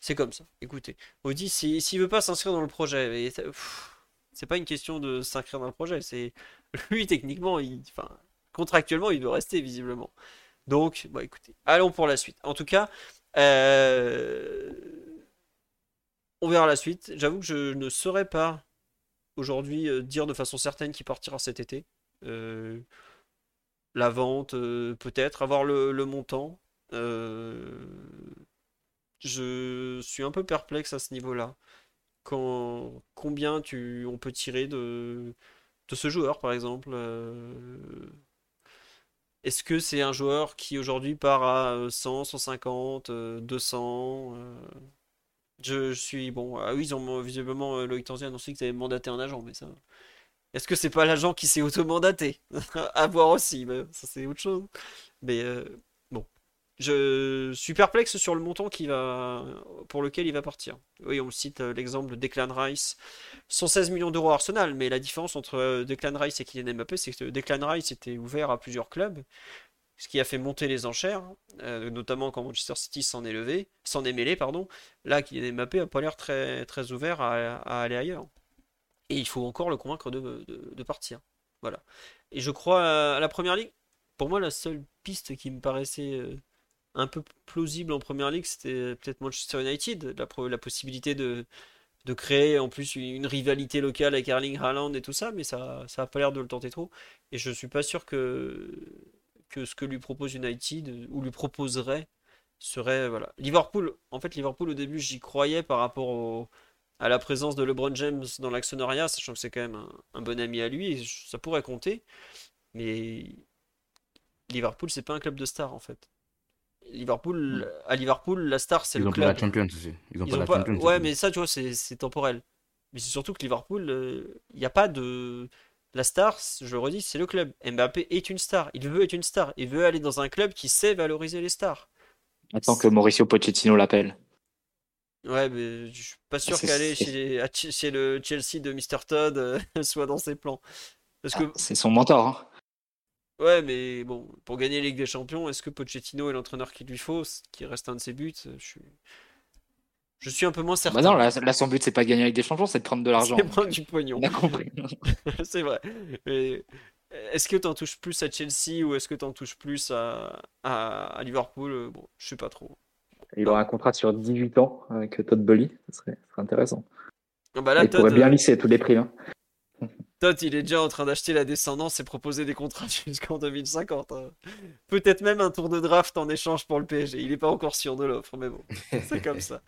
C'est comme ça. Écoutez, Audi, si- s'il veut pas s'inscrire dans le projet, c'est pas une question de s'inscrire dans le projet, c'est lui techniquement, enfin, contractuellement, il veut rester visiblement. Donc, bah écoutez, allons pour la suite. En tout cas, euh, on verra la suite. J'avoue que je ne saurais pas aujourd'hui euh, dire de façon certaine qui partira cet été. Euh, la vente, euh, peut-être, avoir le, montant. Je suis un peu perplexe à ce niveau-là. Quand, combien tu, on peut tirer de, de ce joueur, par exemple? est-ce que c'est un joueur qui aujourd'hui part à euh, 100, 150, euh, 200? Je, suis bon. Ah oui, ils ont visiblement euh, Loïc Tanzi a annoncé qu'ils avaient mandaté un agent, mais ça. Est-ce que c'est pas l'agent qui s'est auto-mandaté? À voir aussi, mais ça c'est autre chose. Mais euh, bon. Je suis perplexe sur le montant qui va, pour lequel il va partir. Oui, on cite euh, l'exemple de Declan Rice. 116 millions d'euros Arsenal, mais la différence entre euh, Declan Rice et Kylian Mbappé, c'est que Declan Rice était ouvert à plusieurs clubs, ce qui a fait monter les enchères, euh, notamment quand Manchester City s'en est levé, s'en est mêlé, pardon. Là, Kylian Mbappé a pas l'air très, ouvert à, aller ailleurs. Et il faut encore le convaincre de, partir. Voilà. Et je crois à la première ligue, pour moi, la seule piste qui me paraissait euh, un peu plausible en première ligue, c'était peut-être Manchester United. La, possibilité de, créer en plus une, rivalité locale avec Erling Haaland et tout ça, mais ça, ça a pas l'air de le tenter trop. Et je suis pas sûr que, que ce que lui propose United euh, ou lui proposerait serait. Voilà. Liverpool, en fait, Liverpool au début, j'y croyais par rapport au à la présence de LeBron James dans l'actionnariat, sachant que c'est quand même un, un bon ami à lui, et ça pourrait compter. Mais Liverpool, c'est pas un club de stars en fait. Liverpool, à Liverpool, la star, c'est Ils le ont pas la club. Champions aussi. Ils ont Ils pas ont la pas... Champions. Ouais, aussi. mais ça, tu vois, c'est temporel. Mais c'est surtout que Liverpool, euh, il n'y a pas de. La star, je le redis, c'est le club. Mbappé est une star. Il veut être une star. Il veut aller dans un club qui sait valoriser les stars. Attends que Mauricio Pochettino l'appelle. Ouais, mais je suis pas sûr C'est- qu'aller chez, le Chelsea de Mr. Todd euh, soit dans ses plans. Parce que C'est son mentor. hein. Ouais, mais bon, pour gagner la Ligue des Champions, est-ce que Pochettino est l'entraîneur qu'il lui faut, ce qui reste un de ses buts? Je suis, je suis un peu moins Bah certain. non, là, là, son but, c'est pas de gagner avec des champions, c'est de prendre de l'argent. C'est prendre du pognon. On a compris. C'est vrai. Mais est-ce que t'en touches plus à Chelsea ou est-ce que t'en touches plus à, à, à Liverpool? Bon, je sais pas trop. Il aura un contrat sur 18 ans avec Todd Bully, ce serait, ce serait intéressant. Ah bah là, il pourrait bien euh, lisser tous les prix. hein. Todd, il est déjà en train d'acheter la descendance et proposer des contrats jusqu'en 2050. hein. Peut-être même un tour de draft en échange pour le PSG. Il n'est pas encore sûr de l'offre, mais bon, c'est comme ça.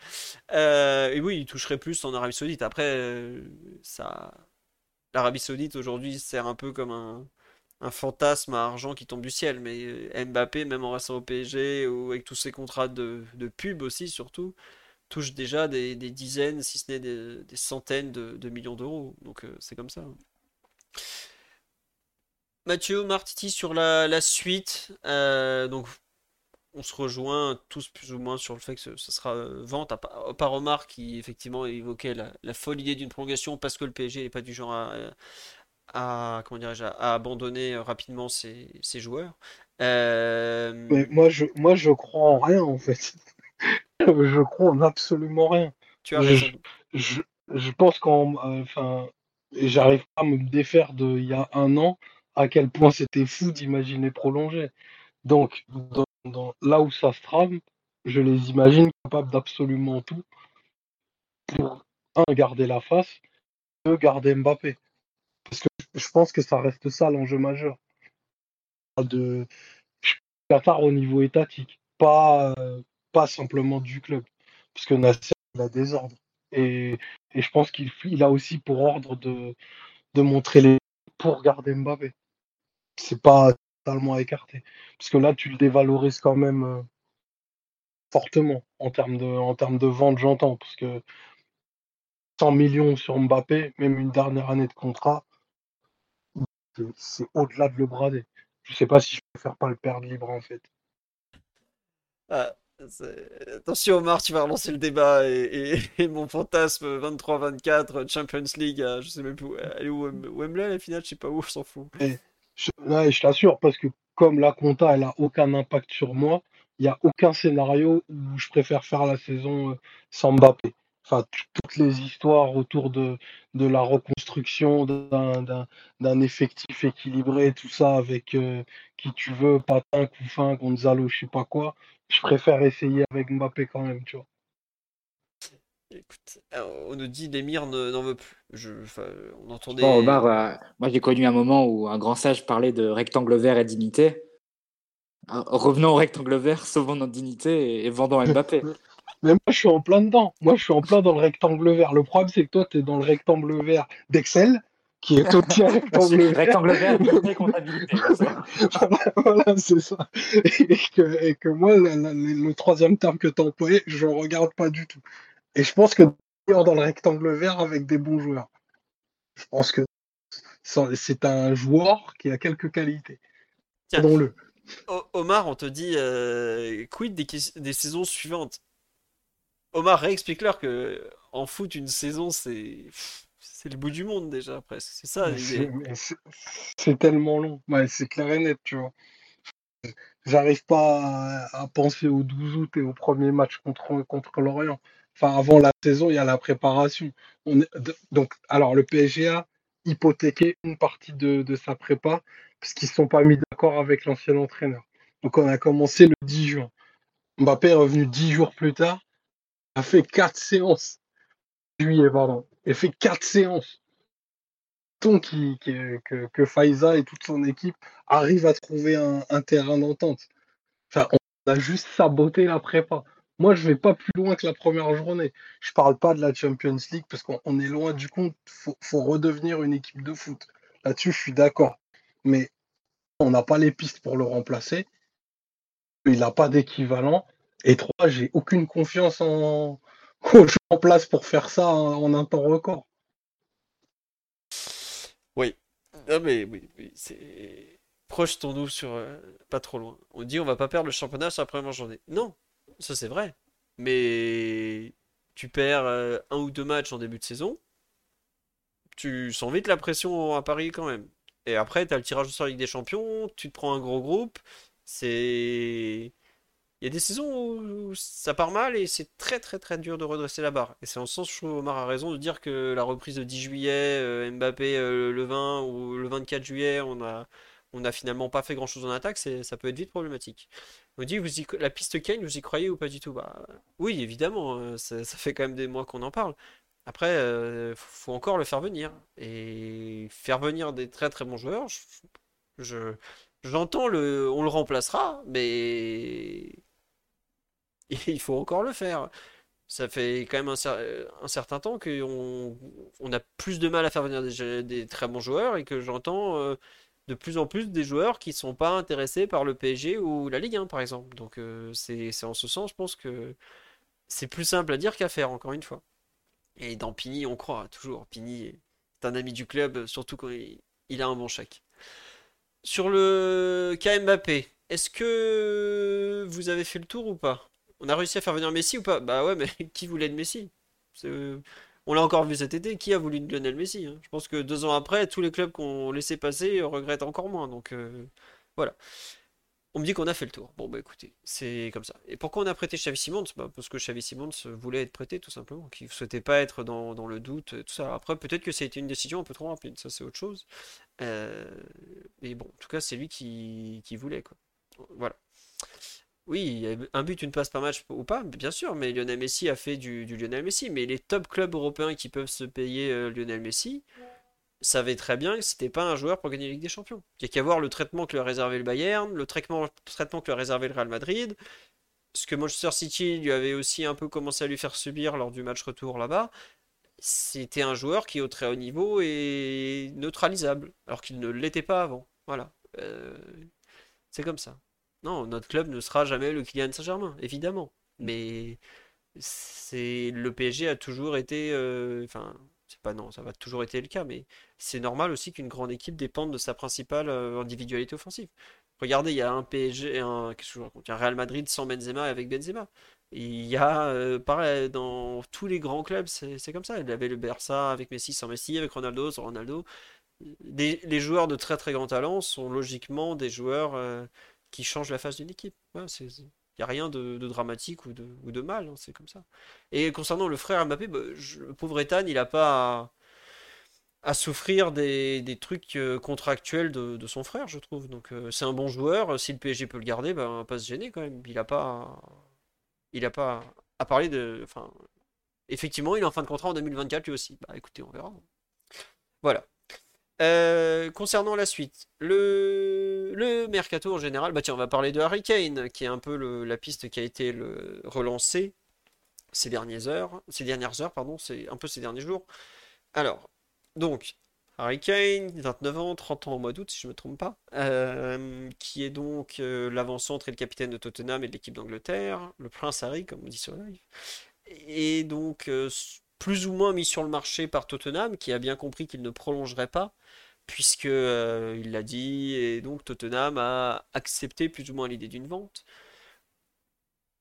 Euh, et oui, il toucherait plus en Arabie Saoudite. Après, euh, ça, l'Arabie Saoudite aujourd'hui sert un peu comme un, un fantasme à argent qui tombe du ciel. Mais euh, Mbappé, même en restant au PSG ou avec tous ses contrats de, de pub aussi, surtout, touche déjà des, des dizaines, si ce n'est des, des centaines de, de millions d'euros. Donc euh, c'est comme ça. Mathieu, Martiti sur la, la suite. Euh, donc, on se rejoint tous plus ou moins sur le fait que ce, ce sera euh, vente, à, pa- à part Omar qui effectivement évoquait la, la folle idée d'une prolongation parce que le PSG n'est pas du genre à, à- comment dirais-je, à, abandonner rapidement ses, ses joueurs. Euh, Mais moi, je, moi, je crois en rien, en fait. Je crois en absolument rien. tu as je- raison. Je, je pense qu'en, euh, enfin, j'arrive pas à me défaire de il y a un an à quel point c'était fou d'imaginer prolonger. Donc, là où ça se trame, je les imagine capables d'absolument tout pour, un, garder la face, deux, garder Mbappé. Parce que je pense que ça reste ça l'enjeu majeur. De Qatar au niveau étatique, pas, euh, pas simplement du club. Parce que Nasser, il a des ordres. Et, je pense qu'il il a aussi pour ordre de, de montrer les pour garder Mbappé. C'est pas totalement écarté. Parce que là, tu le dévalorises quand même euh, fortement en termes de, en termes de vente, j'entends. Parce que 100 millions sur Mbappé, même une dernière année de contrat, c'est au-delà de le brader. Je sais pas si je préfère pas le perdre libre en fait. C'est- attention Omar, tu vas relancer le débat et, et- et mon fantasme 23-24 Champions League, à- je sais même plus où, elle est où Wem- Wembley la finale, je sais pas où, je s'en fous. Je t'assure, parce que comme la compta, elle a aucun impact sur moi, il n'y a aucun scénario où je préfère faire la saison euh, sans Mbappé. Enfin, toutes les histoires autour de, de la reconstruction d'un, effectif équilibré, tout ça, avec euh, qui tu veux, Patin, Couffin, Gonzalo, je sais pas quoi, je préfère essayer avec Mbappé quand même, tu vois. Écoute, euh, on nous dit l'émir ne- n'en veut plus. Je, on entendait. Bon, Omar, euh, moi j'ai connu un moment où un grand sage parlait de rectangle vert et dignité. Revenons au rectangle vert, sauvons notre dignité et, et vendons Mbappé. Mais moi, je suis en plein dedans. Moi, je suis en plein dans le rectangle vert. Le problème, c'est que toi, tu es dans le rectangle vert d'Excel, qui est aussi un rectangle vert. rectangle vert, dignité, comptabilité. voilà, voilà, c'est ça. Et que, et que moi, la- la- le troisième terme que tu as employé, je ne regarde pas du tout. Et je pense que d'ailleurs, dans le rectangle vert avec des bons joueurs. Je pense que c'est un joueur qui a quelques qualités. Tiens. Pardon-le. O- Omar, on te dit euh, quid des, des saisons suivantes? Omar, réexplique-leur que en foot, une saison, c'est c'est le bout du monde déjà, presque. C'est ça c'est- tellement long. Ouais, c'est clair et net, tu vois. J'arrive pas à, à penser au 12 août et au premier match contre, contre l'Orient. Enfin, avant la saison, il y a la préparation. On est- d- donc, alors, le PSG a hypothéqué une partie de, de sa prépa parce qu'ils ne se sont pas mis d'accord avec l'ancien entraîneur. Donc, on a commencé le 10 juin. Mbappé est revenu 10 jours plus tard, fait 4 séances. Juillet, pardon. Il fait 4 séances qui- que, que Faiza et toute son équipe arrivent à trouver un, terrain d'entente. On a juste saboté la prépa. Moi, je vais pas plus loin que la première journée. Je parle pas de la Champions League parce qu'on on est loin du compte. Faut, faut redevenir une équipe de foot. Là-dessus, je suis d'accord. Mais on n'a pas les pistes pour le remplacer. Il n'a pas d'équivalent. Et trois, j'ai aucune confiance en, gens en place pour faire ça en, en un temps record. Oui. Non mais oui. Projetons-nous sur euh, pas trop loin. On dit on va pas perdre le championnat sur la première journée. Non, ça c'est vrai. Mais tu perds euh, un ou deux matchs en début de saison, tu sens vite la pression à Paris quand même. Et après, tu as le tirage au sort Ligue des Champions, tu te prends un gros groupe. C'est. Il y a des saisons où ça part mal et c'est très très très dur de redresser la barre. Et c'est en ce sens, je Omar a raison de dire que la reprise de 10 juillet, euh, Mbappé euh, le 20 ou le 24 juillet, on a, on a finalement pas fait grand chose en attaque, ça peut être vite problématique. On dit, vous la piste Kane, vous y croyez ou pas du tout? Bah, Oui, évidemment, euh, ça, fait quand même des mois qu'on en parle. Après, faut encore le faire venir. Et faire venir des très très bons joueurs, je, j'entends le, on le remplacera, mais il faut encore le faire. Ça fait quand même un, certain temps qu'on on a plus de mal à faire venir des, très bons joueurs et que j'entends euh, de plus en plus des joueurs qui ne sont pas intéressés par le PSG ou la Ligue 1 par exemple. Donc euh, c'est en ce sens, je pense que c'est plus simple à dire qu'à faire, encore une fois. Et dans Pini, on croit toujours. Pini est un ami du club, surtout quand il, a un bon chèque. Sur le Mbappé, est-ce que vous avez fait le tour ou pas? On a réussi à faire venir Messi ou pas? Bah ouais, mais qui voulait de Messi? On l'a encore vu cet été, qui a voulu de Lionel Messi hein? Je pense que deux ans après, tous les clubs qu'on laissé passer regrettent encore moins. Donc euh, voilà. On me dit qu'on a fait le tour. Bon bah écoutez, c'est comme ça. Et pourquoi on a prêté Xavi Simons? Bah, Parce que Xavi Simons voulait être prêté tout simplement, qu'il ne souhaitait pas être dans, le doute, tout ça. Après peut-être que ça a été une décision un peu trop rapide, ça c'est autre chose. Euh, mais bon, en tout cas c'est lui qui, voulait. Voilà. Oui, un but, une passe par match ou pas, bien sûr, mais Lionel Messi a fait du, Lionel Messi. Mais les top clubs européens qui peuvent se payer euh, Lionel Messi savaient très bien que c'était pas un joueur pour gagner la Ligue des Champions. Il n'y a qu'à voir le traitement que lui a réservé le Bayern, le traitement, traitement que lui a réservé le Real Madrid, ce que Manchester City lui avait aussi un peu commencé à lui faire subir lors du match retour là-bas. C'était un joueur qui, au très haut niveau, est neutralisable, alors qu'il ne l'était pas avant. Voilà. Euh, c'est comme ça. Non, notre club ne sera jamais le Kylian Saint-Germain, évidemment. Mm. Mais c'est le PSG a toujours été, euh, enfin, c'est pas non, ça va toujours été le cas, mais c'est normal aussi qu'une grande équipe dépende de sa principale euh, individualité offensive. Regardez, il y a un PSG, un, qu'est-ce que un Real Madrid sans Benzema et avec Benzema. il y a, euh, pareil, dans tous les grands clubs, c'est comme ça. Il avait le Barça avec Messi sans Messi, avec Ronaldo sans Ronaldo. les joueurs de très très grand talent sont logiquement des joueurs qui change la face d'une équipe. Il n'y a rien de, dramatique ou de, mal, hein, c'est comme ça. Et concernant le frère Mbappé, bah, le pauvre Ethan, il n'a pas à, souffrir des, trucs euh, contractuels de, son frère, je trouve. Donc euh, c'est un bon joueur, si le PSG peut le garder, bah, pas se gêner quand même. Il n'a pas à parler de... Enfin, effectivement, il est en fin de contrat en 2024 lui aussi. Bah écoutez, on verra. Voilà. Euh, concernant la suite, le, mercato en général, bah tiens, on va parler de Harry Kane, qui est un peu la piste qui a été relancée ces dernières heures, ces dernières heures, pardon, c'est un peu ces derniers jours. Alors, donc, Harry Kane, 29 ans, 30 ans au mois d'août, si je ne me trompe pas, euh, qui est donc euh, l'avant-centre et le capitaine de Tottenham et de l'équipe d'Angleterre, le prince Harry, comme on dit sur live. Et donc, plus ou moins mis sur le marché par Tottenham, qui a bien compris qu'il ne prolongerait pas, puisque euh, il l'a dit, et donc Tottenham a accepté plus ou moins l'idée d'une vente.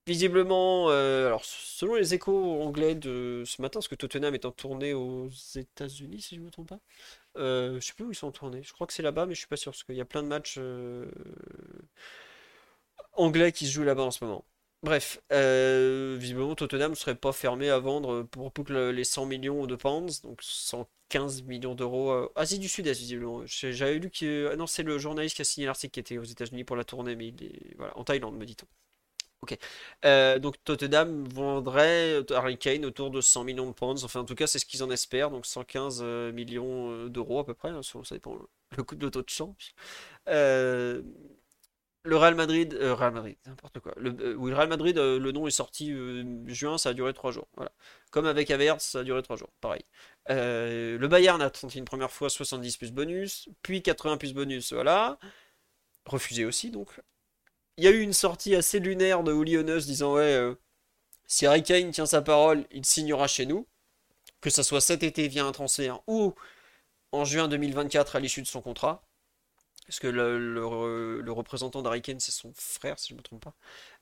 Visiblement, euh, selon les échos anglais de ce matin, parce que Tottenham est en tournée aux États-Unis, si je ne me trompe pas. Euh, je ne sais plus où ils sont en tournée. Je crois que c'est là-bas, mais je suis pas sûr parce qu'il y a plein de matchs anglais qui se jouent là-bas en ce moment. Bref, euh, visiblement Tottenham ne serait pas fermé à vendre pour, pour les 100 millions de pounds, donc 115 millions d'euros. Euh, Asie du Sud-Est, visiblement. J'avais lu que. Ah non, c'est le journaliste qui a signé l'article qui était aux États-Unis pour la tournée, mais il est. Voilà, en Thaïlande, me dit-on. Ok. Euh, donc Tottenham vendrait Harry Kane autour de 100 millions de pounds. Enfin, en tout cas, c'est ce qu'ils en espèrent. Donc 115 millions d'euros à peu près. Hein, ça dépend le coût de l'auto de. Le Real Madrid, euh, Real Madrid, n'importe quoi. Le, euh, oui, Real Madrid, euh, le nom est sorti juin, ça a duré 3 jours. Voilà. Comme avec Averts, ça a duré 3 jours. Pareil. le Bayern a tenté une première fois 70 plus bonus, puis 80 plus bonus, voilà. Refusé aussi, donc. Il y a eu une sortie assez lunaire de Uli disant Ouais, si Harry Kane tient sa parole, il signera chez nous. Que ça soit cet été via un transfert ou en juin 2024 à l'issue de son contrat. Parce que le, représentant d'Harry Kane, c'est son frère, si je ne me trompe pas.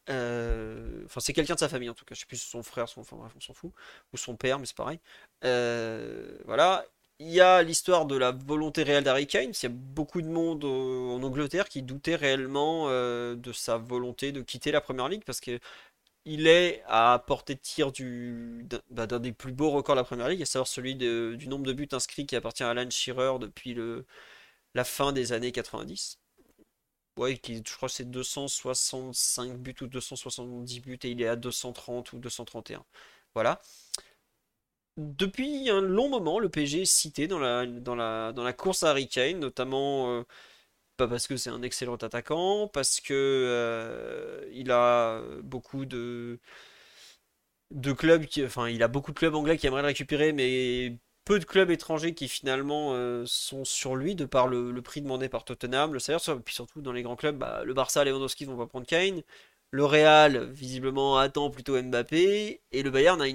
Euh, enfin, c'est quelqu'un de sa famille en tout cas. Je sais plus si son frère, son, enfin, on s'en fout. Ou son père, mais c'est pareil. Euh, voilà. il y a l'histoire de la volonté réelle d'Harry Kane. Il y a beaucoup de monde euh, en Angleterre qui doutait réellement de sa volonté de quitter la Première Ligue parce que il est à portée de tir bah, d'un des plus beaux records de la Première Ligue, à savoir celui du nombre de buts inscrits qui appartient à Alan Shearer depuis le, la fin des années 90. Ouais, qui, je crois c'est 265 buts ou 270 buts et il est à 230 ou 231. Voilà. Depuis un long moment, le PSG est cité dans la, dans la, course à Harry notamment euh, pas parce que c'est un excellent attaquant, parce que euh, il a beaucoup de, de clubs qui, enfin, il a beaucoup de clubs anglais qui aimeraient le récupérer, mais peu de clubs étrangers qui finalement euh, sont sur lui de par le, prix demandé par Tottenham, le salaire, puis surtout dans les grands clubs, bah, le Barça, Lewandowski vont pas prendre Kane. Le Real, visiblement, attend plutôt Mbappé, et le Bayern a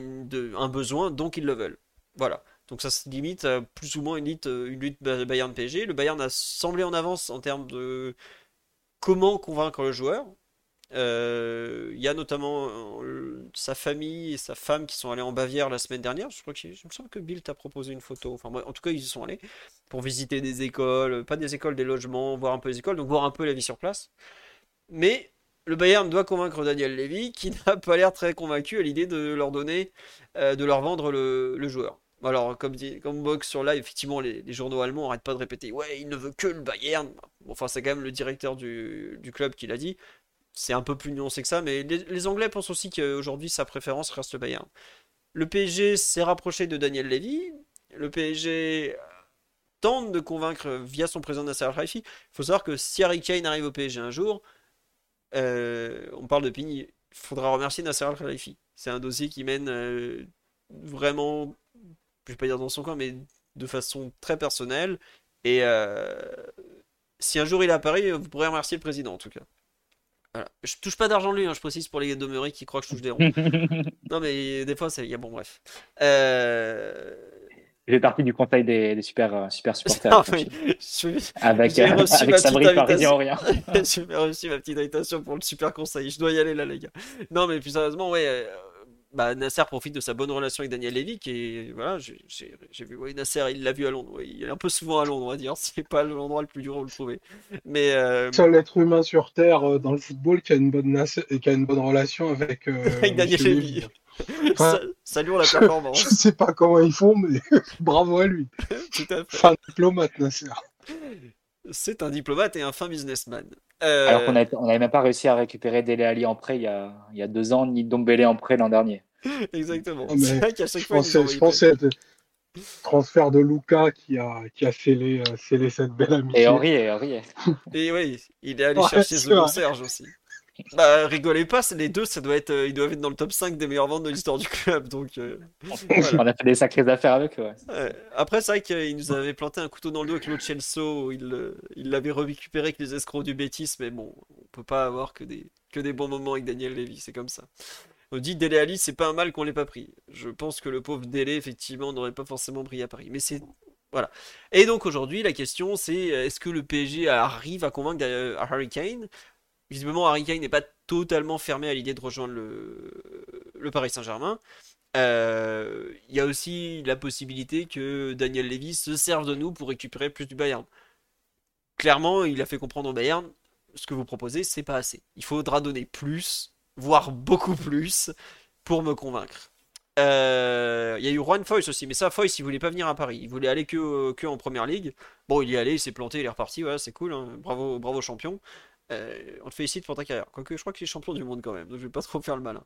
un besoin, donc ils le veulent. Voilà. Donc ça se limite à plus ou moins une lutte, une lutte Bayern-PSG. Le Bayern a semblé en avance en termes de comment convaincre le joueur. Euh, Il y a notamment euh, sa famille et sa femme qui sont allés en Bavière la semaine dernière. Je crois que je me semble que Bill t'a proposé une photo. Enfin, bref, en tout cas, ils y sont allés pour visiter des écoles, pas des écoles, des logements, voir un peu les écoles, donc voir un peu la vie sur place. Mais le Bayern doit convaincre Daniel Levy, qui n'a pas l'air très convaincu à l'idée de leur donner, euh, de leur vendre le, joueur. Alors, comme comme Box sur live, effectivement, les, journaux allemands n'arrêtent pas de répéter, ouais, il ne veut que le Bayern. Enfin, c'est quand même le directeur du club qui l'a dit. C'est un peu plus nuancé que ça, mais les, Anglais pensent aussi qu'aujourd'hui, sa préférence reste le Bayern. Le PSG s'est rapproché de Daniel Levy. Le PSG tente de convaincre via son président Nasser Al-Khelaifi. Il faut savoir que si Harry Kane arrive au PSG un jour, euh, on parle de Pigny, il faudra remercier Nasser Al-Khelaifi. C'est un dossier qui mène euh, vraiment, je vais pas dire dans son coin, mais de façon très personnelle. Et euh, si un jour il apparaît, vous pourrez remercier le président en tout cas. Voilà. Je touche pas d'argent lui, hein, je précise pour les demeurés qui croient que je touche des ronds. non mais des fois, c'est... il y a bon bref. Euh... J'ai partie du conseil des, des super, euh, super supporters. Mais je- Avec, euh, avec Sabri petite Parisien invitation. Orient. J'ai reçu ma petite invitation pour le super conseil. Je dois y aller là, les gars. Non, mais plus sérieusement, ouais. euh, bah, Nasser profite de sa bonne relation avec Daniel Levy, qui voilà, j'ai vu, ouais, Nasser, il l'a vu à Londres. ouais, il est un peu souvent à Londres, on va dire. C'est pas l'endroit le plus dur où le trouver. Mais euh, Seul être humain sur Terre euh, dans le football qui a une bonne, et qui a une bonne relation avec, euh, avec Daniel Levy. Lévy. Sa- Saluons la Je performance. sais pas comment ils font, mais bravo à lui. Tout à fait. Fin diplomate, Nasser. C'est un diplomate et un fin businessman. Euh, Alors qu'on a- on n'avait même pas réussi à récupérer Dele Ali en prêt il y a, il y a deux ans, ni Dombele en prêt l'an dernier. Exactement. Ah, C'est vrai qu'à chaque Je fois, pensais, je pensais être transfert de Luca qui a, qui a scellé, euh, scellé cette belle amitié. Et Henri, et Henri. Et oui, il est allé Ouais, chercher vrai. Serge aussi. Bah, rigolez pas, c'est les deux, ça doit être, euh, ils doivent être dans le top 5 des meilleures ventes de l'histoire du club. Donc, euh, voilà. On a fait des sacrées affaires avec eux. ouais. Ouais. Après, c'est vrai qu'il nous avait planté un couteau dans le dos avec Lo Celso. Il l'avait récupéré avec les escrocs du Betis, mais bon, on peut pas avoir que des, que des bons moments avec Daniel Levy, c'est comme ça. On dit Dele Ali, c'est pas un mal qu'on l'ait pas pris. Je pense que le pauvre Dele, effectivement, n'aurait pas forcément brillé à Paris. Mais c'est. Voilà. Et donc aujourd'hui, la question c'est est-ce que le PSG arrive à convaincre euh, Harry Kane Visiblement, Harry Kane n'est pas totalement fermé à l'idée de rejoindre le, Paris Saint-Germain. Euh, Il y a aussi la possibilité que Daniel Levy se serve de nous pour récupérer plus du Bayern. Clairement, il a fait comprendre au Bayern ce que vous proposez, c'est pas assez. Il faudra donner plus, voire beaucoup plus, pour me convaincre. Euh, Il y a eu Juan Foyce aussi, mais ça, Foyce, il voulait pas venir à Paris. Il voulait aller que, que en première ligue. Bon, il y est allé, il s'est planté, il est reparti. Ouais, c'est cool. hein. Bravo, bravo champion. Euh, on te félicite pour ta carrière. Je crois qu'il est champion du monde quand même, donc je vais pas trop faire le malin.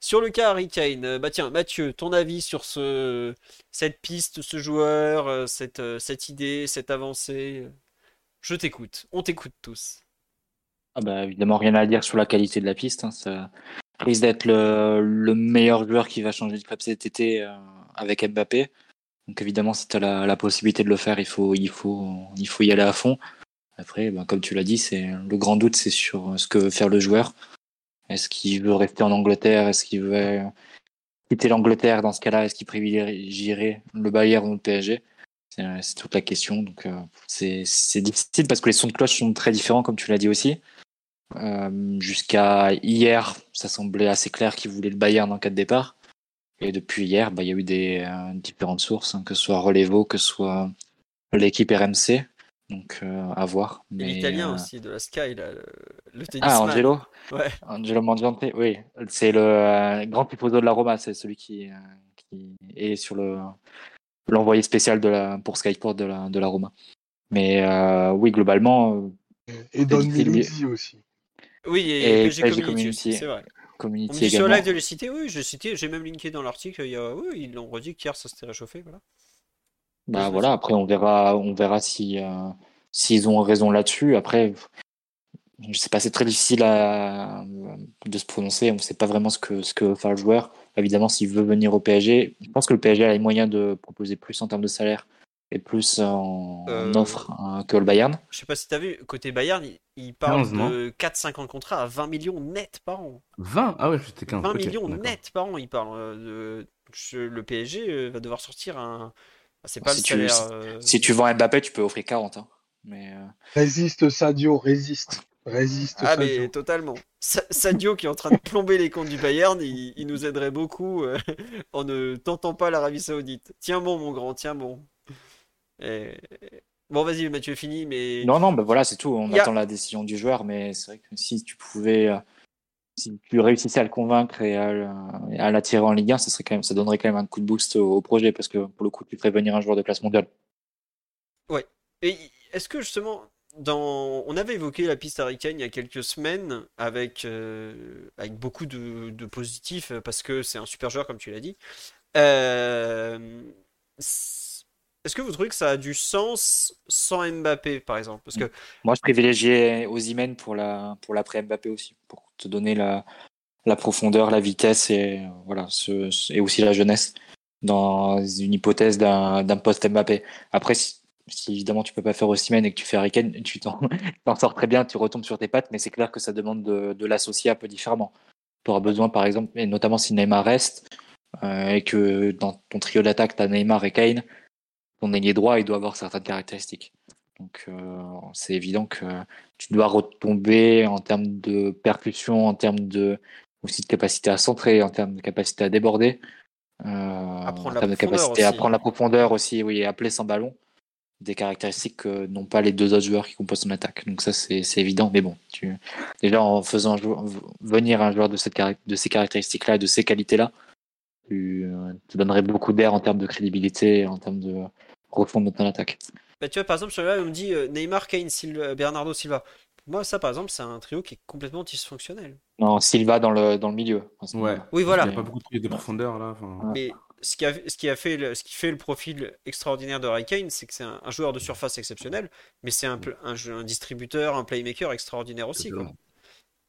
Sur le cas Harry Kane, euh, bah tiens, Mathieu, ton avis sur ce, cette piste, ce joueur, euh, cette, euh, cette idée, cette avancée Je t'écoute. On t'écoute tous. Ah bah, évidemment, rien à dire sur la qualité de la piste. hein. Ça risque d'être le, le meilleur joueur qui va changer de club cet été avec Mbappé. Donc évidemment, si tu as la, la possibilité de le faire, il faut, il faut, il faut y aller à fond. Après, ben, comme tu l'as dit, c'est le grand doute, c'est sur ce que veut faire le joueur. Est-ce qu'il veut rester en Angleterre? Est-ce qu'il veut quitter l'Angleterre dans ce cas-là? Est-ce qu'il privilégierait le Bayern ou le PSG C'est c'est toute la question. Donc euh, c'est difficile parce que les sons de cloche sont très différents, comme tu l'as dit aussi. Euh, Jusqu'à hier, ça semblait assez clair qu'il voulait le Bayern en cas de départ. Et depuis hier, bah, il y a eu des euh, différentes sources, hein, que ce soit Relevo, que ce soit l'équipe RMC. Donc euh, à voir. Et Mais, l'italien euh, aussi, de la Sky, là, le, le Ah. Angelo Ouais. Angelo Mangiante, oui. C'est le euh, grand tifoso de la Roma, c'est celui qui, euh, qui est sur le l'envoyé spécial de la, pour Sky Sport de la, de la Roma. Mais euh, oui, globalement, Et Don Miluzzi aussi. Oui, et, Et PSG Community, aussi, Community. c'est vrai. On Community me dit sur le live de les citer, oui, cité, j'ai même linké dans l'article, il y a... oui, ils l'ont redit qu'hier ça s'était réchauffé, voilà. Bah voilà, après on verra, on verra si euh, s'ils ont raison là-dessus. Après, je sais pas, c'est très difficile à, de se prononcer. On ne sait pas vraiment ce que ce que faire le joueur. Évidemment, s'il veut venir au PSG, je pense que le PSG a les moyens de proposer plus en termes de salaire et plus en, en Euh, offre hein, que le Bayern. Je sais pas si t'as vu, côté Bayern, il, il parle 15, non? de 4-5 ans de contrat à 20 millions net par an. 20 Ah ouais, c'était 15. 20 ok, millions net par an, il parle. euh, de... je- Le PSG euh, va devoir sortir un. Ah, C'est pas Si le tu- salaire. euh, Si tu vends Mbappé, tu peux offrir 40. hein. Mais euh, Résiste Sadio, résiste. Résiste Ah, Sadio. mais totalement. Sa- Sadio qui est en train de plomber les comptes du Bayern, il, il nous aiderait beaucoup euh, en ne tentant pas l'Arabie Saoudite. Tiens bon, mon grand, tiens bon. Et- Bon, vas-y, Mathieu, fini, mais. non, non, bah voilà, c'est tout. On a- attend la décision du joueur, mais c'est vrai que si tu pouvais, euh, si tu réussissais à le convaincre et à, l'attirer en Ligue 1, ça serait quand même, ça donnerait quand même un coup de boost au, au projet parce que pour le coup, tu ferais venir un joueur de classe mondiale. Et est-ce que justement, dans... on avait évoqué la piste Kane il y a quelques semaines avec, euh, avec beaucoup de, de positifs parce que c'est un super joueur, comme tu l'as dit. Euh, Est-ce que vous trouvez que ça a du sens sans Mbappé, par exemple? Parce que Moi, je privilégiais pour la, pour l'après Mbappé aussi, pour te donner la, profondeur, la vitesse et voilà, ce, et aussi la jeunesse dans une hypothèse d'un, d'un poste Mbappé. Après, si, évidemment tu peux pas faire Osimhen et que tu fais Harry tu t'en, sors très bien, tu retombes sur tes pattes, mais c'est clair que ça demande de, de l'associer un peu différemment. Tu auras besoin, par exemple, et notamment si Neymar reste, euh, et que dans ton trio d'attaque, tu as Neymar et Kane, ton ailier droit, il doit avoir certaines caractéristiques. Donc, euh, c'est évident que tu dois retomber en termes de percussion, en termes de aussi de capacité à centrer, en termes de capacité à déborder, euh, en termes de capacité à prendre la profondeur aussi, oui, et à appeler sans ballon, des caractéristiques que n'ont pas les deux autres joueurs qui composent ton attaque. Donc ça, c'est c'est évident. Mais bon, tu... déjà en faisant venir un joueur de, cette de ces caractéristiques-là et de ces qualités-là, tu, euh, tu donnerais beaucoup d'air en termes de crédibilité, en termes de refonte de ton attaque. Bah, tu vois, par exemple, sur le live, on me dit euh, Neymar, Kane, Silva, Bernardo Silva. Pour moi, ça, par exemple, c'est un trio qui est complètement dysfonctionnel. Non, Silva dans le, dans le milieu. Ouais. Oui, voilà. Il n'y a pas beaucoup de de profondeur là. Mais ce qui a, ce qui a fait le, ce qui fait le profil extraordinaire de Harry Kane, c'est que c'est un, un joueur de surface exceptionnel, mais c'est un, un, distributeur, un playmaker extraordinaire aussi. Quoi.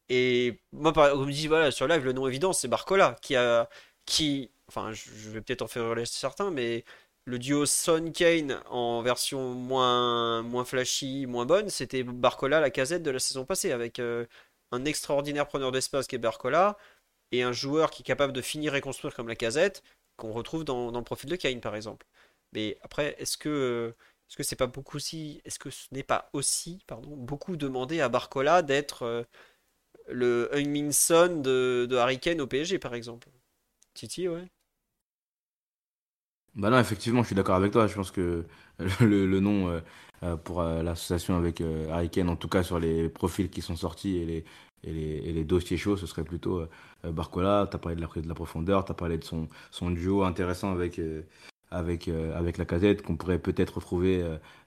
Et moi, par, on me dit, voilà, sur live, le nom évident, c'est Barcola, qui a, qui, enfin, je, je vais peut-être en faire relais certains, mais le duo Son Kane en version moins, moins flashy, moins bonne, c'était Barcola, la casette de la saison passée, avec euh, un extraordinaire preneur d'espace qui est Barcola, et un joueur qui est capable de finir et construire comme la casette, qu'on retrouve dans, le profil de Kane, par exemple. Mais après, est-ce que est-ce que c'est pas beaucoup aussi, est-ce que ce n'est pas aussi, pardon, beaucoup demandé à Barcola d'être euh, le Heung-min Son de, de Harry Kane au PSG, par exemple? Titi, ouais. Bah non, effectivement, je suis d'accord avec toi. Je pense que le, le nom euh, euh, pour euh, l'association avec euh, Harry Kane, en tout cas sur les profils qui sont sortis et les, et les, et les dossiers chauds, ce serait plutôt Barcola. Tu as parlé de la, de la profondeur, tu as parlé de son, son duo intéressant avec, avec, avec la casette qu'on pourrait peut-être retrouver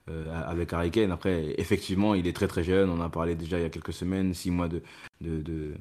avec Harry Kane. Après, effectivement, il est très très jeune. On en a parlé déjà il y a quelques semaines, six mois de, de, de-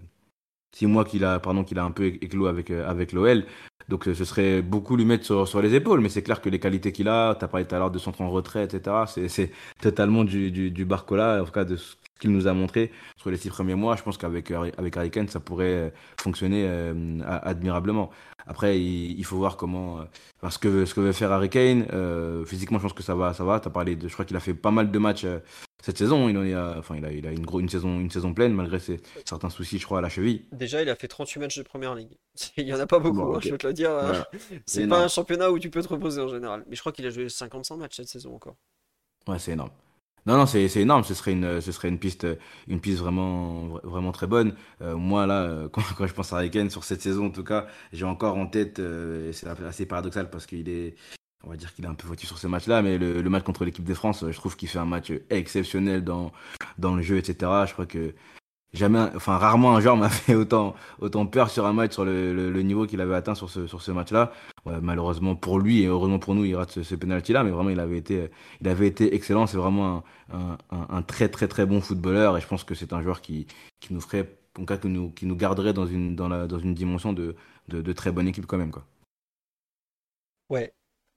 six mois qu'il a, pardon, qu'il a un peu éclos avec, euh, avec l'OL. Donc euh, ce serait beaucoup lui mettre sur, sur les épaules, mais c'est clair que les qualités qu'il a, tu as parlé tout à l'heure de son temps en retrait, etc., c'est, totalement du, du, du Barcola, en tout cas de ce qu'il nous a montré sur les six premiers mois. Je pense qu'avec Harry- avec Harry Kane, ça pourrait euh, fonctionner euh, admirablement. Après, il, faut voir comment, euh, que, ce que veut faire Harry Kane. Euh, physiquement, je pense que ça va, ça va. T'as parlé de, je crois qu'il a fait pas mal de matchs euh, cette saison. Il en est à- enfin, il a, il a une, gros, une, saison, une saison pleine, malgré ses, certains soucis, je crois, à la cheville. Déjà, il a fait 38 matchs de première ligue. Il y en a pas beaucoup, Bon, hein, je vais te le dire. euh, Voilà. C'est pas un championnat où tu peux te reposer en général. Mais je crois qu'il a joué 55 matchs cette saison encore. Ouais, c'est énorme. Non, non, c'est énorme. Ce serait une, ce serait une piste, une piste vraiment, vraiment très bonne. Euh, moi, là, euh, quand, quand je pense à Kane, sur cette saison, en tout cas, j'ai encore en tête, euh, et c'est assez paradoxal parce qu'il est, on va dire qu'il est un peu fautif sur ce match-là, mais le, match contre l'équipe de France, je trouve qu'il fait un match exceptionnel dans, dans le jeu, etc. Je crois que jamais, enfin, rarement un joueur m'a fait autant, autant peur sur un match, sur le, niveau qu'il avait atteint sur ce, sur ce match-là. Malheureusement pour lui et heureusement pour nous, il rate ce, ce penalty-là, mais vraiment, il avait été, il avait été excellent. C'est vraiment un, très, très, très bon footballeur et je pense que c'est un joueur qui, qui nous ferait, en cas, qui nous, qui nous garderait dans une, dans la, dans une dimension de, de, de très bonne équipe quand même, quoi. Ouais,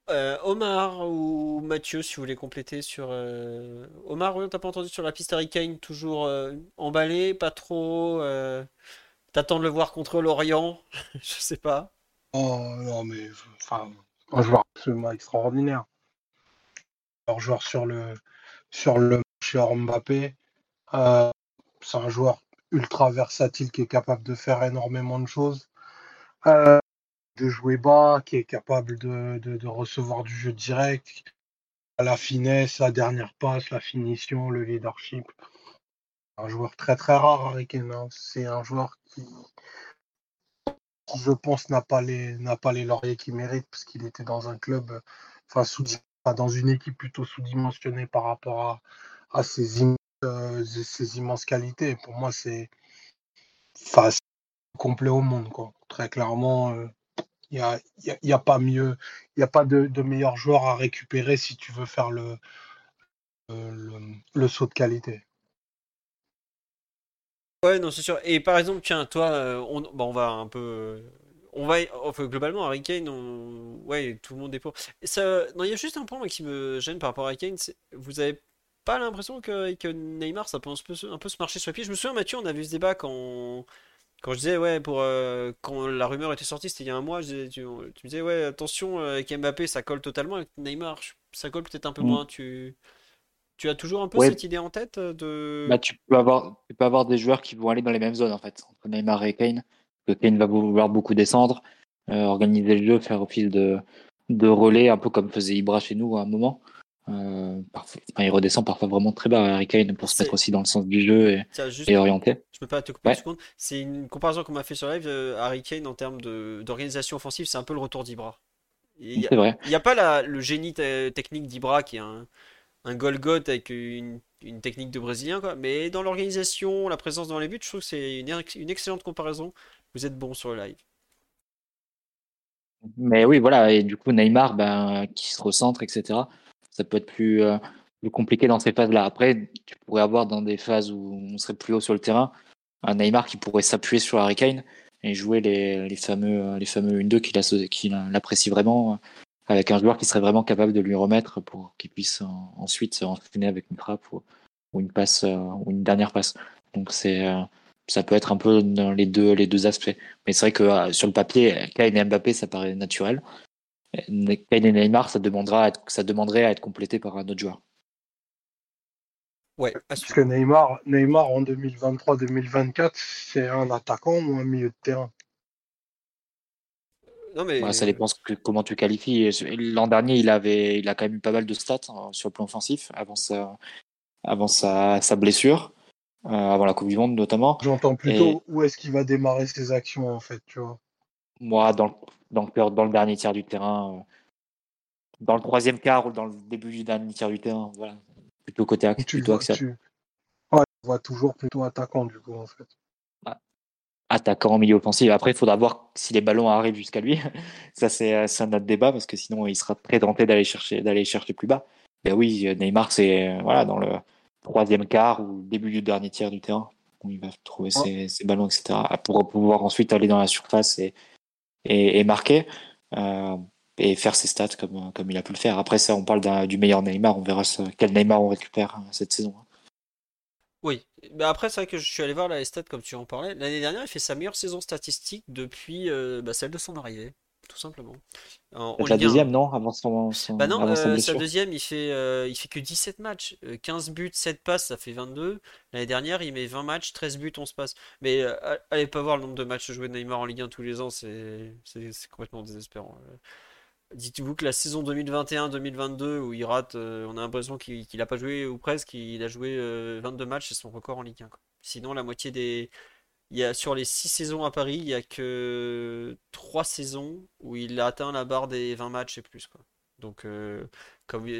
Euh, Omar ou Mathieu, si vous voulez compléter sur. euh, Omar, oui, t'as pas entendu sur la piste Harry Kane, toujours euh, emballé, pas trop. T'attends de le voir contre l'Orient, je sais pas. Oh non, mais enfin, un joueur absolument extraordinaire. Un joueur sur le sur le match hors Mbappé. C'est un joueur ultra versatile qui est capable de faire énormément de choses. De jouer bas, qui est capable de, de, recevoir du jeu direct, la finesse, la dernière passe, la finition, le leadership. Un joueur très très rare, Harry hein. C'est un joueur qui, je pense, n'a pas les n'a pas les lauriers qu'il mérite parce qu'il était dans un club, enfin sous, dans une équipe plutôt sous-dimensionnée par rapport à, à ses, im- euh, ses immenses qualités. Pour moi, c'est enfin, complet au monde, quoi. Très clairement. euh, il n'y a, y a- pas mieux, il a pas de, meilleur joueur à récupérer si tu veux faire le, le, saut de qualité. Ouais, non, c'est sûr. Et par exemple, tiens, toi, euh, on, on va un peu. On va. Globalement, Harry Kane, ouais, tout le monde est pour. Ça... Non, il y a juste un point qui me gêne par rapport à Harry Kane. Vous avez pas l'impression que, Neymar, ça peut un peu, se- un peu se marcher sur les pieds? Je me souviens, Mathieu, on a vu ce débat quand. Quand je disais, ouais, pour, euh, quand la rumeur était sortie, c'était il y a un mois, je disais- tu, tu me disais, ouais, attention, euh, avec Mbappé, ça colle totalement. Avec Neymar, ça colle peut-être un peu Mm. moins. Tu, tu as toujours un peu Ouais, cette idée en tête euh, de. bah, tu peux avoir, tu peux avoir des joueurs qui vont aller dans les mêmes zones, en fait, entre Neymar et Kane. Que Kane va vouloir beaucoup descendre, euh, organiser le jeu, faire office de, de relais, un peu comme faisait Ibra chez nous à un moment. Euh, parfois, enfin, il redescend parfois vraiment très bas, Harry Kane, pour se mettre aussi dans le sens du jeu et, Tiens, juste, et orienter. je peux pas te couper une Ouais, seconde. C'est une comparaison qu'on m'a fait sur live. euh, Harry Kane, en termes d'organisation offensive, c'est un peu le retour d'Ibra. Il n'y a, pas la, le génie te- technique d'Ibra qui est un, un Golgoth avec une, une technique de Brésilien, quoi. Mais dans l'organisation, la présence dans les buts, je trouve que c'est une, une excellente comparaison. Vous êtes bon sur le live. Mais oui, voilà. Et du coup, Neymar, ben, qui se recentre, etc. Ça peut être plus, euh, plus compliqué dans ces phases-là. Après, tu pourrais avoir dans des phases où on serait plus haut sur le terrain, un Neymar qui pourrait s'appuyer sur Harry Kane et jouer les, fameux, les fameux 1-2 qu'il asso- qu'il apprécie vraiment, euh, avec un joueur qui serait vraiment capable de lui remettre pour qu'il puisse en- ensuite enchaîner avec une frappe ou, une passe, euh, ou une dernière passe. Donc euh, ça peut être un peu les deux, les deux aspects. Mais c'est vrai que euh, sur le papier, Kane et Mbappé, ça paraît naturel. Ne- Kane et Neymar, ça, demandera à être- ça demanderait à être complété par un autre joueur. Ouais, Parce que Neymar, Neymar en 2023-2024, c'est un attaquant ou un milieu de terrain? Non, Voilà, ça mais. dépend que- comment tu qualifies. L'an dernier, il avait, il a quand même eu pas mal de stats euh, sur le plan offensif avant sa, avant sa, sa blessure, euh, avant la Coupe du Monde notamment. J'entends Et plutôt où est-ce qu'il va démarrer ses actions en fait, tu vois? Moi, dans le, dans le, cœur- dans le dernier tiers du terrain, euh, dans le troisième quart ou dans le début du dernier tiers du terrain, voilà, plutôt côté axe, tu plutôt vois, axial. tu ouais, tu le vois toujours plutôt attaquant du coup en fait. Voilà. attaquant en milieu offensif. Après, il faudra voir si les ballons arrivent jusqu'à lui. Ça, c'est euh, c'est un autre débat parce que sinon, il sera très tenté d'aller chercher, d'aller chercher plus bas. Ben oui, Neymar, c'est euh, voilà, dans le troisième quart ou début du dernier tiers du terrain où il va trouver Ouais. ses, ses ballons, etc. Pour pouvoir ensuite aller dans la surface et, et, marquer euh, et faire ses stats comme, il a pu le faire. Après, ça, on parle du meilleur Neymar. On verra quel Neymar on récupère euh, cette saison. Oui, mais après, c'est vrai que je suis allé voir la stats comme tu en parlais. L'année dernière, il fait sa meilleure saison statistique depuis euh, bah, celle de son arrivée, tout simplement. En, en la Ligue 1. deuxième, non Avant, son, son- Bah non, avant sa euh, sa deuxième, il fait, euh, il fait que 17 matchs. Euh, 15 buts, 7 passes, ça fait 22. L'année dernière, il met 20 matchs, 13 buts, 11 passes. Mais euh, allez pas voir le nombre de matchs joués de Neymar en Ligue 1 tous les ans, c'est complètement désespérant. Dites-vous que la saison 2021-2022 où il rate, euh, on a l'impression qu'il n'a pas joué ou presque, il a joué 22 euh, matchs, c'est son record en Ligue 1. Sinon, la moitié des. Il y a, sur les 6 saisons à Paris, il n'y a que 3 saisons où il a atteint la barre des 20 matchs et plus. Quoi. Donc, euh,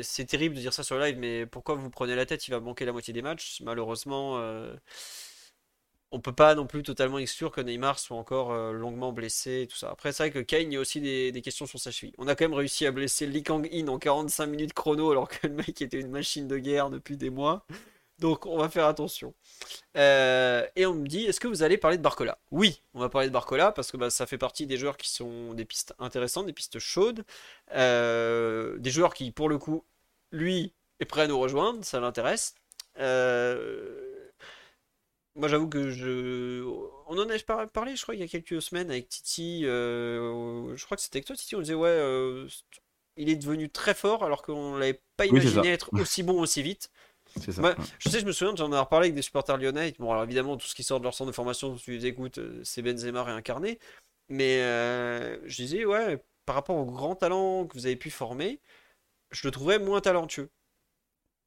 c'est terrible de dire ça sur le live, mais pourquoi vous prenez la tête? Il va manquer la moitié des matchs. Malheureusement, on peut pas non plus totalement exclure que Neymar soit encore euh, longuement blessé et tout ça. Après, c'est vrai que Kane, il y a aussi des, questions sur sa cheville. On a quand même réussi à blesser Lee Kang-in en 45 minutes chrono alors que le mec était une machine de guerre depuis des mois. Donc on va faire attention. Euh, et on me dit, est-ce que vous allez parler de Barcola? Oui, on va parler de Barcola parce que bah, ça fait partie des joueurs qui sont des pistes intéressantes, des pistes chaudes. Euh, des joueurs qui, pour le coup, lui, est prêt à nous rejoindre, ça l'intéresse. Euh, moi, j'avoue que je. On en a parlé, je crois, il y a quelques semaines avec Titi. Je crois que c'était avec toi, Titi. On disait, ouais, il est devenu très fort alors qu'on ne l'avait pas imaginé être aussi bon aussi vite. C'est ça. Je sais, je me souviens, j'en ai reparlé avec des supporters lyonnais. Bon, alors évidemment, tout ce qui sort de leur centre de formation, si tu les écoutes, euh, c'est Benzema réincarné. Mais je disais, ouais, par rapport au grand talent que vous avez pu former, je le trouvais moins talentueux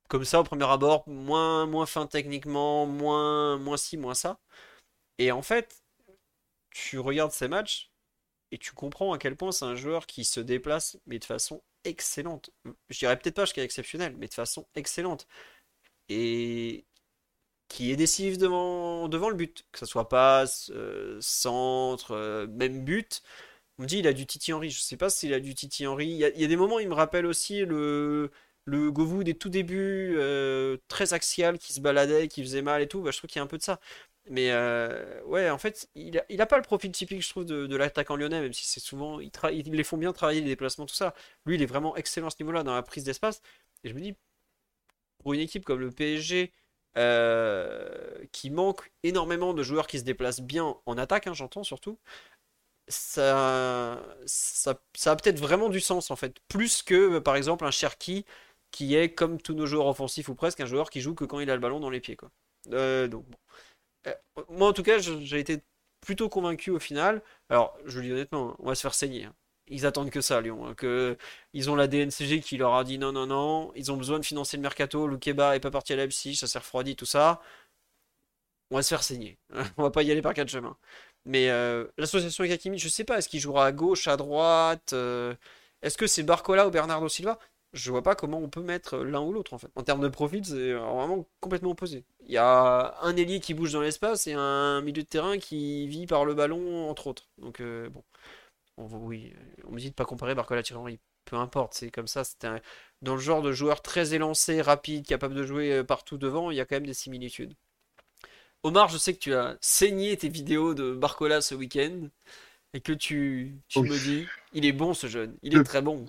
comme ça au premier abord, moins, moins fin techniquement, moins, moins ci, moins ça. Et en fait, tu regardes ces matchs et tu comprends à quel point c'est un joueur qui se déplace, mais de façon excellente. Je dirais peut-être pas jusqu'à exceptionnel, mais de façon excellente. Et qui est décisif devant, devant le but. Que ce soit passe, euh, centre, euh, même but. On me dit il a du Titi Henry. Je sais pas s'il a du Titi Henry. Il y, a, il des moments, il me rappelle aussi le le Govou des tout débuts, euh, très axial, qui se baladait, qui faisait mal et tout, bah, je trouve qu'il y a un peu de ça. Mais ouais, en fait, il a, pas le profil typique, je trouve, de, l'attaquant lyonnais, même si c'est souvent. Ils, ils, les font bien travailler les déplacements, tout ça. Lui, il est vraiment excellent à ce niveau-là dans la prise d'espace. Et je me dis, pour une équipe comme le PSG, euh, qui manque énormément de joueurs qui se déplacent bien en attaque, hein, j'entends surtout, ça, ça, a peut-être vraiment du sens en fait. Plus que par exemple un Cherki qui est comme tous nos joueurs offensifs ou presque un joueur qui joue que quand il a le ballon dans les pieds. Quoi. Euh, donc, euh, moi en tout cas, j'ai été plutôt convaincu au final. Alors, je le dis honnêtement, on va se faire saigner. Hein. Ils attendent que ça, Lyon. Hein, que ils ont la DNCG qui leur a dit non, non, non. Ils ont besoin de financer le mercato. Le est pas parti à Leipzig, ça s'est refroidi, tout ça. On va se faire saigner. on va pas y aller par quatre chemins. Mais euh, l'association Hakimi, je sais pas, est-ce qu'il jouera à gauche, à droite Est-ce que c'est Barcola ou Bernardo Silva? Je vois pas comment on peut mettre l'un ou l'autre en fait. En termes de profil, c'est vraiment complètement opposé. Il y a un ailier qui bouge dans l'espace et un milieu de terrain qui vit par le ballon, entre autres. Donc euh, bon, on, oui, on me dit de pas comparer Barcola Thierry Peu importe, c'est comme ça. C'était dans le genre de joueur très élancé, rapide, capable de jouer euh, partout devant. Il y a quand même des similitudes. Omar, je sais que tu as saigné tes vidéos de Barcola ce week-end et que tu, tu me dis, il est bon ce jeune, il est très bon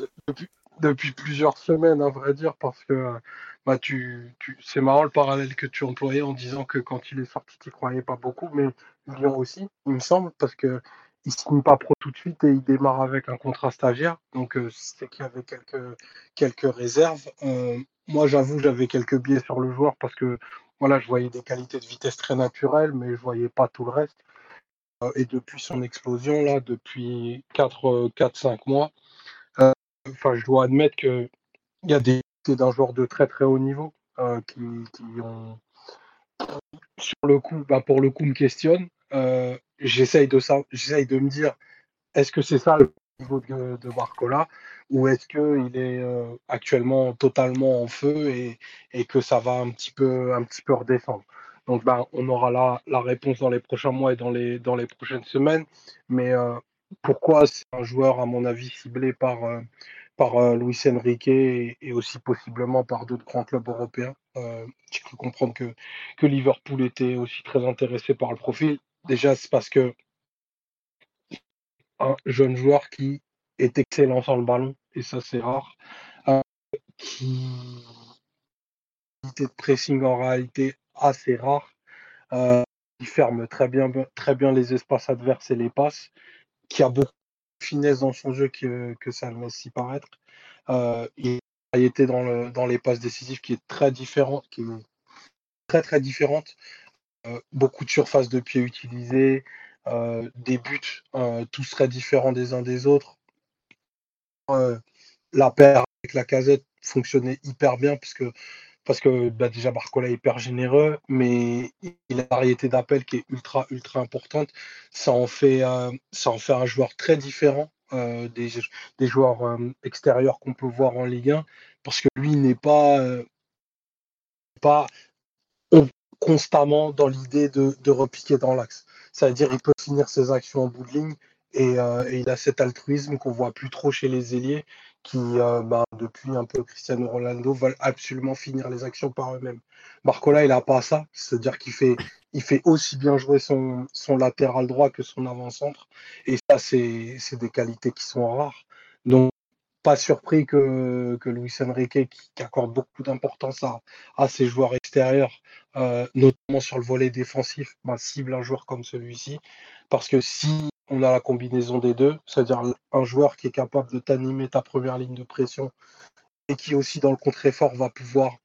depuis plusieurs semaines, à vrai dire, parce que bah, tu, tu c'est marrant le parallèle que tu employais en disant que quand il est sorti, tu croyais pas beaucoup, mais Lyon aussi, il me semble, parce que il signe pas pro tout de suite et il démarre avec un contrat stagiaire, donc euh, c'est qu'il y avait quelques, quelques réserves. Euh, moi, j'avoue, j'avais quelques biais sur le joueur parce que voilà, je voyais des qualités de vitesse très naturelles, mais je voyais pas tout le reste. Euh, et depuis son explosion, là, depuis 4-5 mois, je dois admettre qu'il y a des d'un joueur de très très haut niveau euh, qui, ont sur le coup, bah, pour le coup, me questionnent. Euh, j'essaye de de me dire, est-ce que c'est ça le niveau de, de Barcola ou est-ce qu'il est, euh, actuellement totalement en feu et, et, que ça va un petit peu, un petit peu redescendre? Donc, bah, on aura la, la, réponse dans les prochains mois et dans les, dans les prochaines semaines. Mais pourquoi c'est un joueur, à mon avis, ciblé par, euh, par euh, Luis Enrique et, aussi possiblement par d'autres grands clubs européens? Euh, J'ai cru comprendre que, que Liverpool était aussi très intéressé par le profil. Déjà, c'est parce que un jeune joueur qui est excellent sans le ballon, et ça c'est rare, qui de pressing en réalité assez rare, qui ferme très bien, très bien les espaces adverses et les passes, qui a beaucoup de finesse dans son jeu que, ça le laisse s'y paraître. Euh, il a été dans, le, dans les passes décisives qui est très différente, qui est très très différente. Euh, beaucoup de surfaces de pied utilisées, euh, des buts tous très différents des uns des autres. la paire avec la casette fonctionnait hyper bien parce que bah, déjà Barcola est hyper généreux, mais il a une variété d'appels qui est ultra ultra importante. Ça en fait, euh, un joueur très différent euh, des, joueurs euh, extérieurs qu'on peut voir en Ligue 1, parce que lui n'est pas constamment dans l'idée de, de, repiquer dans l'axe. C'est-à-dire il peut finir ses actions en bout de ligne et, et il a cet altruisme qu'on voit plus trop chez les ailiers qui, euh, bah, depuis un peu Cristiano Ronaldo, veulent absolument finir les actions par eux-mêmes. Barcola, il n'a pas ça, c'est-à-dire qu'il fait, il fait aussi bien jouer son, son latéral droit que son avant-centre, et ça, c'est des qualités qui sont rares. Donc, pas surpris que, que Luis Enrique, qui, accorde beaucoup d'importance à, ses joueurs extérieurs, euh, notamment sur le volet défensif, bah, cible un joueur comme celui-ci. Parce que si on a la combinaison des deux, c'est-à-dire un joueur qui est capable de t'animer ta première ligne de pression et qui aussi dans le contre-effort va pouvoir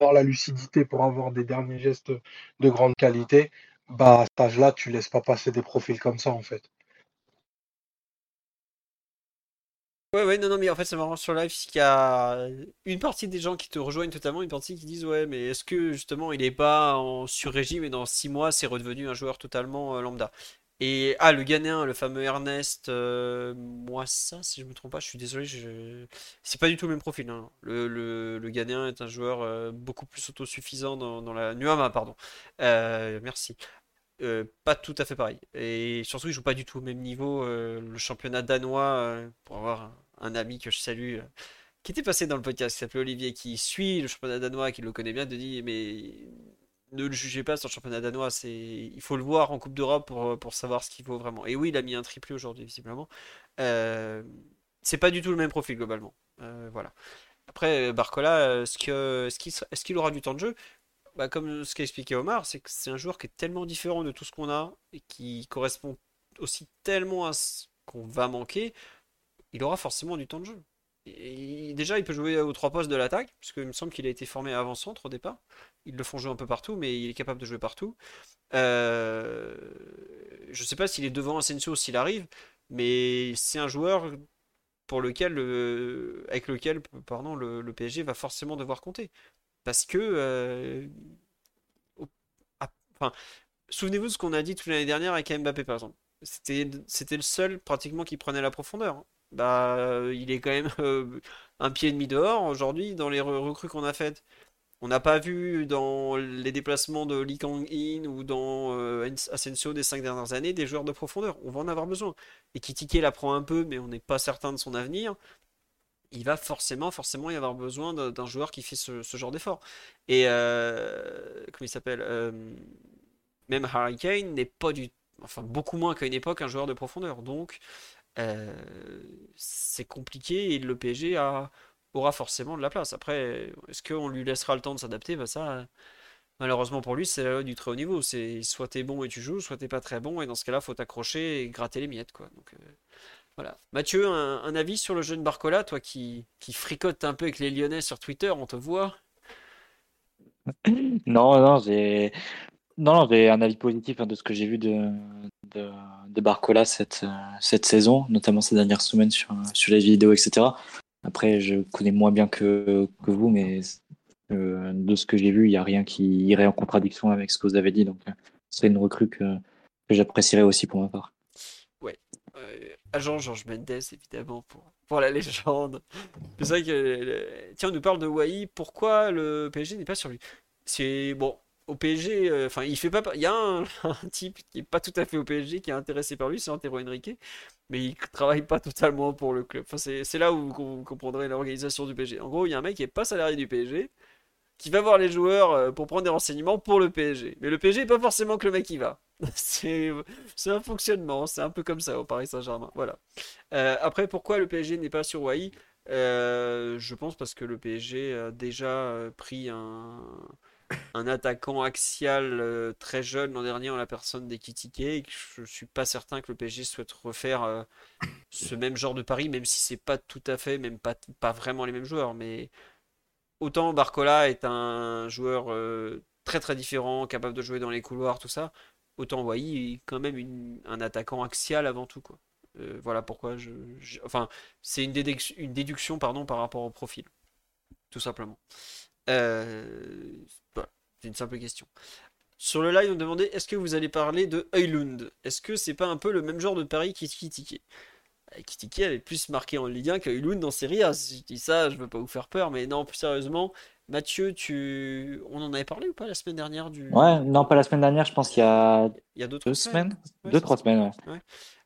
avoir la lucidité pour avoir des derniers gestes de grande qualité, bah à cet âge-là, tu laisses pas passer des profils comme ça en fait. Ouais, ouais, non, non, mais en fait, c'est marrant sur live, qu'il y a une partie des gens qui te rejoignent totalement, une partie qui disent, ouais, mais est-ce que justement il est pas en sur-régime et dans 6 mois c'est redevenu un joueur totalement euh, lambda? Et ah, le Ghanéen, le fameux Ernest euh, moi ça, si je me trompe pas, je suis désolé, je... c'est pas du tout le même profil. Hein. Le, le, le, Ghanéen est un joueur euh, beaucoup plus autosuffisant dans, la Nuama, pardon. Merci. pas tout à fait pareil. Et surtout, il joue pas du tout au même niveau. le championnat danois, pour avoir un, ami que je salue, qui était passé dans le podcast, qui s'appelait Olivier, qui suit le championnat danois, qui le connaît bien, de dit mais ne le jugez pas sur le championnat danois. Il faut le voir en Coupe d'Europe pour, pour savoir ce qu'il vaut vraiment. Et oui, il a mis un triplé aujourd'hui, visiblement. Euh, c'est pas du tout le même profil globalement. Euh, voilà. Après, Barcola, est-ce qu'il aura du temps de jeu? Bah, Comme ce qu'a expliqué Omar, c'est que c'est un joueur qui est tellement différent de tout ce qu'on a et qui correspond aussi tellement à ce qu'on va manquer. Il aura forcément du temps de jeu. Déjà, il peut jouer aux trois postes de l'attaque, puisqu'il me semble qu'il a été formé avant-centre au départ. Ils le font jouer un peu partout, mais il est capable de jouer partout. Euh... Je ne sais pas s'il est devant Asensio s'il arrive, mais c'est un joueur pour lequel, avec lequel pardon, le, PSG va forcément devoir compter. Parce que. Euh, enfin, souvenez-vous de ce qu'on a dit toute l'année dernière avec Mbappé, par exemple. C'était le seul pratiquement qui prenait la profondeur. Bah, il est quand même euh, un pied et demi dehors aujourd'hui dans les recrues qu'on a faites. On n'a pas vu dans les déplacements de Lee Kang-in ou dans euh, des cinq dernières années des joueurs de profondeur. On va en avoir besoin. Et Kitike l'apprend un peu, mais on n'est pas certain de son avenir. Il va forcément, forcément y avoir besoin d'un joueur qui fait ce, genre d'effort. Et euh, comment il s'appelle euh, Même Harry Kane n'est pas du, enfin beaucoup moins qu'à une époque un joueur de profondeur. Donc c'est compliqué et le PSG aura forcément de la place. Après, est-ce qu'on lui laissera le temps de s'adapter? Bah ça, malheureusement pour lui, c'est du très haut niveau. C'est soit t'es bon et tu joues, soit t'es pas très bon, et dans ce cas-là, faut t'accrocher et gratter les miettes, quoi. Donc euh, voilà. Mathieu, un, avis sur le jeune Barcola, toi qui, qui fricote un peu avec les Lyonnais sur Twitter, on te voit? Non, non, j'ai. Non, j'ai un avis positif hein, de ce que j'ai vu de, de, Barcola cette, cette saison, notamment ces dernières semaines sur, sur les vidéos, etc. Après, je connais moins bien que, que vous, mais euh, de ce que j'ai vu, il n'y a rien qui irait en contradiction avec ce que vous avez dit. Donc, ce serait une recrue que, que j'apprécierais aussi pour ma part. Ouais. Euh, agent Georges Mendes, évidemment, pour, pour la légende. C'est vrai que. Tiens, on nous parle de Wai. Pourquoi le PSG n'est pas sur lui? C'est. Bon, au PSG, euh, enfin, il fait pas. Il y a un, type qui est pas tout à fait au PSG qui est intéressé par lui, c'est Antero Henrique, mais il travaille pas totalement pour le club. Enfin, c'est là où vous comprendrez l'organisation du PSG. En gros, il y a un mec qui est pas salarié du PSG, qui va voir les joueurs euh, pour prendre des renseignements pour le PSG. Mais le PSG n'est pas forcément que le mec qui va. C'est un fonctionnement, c'est un peu comme ça au Paris Saint-Germain. Voilà. Euh, après, pourquoi le PSG n'est pas sur Wai Je pense parce que le PSG a déjà pris un un attaquant axial euh, très jeune l'an dernier en la personne d'Ekitike. Je suis pas certain que le PSG souhaite refaire euh, ce même genre de pari, même si c'est pas tout à fait, même pas, pas vraiment les mêmes joueurs. Mais autant Barcola est un joueur euh, très très différent, capable de jouer dans les couloirs, tout ça. Autant Wai est quand même un attaquant axial avant tout. Quoi. Voilà pourquoi je, enfin c'est une, déduction, une déduction pardon par rapport au profil, tout simplement. Euh, c'est une simple question. Sur le live, on demandait est-ce que vous allez parler de Eulund Est-ce que c'est pas un peu le même genre de pari qu'Ikitike Kitike avait plus marqué en Ligue 1 qu'Eulund dans Serie A. Si je dis ça, je veux pas vous faire peur, mais non, plus sérieusement, Mathieu, tu... on en avait parlé ou pas la semaine dernière du... Ouais, non, pas la semaine dernière, je pense qu'il y a, Il y a deux, deux semaines. Ouais, deux, trois semaines. ouais.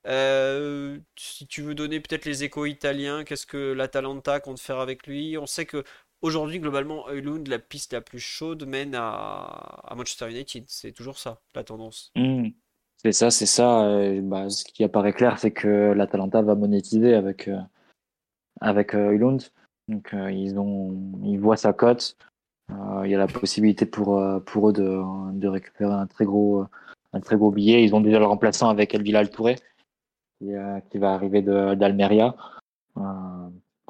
Euh, si tu veux donner peut-être les échos italiens, qu'est-ce que l'Atalanta compte faire avec lui? On sait que aujourd'hui, globalement, Højlund, la piste la plus chaude, mène à, Manchester United. C'est toujours ça, la tendance. Hmm. C'est ça, c'est ça. euh, bah, ce qui apparaît clair, c'est que l'Atalanta va monétiser avec, euh, avec euh. Donc, euh, ils ont, ils voient sa cote. Euh, il y a la possibilité pour, euh, pour eux de, de récupérer un très gros, un très gros billet. Ils ont déjà le remplaçant avec El Touré, qui, qui va arriver d'Almeria.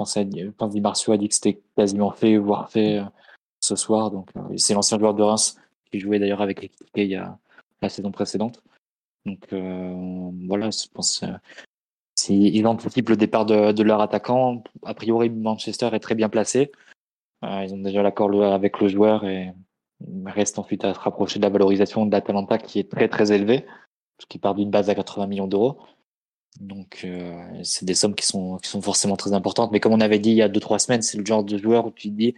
Euh, je pense, à- a dit que c'était quasiment fait, voire fait euh, ce soir. Donc, euh, c'est l'ancien joueur de Reims qui jouait d'ailleurs avec l'équipe il y a la saison précédente. Donc euh, voilà, je pense euh, s'ils anticipent le départ de, leur attaquant, a priori Manchester est très bien placé. Euh, ils ont déjà l'accord avec le joueur et reste ensuite à se rapprocher de la valorisation de l'Atalanta qui est très très élevée, qu'il part d'une base à 80 millions d'euros. Donc euh, c'est des sommes qui sont, qui sont forcément très importantes. Mais comme on avait dit il y a 2-3 semaines, c'est le genre de joueur où tu te dis,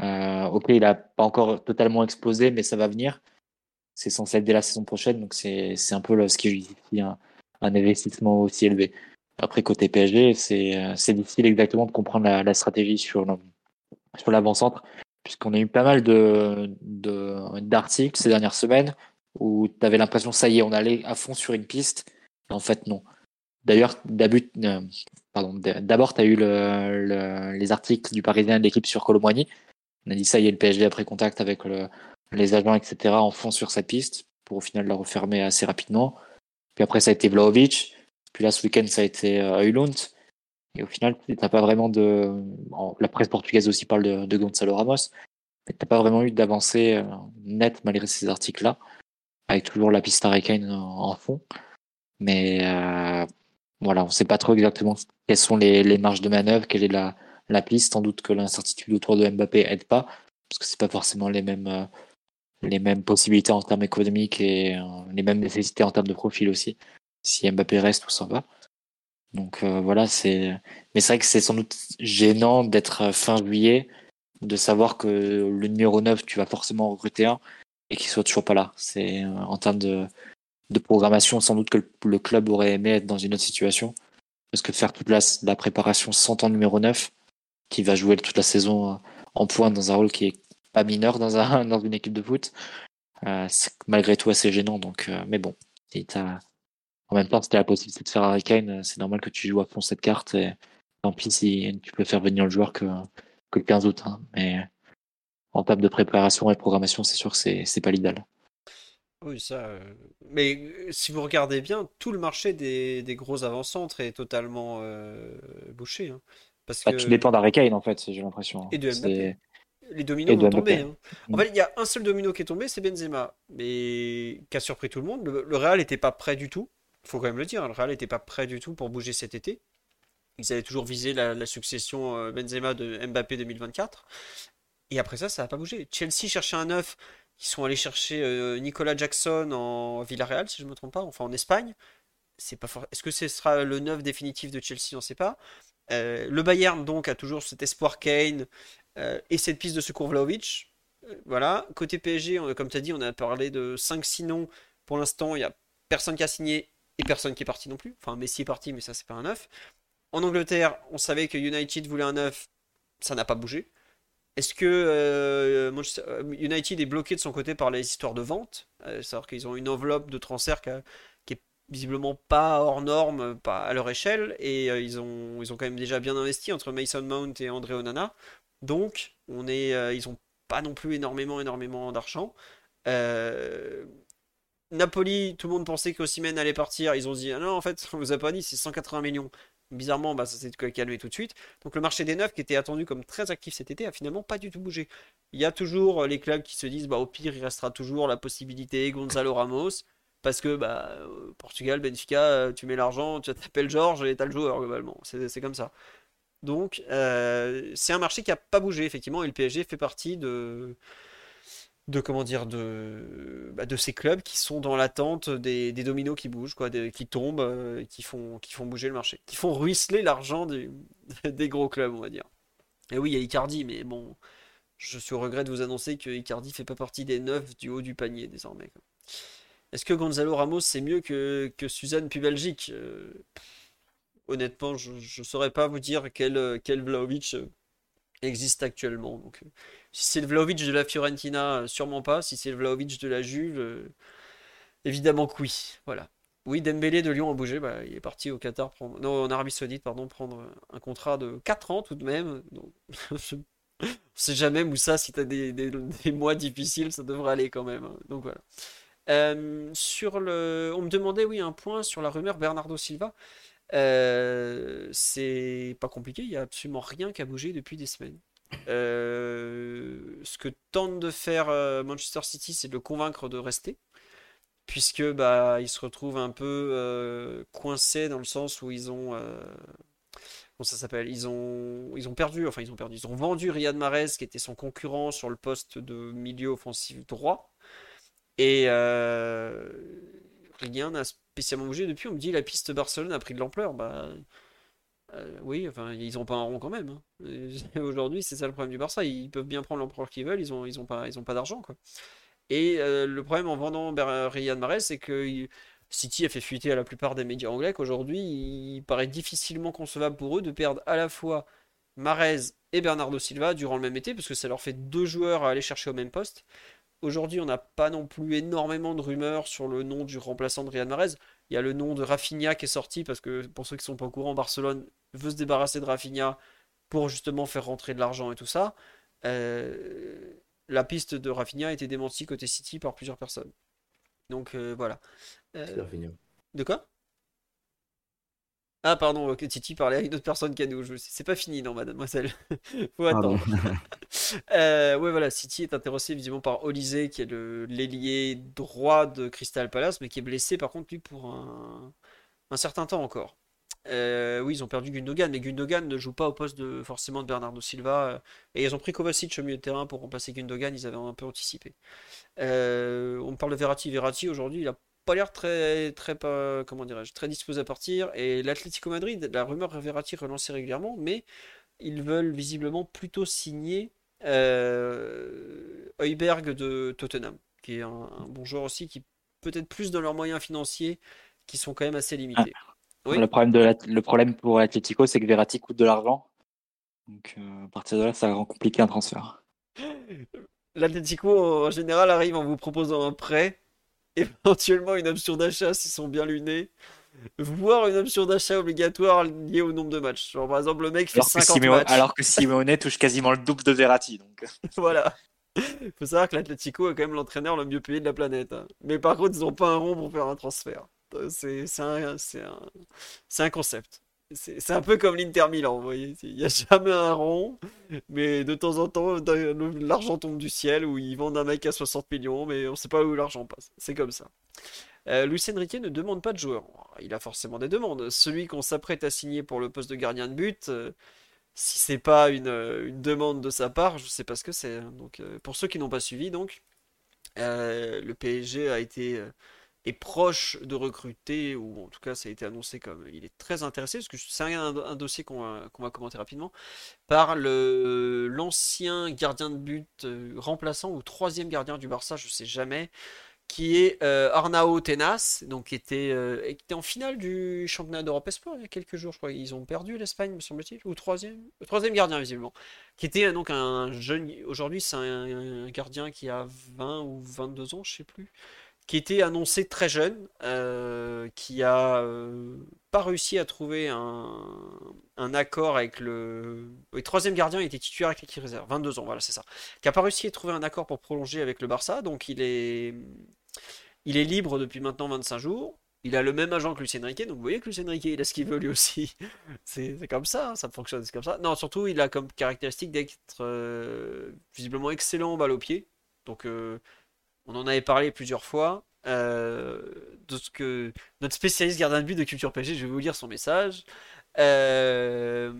euh, ok, il a pas encore totalement explosé, mais ça va venir c'est censé être dès la saison prochaine, donc c'est un peu ce qui justifie un, investissement aussi élevé. Après, côté PSG, c'est euh, c'est difficile exactement de comprendre la, stratégie sur sur l'avant-centre, puisqu'on a eu pas mal de d'articles ces dernières semaines où tu avais l'impression, ça y est, on allait à fond sur une piste, en fait, non. D'ailleurs, d'abord, euh, d'abord, tu as eu le, le- les articles du Parisien de l'équipe sur Colomboigny. On a dit, ça y est, le PSG a pris contact avec le, les agents, etc., en font sur cette piste pour au final la refermer assez rapidement. Puis après, ça a été Vlaovic. Puis là, ce week-end, ça a été euh, Højlund. Et au final, t'as pas vraiment de. la presse portugaise aussi parle de, de Gonzalo Ramos. Mais t'as pas vraiment eu d'avancée euh, nette malgré ces articles-là. Avec toujours la piste Harry en fond. Mais euh, voilà, on sait pas trop exactement quelles sont les, les marges de manœuvre, quelle est la, la piste. Sans doute que l'incertitude autour de Mbappé aide pas. Parce que c'est pas forcément les mêmes. euh, les mêmes possibilités en termes économiques et euh, les mêmes nécessités en termes de profil aussi. Si Mbappé reste ou s'en va. Donc euh, voilà, c'est. Mais c'est vrai que c'est sans doute gênant d'être euh, fin juillet, de savoir que le numéro 9, tu vas forcément recruter un et qu'il soit toujours pas là. C'est en termes de, de programmation, sans doute que le, club aurait aimé être dans une autre situation. Parce que faire toute la, préparation sans ton numéro 9, qui va jouer toute la saison euh, en pointe dans un rôle qui est pas mineur dans, un, dans une équipe de foot. Euh, c'est malgré tout assez gênant. Donc, euh, mais bon, t'as- en même temps, si t'as la possibilité de faire Harry Kane, c'est normal que tu joues à fond cette carte. Et tant pis si tu peux faire venir le joueur que, que le 15 août. hein. Mais en termes de préparation et de programmation, c'est sûr que c'est c'est pas l'idéal. Oui, ça. euh, Mais euh, si vous regardez bien, tout le marché des, des gros avant-centres est totalement euh, bouché. hein. Parce Bah, que... tout dépend d'Harry Kane, en fait, j'ai l'impression. Et de C'est- Mbappé. Les dominos Et de vont tomber. Mbappé. hein. En Mm. fait, il y a un seul domino qui est tombé, c'est Benzema. Mais qui a surpris tout le monde. Le, le Real n'était pas prêt du tout. Il faut quand même le dire. Le Real n'était pas prêt du tout pour bouger cet été. Ils avaient toujours visé la, la succession euh, Benzema de Mbappé 2024. Et après ça, ça n'a pas bougé. Chelsea cherchait un neuf. Ils sont allés chercher euh, Nicolas Jackson en Villarreal, si je ne me trompe pas, enfin en Espagne. C'est pas for- Est-ce que ce sera le neuf définitif de Chelsea? On ne sait pas. Euh, le Bayern, donc, a toujours cet espoir Kane euh, et cette piste de secours Vlahovic. Euh, voilà. Côté PSG, comme tu as dit, on a parlé de 5-6 noms. Pour l'instant, il n'y a personne qui a signé et personne qui est parti non plus. Enfin, Messi est parti, mais ça, c'est pas un neuf. En Angleterre, on savait que United voulait un neuf. Ça n'a pas bougé. Est-ce que euh, euh, United est bloqué de son côté par les histoires de vente Euh, C'est-à-dire qu'ils ont une enveloppe de transfert qui, a- est visiblement pas hors norme, pas à leur échelle, et euh, ils ont, ils ont quand même déjà bien investi entre Mason Mount et André Onana. Donc, on est, euh, ils ont pas non plus énormément, énormément d'argent. Euh, Napoli, tout le monde pensait qu'Osimhen allait partir. Ils ont dit, ah non, en fait, on vous a pas dit, c'est 180 millions. Bizarrement, bah, ça s'est calmé tout de suite. Donc le marché des neufs, qui était attendu comme très actif cet été, a finalement pas du tout bougé. Il y a toujours euh, les clubs qui se disent, bah, au pire, il restera toujours la possibilité Gonzalo Ramos. Parce que bah, Portugal, Benfica, tu mets l'argent, tu t'appelles Georges et t'as le joueur globalement. C'est comme ça. Donc, c'est un marché qui n'a pas bougé, effectivement, et le PSG fait partie de, de comment dire de, bah, de ces clubs qui sont dans l'attente des, dominos qui bougent quoi qui tombent euh, qui font qui font bouger le marché qui font ruisseler l'argent des, des, gros clubs on va dire. Et oui il y a Icardi mais bon je suis au regret de vous annoncer que Icardi fait pas partie des neuf du haut du panier désormais est-ce que Gonzalo Ramos c'est mieux que, que Suzanne Pubelgic euh, honnêtement je ne saurais pas vous dire quel quel Vlaovic euh, existe actuellement donc si c'est le Vlaovic de la Fiorentina, euh, sûrement pas. Si c'est le Vlaovic de la Juve, euh, évidemment que oui. Oui, Dembélé de Lyon a bougé. Bah, il est parti au Qatar, prendre... non, en Arabie Saoudite, pardon, prendre un contrat de 4 ans tout de même. Donc, on sait jamais, Moussa, si tu as des, mois difficiles, ça devrait aller quand même. Hein. Voilà. Euh, sur le... On me demandait, oui, un point sur la rumeur Bernardo Silva. c'est pas compliqué, il n'y a absolument rien qui a bougé depuis des semaines. Euh, ce que tente de faire euh, Manchester City, c'est de le convaincre de rester. Puisque bah, ils se retrouvent un peu euh, coincés dans le sens où ils ont. comment ça s'appelle? Ils ont, ils ont perdu, enfin ils ont perdu, ils ont vendu Riyad Mahrez qui était son concurrent sur le poste de milieu offensif droit. Et rien n'a spécialement bougé depuis. On me dit la piste Barcelone a pris de l'ampleur. Bah, euh, oui, enfin, ils ont pas un rond quand même. Hein. Aujourd'hui, c'est ça le problème du Barça. Ils peuvent bien prendre l'empereur qu'ils veulent, ils ont, ils ont pas, pas d'argent. Et euh, le problème en vendant Riyad Mahrez, c'est que City a fait fuiter à la plupart des médias anglais qu'aujourd'hui, il paraît difficilement concevable pour eux de perdre à la fois Mahrez et Bernardo Silva durant le même été, parce que ça leur fait deux joueurs à aller chercher au même poste. Aujourd'hui, on n'a pas non plus énormément de rumeurs sur le nom du remplaçant de Riyad Mahrez. Il y a le nom de Rafinha qui est sorti parce que pour ceux qui sont pas au courant, Barcelone veut se débarrasser de Rafinha pour justement faire rentrer de l'argent et tout ça. Euh, la piste de Rafinha a été démentie côté City par plusieurs personnes. Donc euh, voilà. Euh, de quoi? Ah pardon, Titi parlait à une autre personne qu'à nous. C'est pas fini, non, mademoiselle. Faut attendre. euh, ouais, voilà, City est intéressé visiblement par Olysée, qui est l'ailier droit de Crystal Palace, mais qui est blessé par contre lui pour un, certain temps encore. Euh, oui, ils ont perdu Gundogan, mais Gundogan ne joue pas au poste de forcément de Bernardo Silva. Euh, et ils ont pris Kovacic au milieu de terrain pour remplacer Gundogan, ils avaient un peu anticipé. Euh, on parle de Verratti. Verratti aujourd'hui, il a pas l'air très, très, comment dirais-je, très disposé à partir. Et l'Atlético Madrid, la rumeur Verratti relancée régulièrement, mais ils veulent visiblement plutôt signer Heuberg de Tottenham, qui est un, bon joueur aussi, qui peut-être plus dans leurs moyens financiers, qui sont quand même assez limités. Ah. Le, problème de le problème pour l'Atlético, c'est que Verratti coûte de l'argent. Donc euh, à partir de là, ça rend compliqué un transfert. L'Atlético, en général, arrive en vous proposant un prêt éventuellement une option d'achat s'ils sont bien lunés, voire une option d'achat obligatoire liée au nombre de matchs. Genre, par exemple, le mec fait alors 50 que matchs. Alors que Simeone touche quasiment le double de Verratti. Donc... voilà. faut savoir que l'Atletico est quand même l'entraîneur le mieux payé de la planète. Hein. Mais par contre, ils n'ont pas un rond pour faire un transfert. C'est un, un, un concept. C'est un peu comme l'Inter Milan, vous voyez. Il n'y a jamais un rond, mais de temps en temps, l'argent tombe du ciel, ou ils vendent un mec à 60 millions, mais on ne sait pas où l'argent passe. C'est comme ça. Euh, Lucien Riquet ne demande pas de joueur. Il a forcément des demandes. Celui qu'on s'apprête à signer pour le poste de gardien de but, euh, si c'est pas une, une, demande de sa part, je ne sais pas ce que c'est. Hein. Donc, euh, pour ceux qui n'ont pas suivi, donc, euh, le PSG a été proche de recruter, ou en tout cas ça a été annoncé comme il est très intéressé, parce que c'est un, dossier qu'on va, commenter rapidement, par l'ancien gardien de but euh, remplaçant ou troisième gardien du Barça, je sais jamais, qui est euh, Arnao Tenas, donc qui était, euh, en finale du championnat d'Europe Espoir il y a quelques jours, je crois. Ils ont perdu l'Espagne, me semble-t-il, ou troisième, troisième gardien visiblement, qui était donc un jeune. Aujourd'hui, c'est un, un, gardien qui a 20 ou 22 ans, je sais plus qui était annoncé très jeune, euh, qui a euh, pas réussi à trouver un, accord avec le... le troisième gardien était titulaire avec l'équipe réserve, 22 ans, voilà, c'est ça. Qui a pas réussi à trouver un accord pour prolonger avec le Barça, donc il est, il est libre depuis maintenant 25 jours. Il a le même agent que Lucien Riquet, donc vous voyez que Lucien Riquet, il a ce qu'il veut lui aussi. c'est comme ça, hein, ça fonctionne, c'est comme ça. Non, surtout, il a comme caractéristique d'être euh, visiblement excellent en balle au pied. Donc, on en avait parlé plusieurs fois. euh, notre spécialiste gardien de but de Culture PSG, je vais vous lire son message. Euh,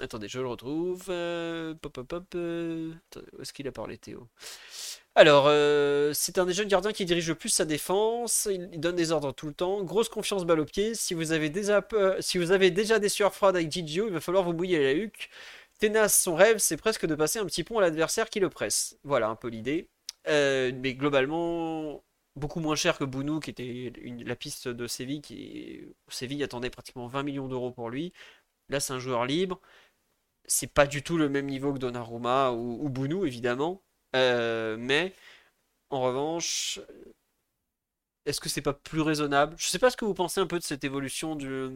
Attendez, je le retrouve. Euh, Pop, pop, où est-ce qu'il a parlé, Théo? Alors, c'est un des jeunes gardiens qui dirige le plus sa défense. Il, donne des ordres tout le temps. Grosse confiance balle au pied. Si vous avez déjà, des sueurs froides avec Gigio, il va falloir vous mouiller la huque. Ténace, son rêve, c'est presque de passer un petit pont à l'adversaire qui le presse. Voilà un peu l'idée. Euh, mais globalement, beaucoup moins cher que Bounou, qui était la piste de Séville. Qui, Séville attendait pratiquement 20 millions d'euros pour lui. Là, c'est un joueur libre. C'est pas du tout le même niveau que Donnarumma ou, ou Bounou, évidemment. Euh, mais en revanche, est-ce que c'est pas plus raisonnable? Je sais pas ce que vous pensez un peu de cette évolution du,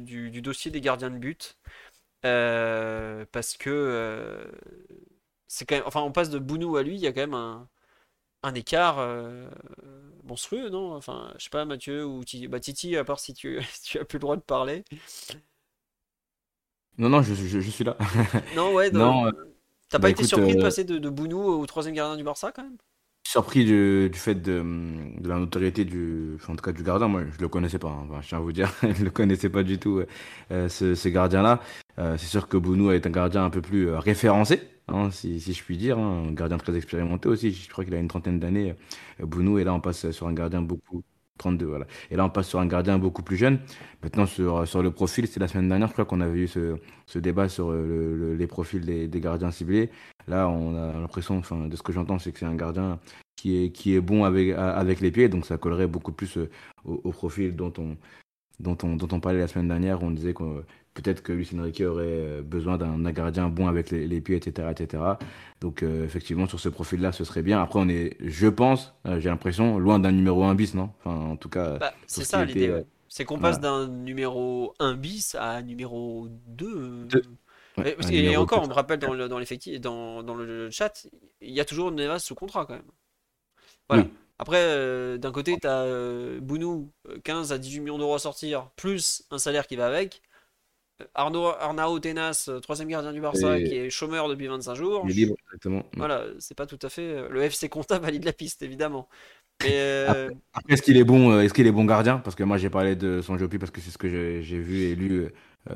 du- dossier des gardiens de but. Euh, parce que c'est quand même, enfin, on passe de Bounou à lui, il y a quand même un, un écart euh, monstrueux, non? Enfin, je sais pas, Mathieu ou Titi, bah, Titi, à part si tu, si tu as plus le droit de parler. Non, non, je, je- je suis là. Non, ouais, Non, non. euh, T'as pas bah été écoute, surpris de euh, passer de, de Bounou au troisième gardien du Barça quand même? Surpris du, du fait de, de la notoriété du, en tout cas du gardien. Moi, je le connaissais pas. hein. Enfin, je tiens à vous dire, je le connaissais pas du tout, euh, ce, ce gardien-là. Euh, c'est sûr que Bounou est un gardien un peu plus euh, référencé, hein, si, si je puis dire. hein. Un gardien très expérimenté aussi. Je crois qu'il a une trentaine d'années, euh, Bounou. Et là, on passe sur un gardien beaucoup. 32, voilà. Et là, on passe sur un gardien beaucoup plus jeune. Maintenant, sur, sur le profil, c'était la semaine dernière, je crois qu'on avait eu ce, ce débat sur euh, le- le- les profils des, gardiens ciblés. Là, on a l'impression, enfin, de ce que j'entends, c'est que c'est un gardien qui est, qui est bon avec, avec les pieds, donc ça collerait beaucoup plus euh, au, profil dont on, dont, on, dont on parlait la semaine dernière. On disait peut-être que Luis Enrique aurait euh, besoin d'un gardien bon avec les, les pieds, etc. etc. Donc, euh, effectivement, sur ce profil-là, ce serait bien. Après, on est, je pense, euh, j'ai l'impression, loin d'un numéro 1 bis, non? Enfin, en tout cas, Bah, c'est ce ça l'idée, ouais. euh, C'est qu'on passe voilà. d'un numéro 1 bis à un numéro 2. Deux. Ouais, Et, parce encore, on me rappelle dans le- dans l'effectif, dans, dans le chat, il y a toujours Nevas sous contrat quand même. Voilà. Oui. Après, euh, d'un côté, tu as Bounou, euh, 15 à 18 millions d'euros à sortir, plus un salaire qui va avec. Arnaud, Arnao Tenas, euh, troisième gardien du Barça, Et- qui est chômeur depuis 25 jours. Il est libre, exactement. Voilà, c'est pas tout à fait. euh, Le FC Conta valide la piste, évidemment. Euh, Après, est-ce qu'il est bon, est-ce qu'il est bon gardien? Parce que moi, j'ai parlé de son jeu parce que c'est ce que j'ai vu et lu euh,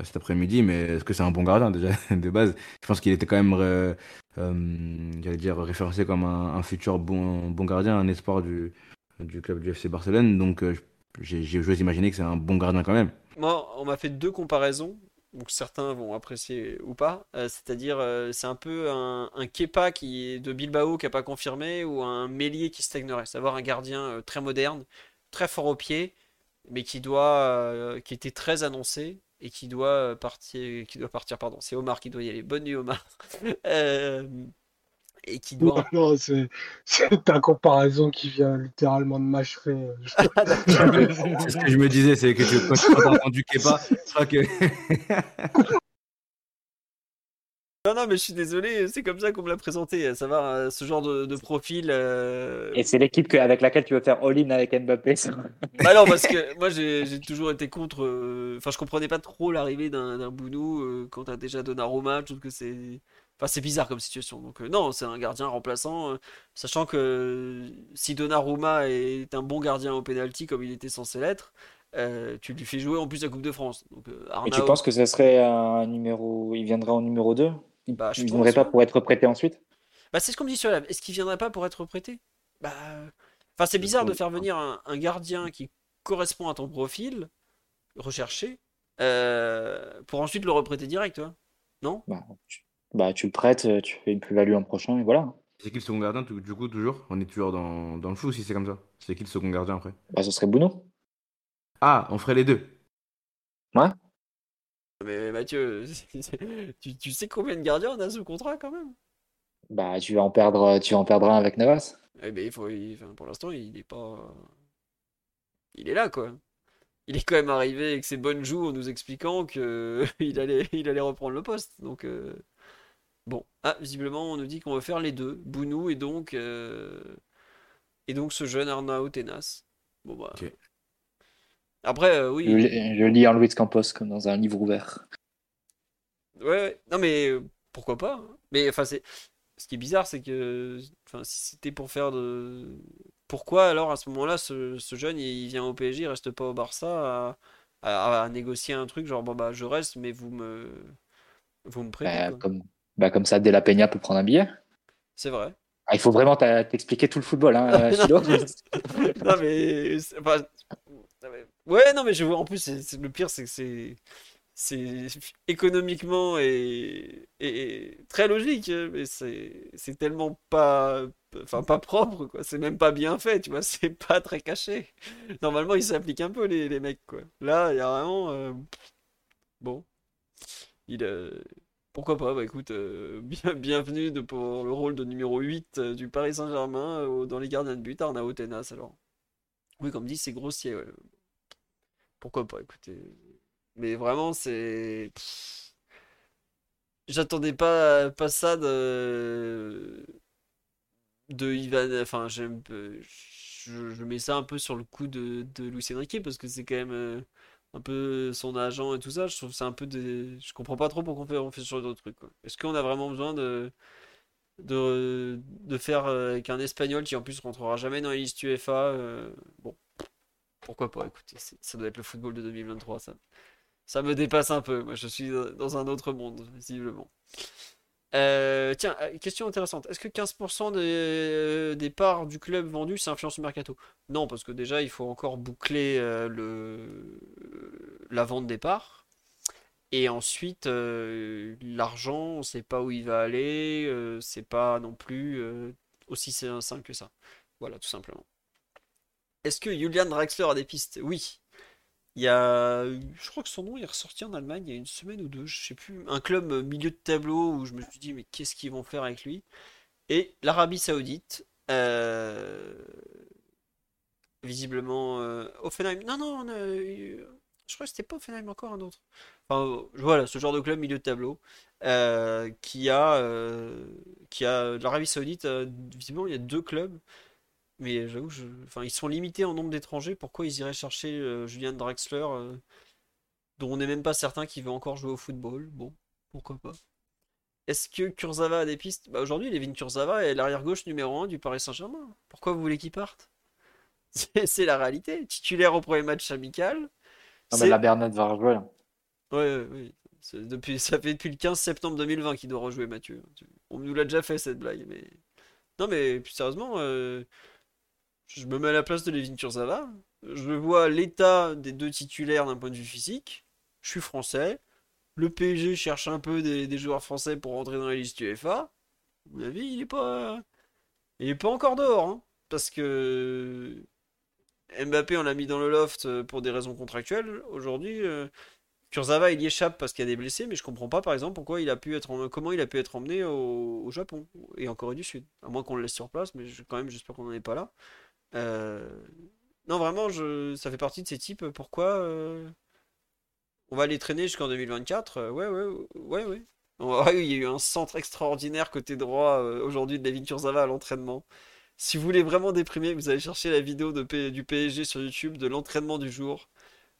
cet après-midi, mais est-ce que c'est un bon gardien déjà de base? Je pense qu'il était quand même, euh, j'allais dire, référencé comme un, un futur bon, bon gardien, un espoir du, du club du FC Barcelone. Donc, j'ai j'ai- j'ose imaginer que c'est un bon gardien quand même. Moi, on m'a fait deux comparaisons, donc certains vont apprécier ou pas. Euh, c'est-à-dire, euh, c'est un peu un, Kepa qui de Bilbao qui n'a pas confirmé ou un Meslier qui stagnerait. Savoir un gardien euh, très moderne, très fort au pied, mais qui doit, qui était très annoncé et qui doit partir, qui doit partir, pardon. C'est Omar qui doit y aller. Bonne nuit, Omar. Euh, et qui Non, doit. non, c'est c'est ta comparaison qui vient littéralement de m'achever. Ah, d'accord. C'est ce que je me disais, c'est que tu, quand tu as entendu Kepa, je crois que. Non, non, mais je suis désolé, c'est comme ça qu'on me l'a présenté. À savoir euh, ce genre de, de profil. euh, Et c'est l'équipe que- avec laquelle tu veux faire all-in avec Mbappé. ça. Bah non, parce que moi j'ai j'ai toujours été contre. euh, Enfin, je comprenais pas trop l'arrivée d'un d'un Bounou euh, quand t'as déjà Donnarumma. Je trouve que c'est. Enfin, c'est bizarre comme situation. Donc, euh, non, c'est un gardien remplaçant. euh, sachant que euh, si Donnarumma est un bon gardien au penalty comme il était censé l'être, euh, tu lui fais jouer en plus la Coupe de France. Donc, Et tu penses que ce serait un numéro. Il viendrait en numéro 2 Il Bah, ne pense, viendrait pas pour être prêté ensuite? Bah, c'est ce qu'on me dit sur la. Est-ce qu'il viendrait pas pour être prêté? Bah. Enfin, c'est bizarre de faire venir un, un gardien qui correspond à ton profil recherché pour ensuite le reprêter direct. Non? bah tu... bah, tu le prêtes, tu fais une plus-value en prochain et voilà. C'est qui le second gardien, du coup, toujours? On est toujours dans, dans le flou si c'est comme ça. C'est qui le second gardien après? Bah, ce serait Bouno. Ah, on ferait les deux. Mais Mathieu, tu, tu sais combien de gardiens on a sous contrat quand même? Bah, tu vas en perdre, tu vas en perdre un avec Navas. Eh ben, il faut, il- enfin, pour l'instant, il est pas. Il est là, quoi. Il est quand même arrivé avec ses bonnes joues en nous expliquant que il allait, il allait reprendre le poste. Donc, euh, bon. Ah, visiblement, on nous dit qu'on va faire les deux. Bounou et donc, euh, et donc ce jeune Arnao Tenas. Bon, bah. Après, euh, Je, oui. lis- je lis en Luis Campos comme dans un livre ouvert. Ouais, ouais. non mais euh, pourquoi pas? hein. Mais enfin c'est ce qui est bizarre c'est que enfin si c'était pour faire de pourquoi alors à ce moment-là, ce, ce jeune il vient au PSG, il reste pas au Barça à, à- à négocier un truc genre bon bah je reste, mais vous me vous me prêtez Bah, quoi. comme, bah, comme ça, De La Peña peut prendre un billet. C'est vrai. Ah, il faut vraiment t'expliquer tout le football, hein, Philo. Non mais c'est- enfin, ouais non mais je vois en plus le pire c'est que c'est c'est économiquement et, et très logique hein, mais c'est c'est tellement pas enfin pas propre quoi c'est même pas bien fait tu vois c'est pas très caché normalement ils s'appliquent un peu les, les mecs quoi là il y a vraiment euh, bon il euh, pourquoi pas bah écoute euh, bien, bienvenue de- pour le rôle de numéro 8 euh, du Paris Saint-Germain euh, dans les gardiens de but Arnaud Tenas alors. Oui comme dit c'est grossier pourquoi pas écoutez. Mais vraiment c'est j'attendais pas pas ça de de Ivan, enfin j'aime je, je mets ça un peu sur le coup de, de Luis Enrique parce que c'est quand même un peu son agent et tout ça, je trouve c'est un peu des... je comprends pas trop pourquoi on fait, on fait ce genre de truc. Est-ce qu'on a vraiment besoin de de, de faire euh, avec un Espagnol qui en plus rentrera jamais dans les listes UEFA euh, bon, pourquoi pas, écoutez, ça doit être le football de 2023 ça. Ça me dépasse un peu, moi je suis dans un autre monde visiblement. Euh, tiens, euh, question intéressante. Est-ce que 15% des, euh, des parts du club vendues, ça influence le mercato? Non, parce que déjà, il faut encore boucler le, la vente des parts. Et ensuite, l'argent, on ne sait pas où il va aller. c'est pas non plus aussi simple que ça. Voilà, tout simplement. Est-ce que Julian Draxler a des pistes? Oui. Il y a, je crois que son nom est ressorti en Allemagne il y a une semaine ou deux, je sais plus, un club euh, milieu de tableau où je me suis dit mais qu'est-ce qu'ils vont faire avec lui? Et l'Arabie Saoudite, euh, visiblement euh, Hoffenheim. Non non, je crois que c'était pas Hoffenheim encore un autre. Enfin euh, voilà, ce genre de club milieu de tableau qui a qui a l'Arabie Saoudite. visiblement il y a deux clubs. Mais j'avoue, je... enfin, ils sont limités en nombre d'étrangers. Pourquoi ils iraient chercher euh, Julian Draxler, euh, dont on n'est même pas certain qu'il veut encore jouer au football? Bon, pourquoi pas. Est-ce que Kurzawa a des pistes? Bah aujourd'hui, Levin Kurzawa est l'arrière gauche numéro un du Paris Saint-Germain. Pourquoi vous voulez qu'il parte? C'est la réalité. Titulaire au premier match amical. Non, mais C'est... la Bernat va rejouer. là. Ouais, ouais, ouais. Depuis... Ça fait depuis le 15 septembre 2020 qu'il doit rejouer Mathieu. On nous l'a déjà fait cette blague, mais... Non mais plus sérieusement, euh, je me mets à la place de Levin Kurzawa. Je vois l'état des deux titulaires d'un point de vue physique. Je suis français. Le PSG cherche un peu des, joueurs français pour rentrer dans la liste UEFA. À mon avis, il est pas, il est pas encore dehors, hein. Parce que Mbappé, on l'a mis dans le loft euh, pour des raisons contractuelles. Aujourd'hui, euh, il y échappe parce qu'il y a des blessés, mais je comprends pas, par exemple, pourquoi il a pu être, em- comment il a pu être emmené au, Japon et en Corée du Sud. À moins qu'on le laisse sur place, mais quand même, j'espère qu'on n'en est pas là. Euh, Non, vraiment, ça fait partie de ces types. Pourquoi euh, on va les traîner jusqu'en 2024? Euh, Ouais, ouais, ouais, ouais. Ouais, il y a eu un centre extraordinaire côté droit aujourd'hui de David Kurzawa à l'entraînement. Si vous voulez vraiment déprimer, vous allez chercher la vidéo du PSG sur YouTube de l'entraînement du jour.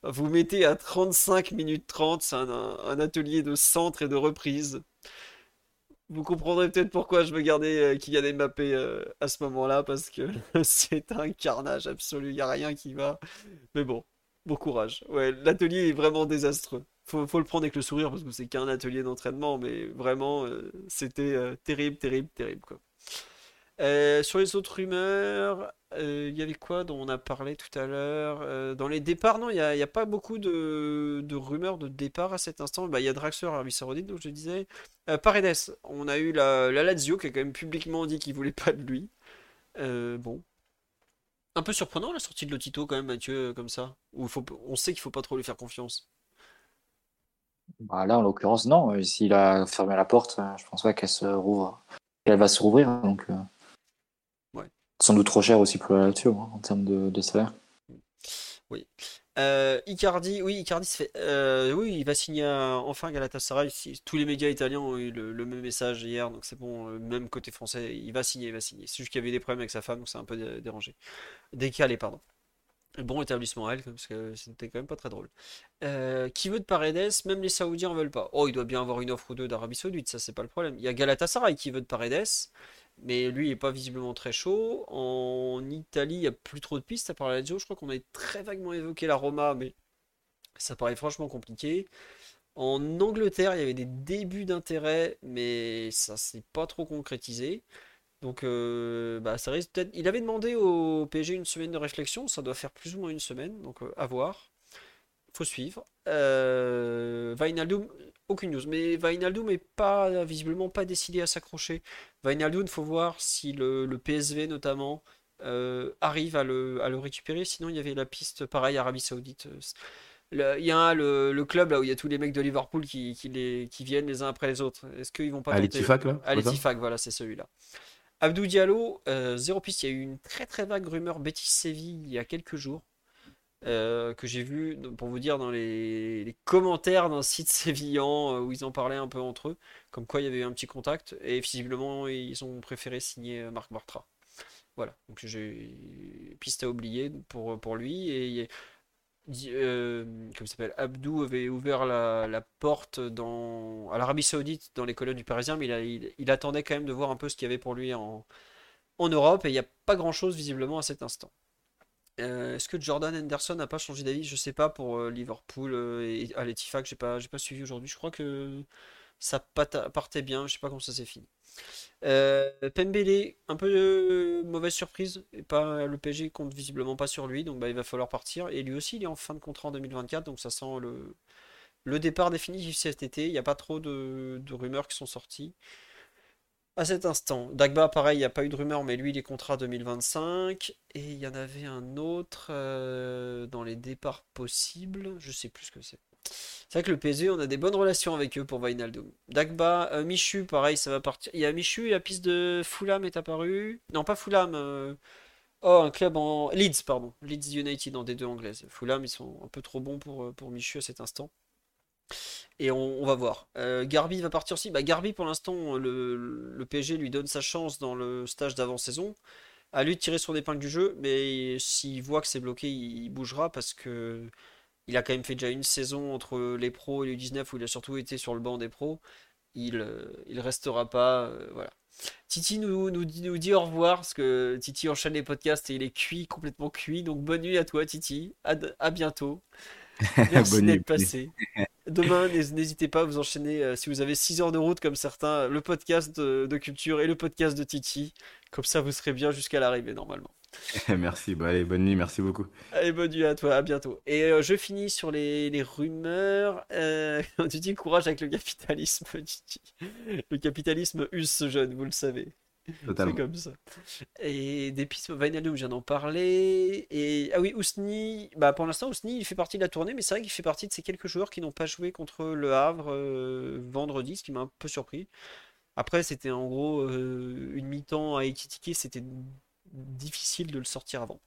Vous mettez à 35 minutes 30, c'est un, un- un atelier de centre et de reprise. Vous comprendrez peut-être pourquoi je veux garder euh, Kylian Mbappé euh, à ce moment-là, parce que c'est un carnage absolu, il n'y a rien qui va. Mais bon, bon courage. Ouais, l'atelier est vraiment désastreux. Faut, faut le prendre avec le sourire, parce que c'est qu'un atelier d'entraînement, mais vraiment, euh, c'était euh, terrible, terrible, terrible, quoi. Euh, sur les autres rumeurs, euh, il y avait quoi dont on a parlé tout à l'heure? Euh, dans les départs, non, il n'y a, pas beaucoup de, rumeurs de départ à cet instant. Bah, il y a Draxler, Arabie Saoudite, donc je disais. Paredes, on a eu la, la Lazio qui a quand même publiquement dit qu'il voulait pas de lui. Bon. Un peu surprenant la sortie de Lotito quand même, Mathieu, comme ça. On sait qu'il faut pas trop lui faire confiance. Bah, là, en l'occurrence, non. S'il a fermé la porte, je pense pas qu'elle se rouvre. qu'elle va se rouvrir. Donc. Sans doute trop cher aussi pour la Lazio hein, en termes de, de salaire. Oui. Euh, Icardi, oui, Icardi se fait. euh, oui, il va signer enfin Galatasaray. Tous les médias italiens ont eu le, même message hier, donc c'est bon. euh, Même côté français, il va signer, il va signer. C'est juste qu'il y avait des problèmes avec sa femme, donc c'est un peu dé- dérangé. Décalé, pardon. Bon établissement à elle, parce que c'était quand même pas très drôle. Qui veut de Paredes? Même les Saoudiens en veulent pas. Oh, il doit bien avoir une offre ou deux d'Arabie Saoudite, ça c'est pas le problème. Il y a Galatasaray qui veut de Paredes, mais lui il est pas visiblement très chaud. En Italie, il n'y a plus trop de pistes à part la Lazio. Je crois qu'on a très vaguement évoqué la Roma, mais ça paraît franchement compliqué. En Angleterre, il y avait des débuts d'intérêt, mais ça s'est pas trop concrétisé. Donc, euh, bah, ça risque peut-être. Il avait demandé au PSG une semaine de réflexion, ça doit faire plus ou moins une semaine, donc euh, à voir. Faut suivre. Euh, aucune news, mais Vainaldum est pas visiblement pas décidé à s'accrocher. Vainaldum, faut voir si le, PSV notamment euh, arrive à le, à le récupérer. Sinon, il y avait la piste pareil Arabie Saoudite il y a le, club là où il y a tous les mecs de Liverpool qui, qui, viennent les uns après les autres. Est-ce qu'ils vont pas tenter Tifak là À voilà, c'est celui-là. Abdou Diallo, euh, zéro piste. Il y a eu une très très vague rumeur Betis Séville il y a quelques jours. Euh, que j'ai vu, pour vous dire, dans les, commentaires d'un site sévillan euh, où ils en parlaient un peu entre eux, comme quoi il y avait eu un petit contact, et visiblement ils ont préféré signer Marc Bartra. Voilà, donc j'ai piste à oublier pour, pour lui, et euh, s'appelle, Abdou avait ouvert la, porte dans, à l'Arabie Saoudite dans les colonnes du Parisien, mais il, attendait quand même de voir un peu ce qu'il y avait pour lui en, en Europe, et il n'y a pas grand chose visiblement à cet instant. Euh, est-ce que Jordan Henderson n'a pas changé d'avis? Je sais pas pour euh, Liverpool et à que j'ai pas, pas suivi aujourd'hui. Je crois que ça partait bien, je sais pas comment ça s'est fini. Euh, Pembele, un peu de mauvaise surprise. Et pas, le PSG compte visiblement pas sur lui, donc bah, il va falloir partir. Et lui aussi, il est en fin de contrat en 2024, donc ça sent le, le départ définitif cet été. Il n'y a pas trop de, rumeurs qui sont sorties. À cet instant, Dagba, pareil, il n'y a pas eu de rumeurs, mais lui, il est contrat 2025. Et il y en avait un autre euh, dans les départs possibles. Je sais plus ce que c'est. C'est vrai que le PSG, on a des bonnes relations avec eux pour Vainaldum. Dagba, euh, Michu, pareil, ça va partir. Il y a Michu la piste de Fulham est apparue. Non, pas Fulham. Euh, oh, un club en. Leeds, pardon. Leeds United en D2 anglaise. Fulham, ils sont un peu trop bons pour, pour Michu à cet instant. Et on, va voir. Garbi va partir aussi. Bah, Garbi, pour l'instant, le, le, PSG lui donne sa chance dans le stage d'avant-saison. À lui de tirer son épingle du jeu, mais s'il voit que c'est bloqué, il bougera parce que il a quand même fait déjà une saison entre les pros et les 19 où il a surtout été sur le banc des pros. Il, euh, il restera pas. Euh, voilà. Titi nous, dit, au revoir parce que Titi enchaîne les podcasts et il est cuit, complètement cuit. Donc bonne nuit à toi, Titi. À bientôt. Merci d'être passé. Demain, n'hésitez pas à vous enchaîner, euh, si vous avez 6 heures de route comme certains, le podcast de culture et le podcast de Titi. Comme ça, vous serez bien jusqu'à l'arrivée normalement. merci, allez, bonne nuit, merci beaucoup. Allez, bonne nuit à toi, à bientôt. Et euh, je finis sur les, les rumeurs. Euh, tu dis courage avec le capitalisme, Le capitalisme use ce jeune, vous le savez. C'est comme ça. Et des pistes, Vainaldum, je viens d'en parler. Et ah oui, Ousni, bah pour l'instant, Ousni, il fait partie de la tournée, mais c'est vrai qu'il fait partie de ces quelques joueurs qui n'ont pas joué contre le Havre euh, vendredi, ce qui m'a un peu surpris. Après, c'était en gros une mi-temps à équitiquer, c'était difficile de le sortir avant.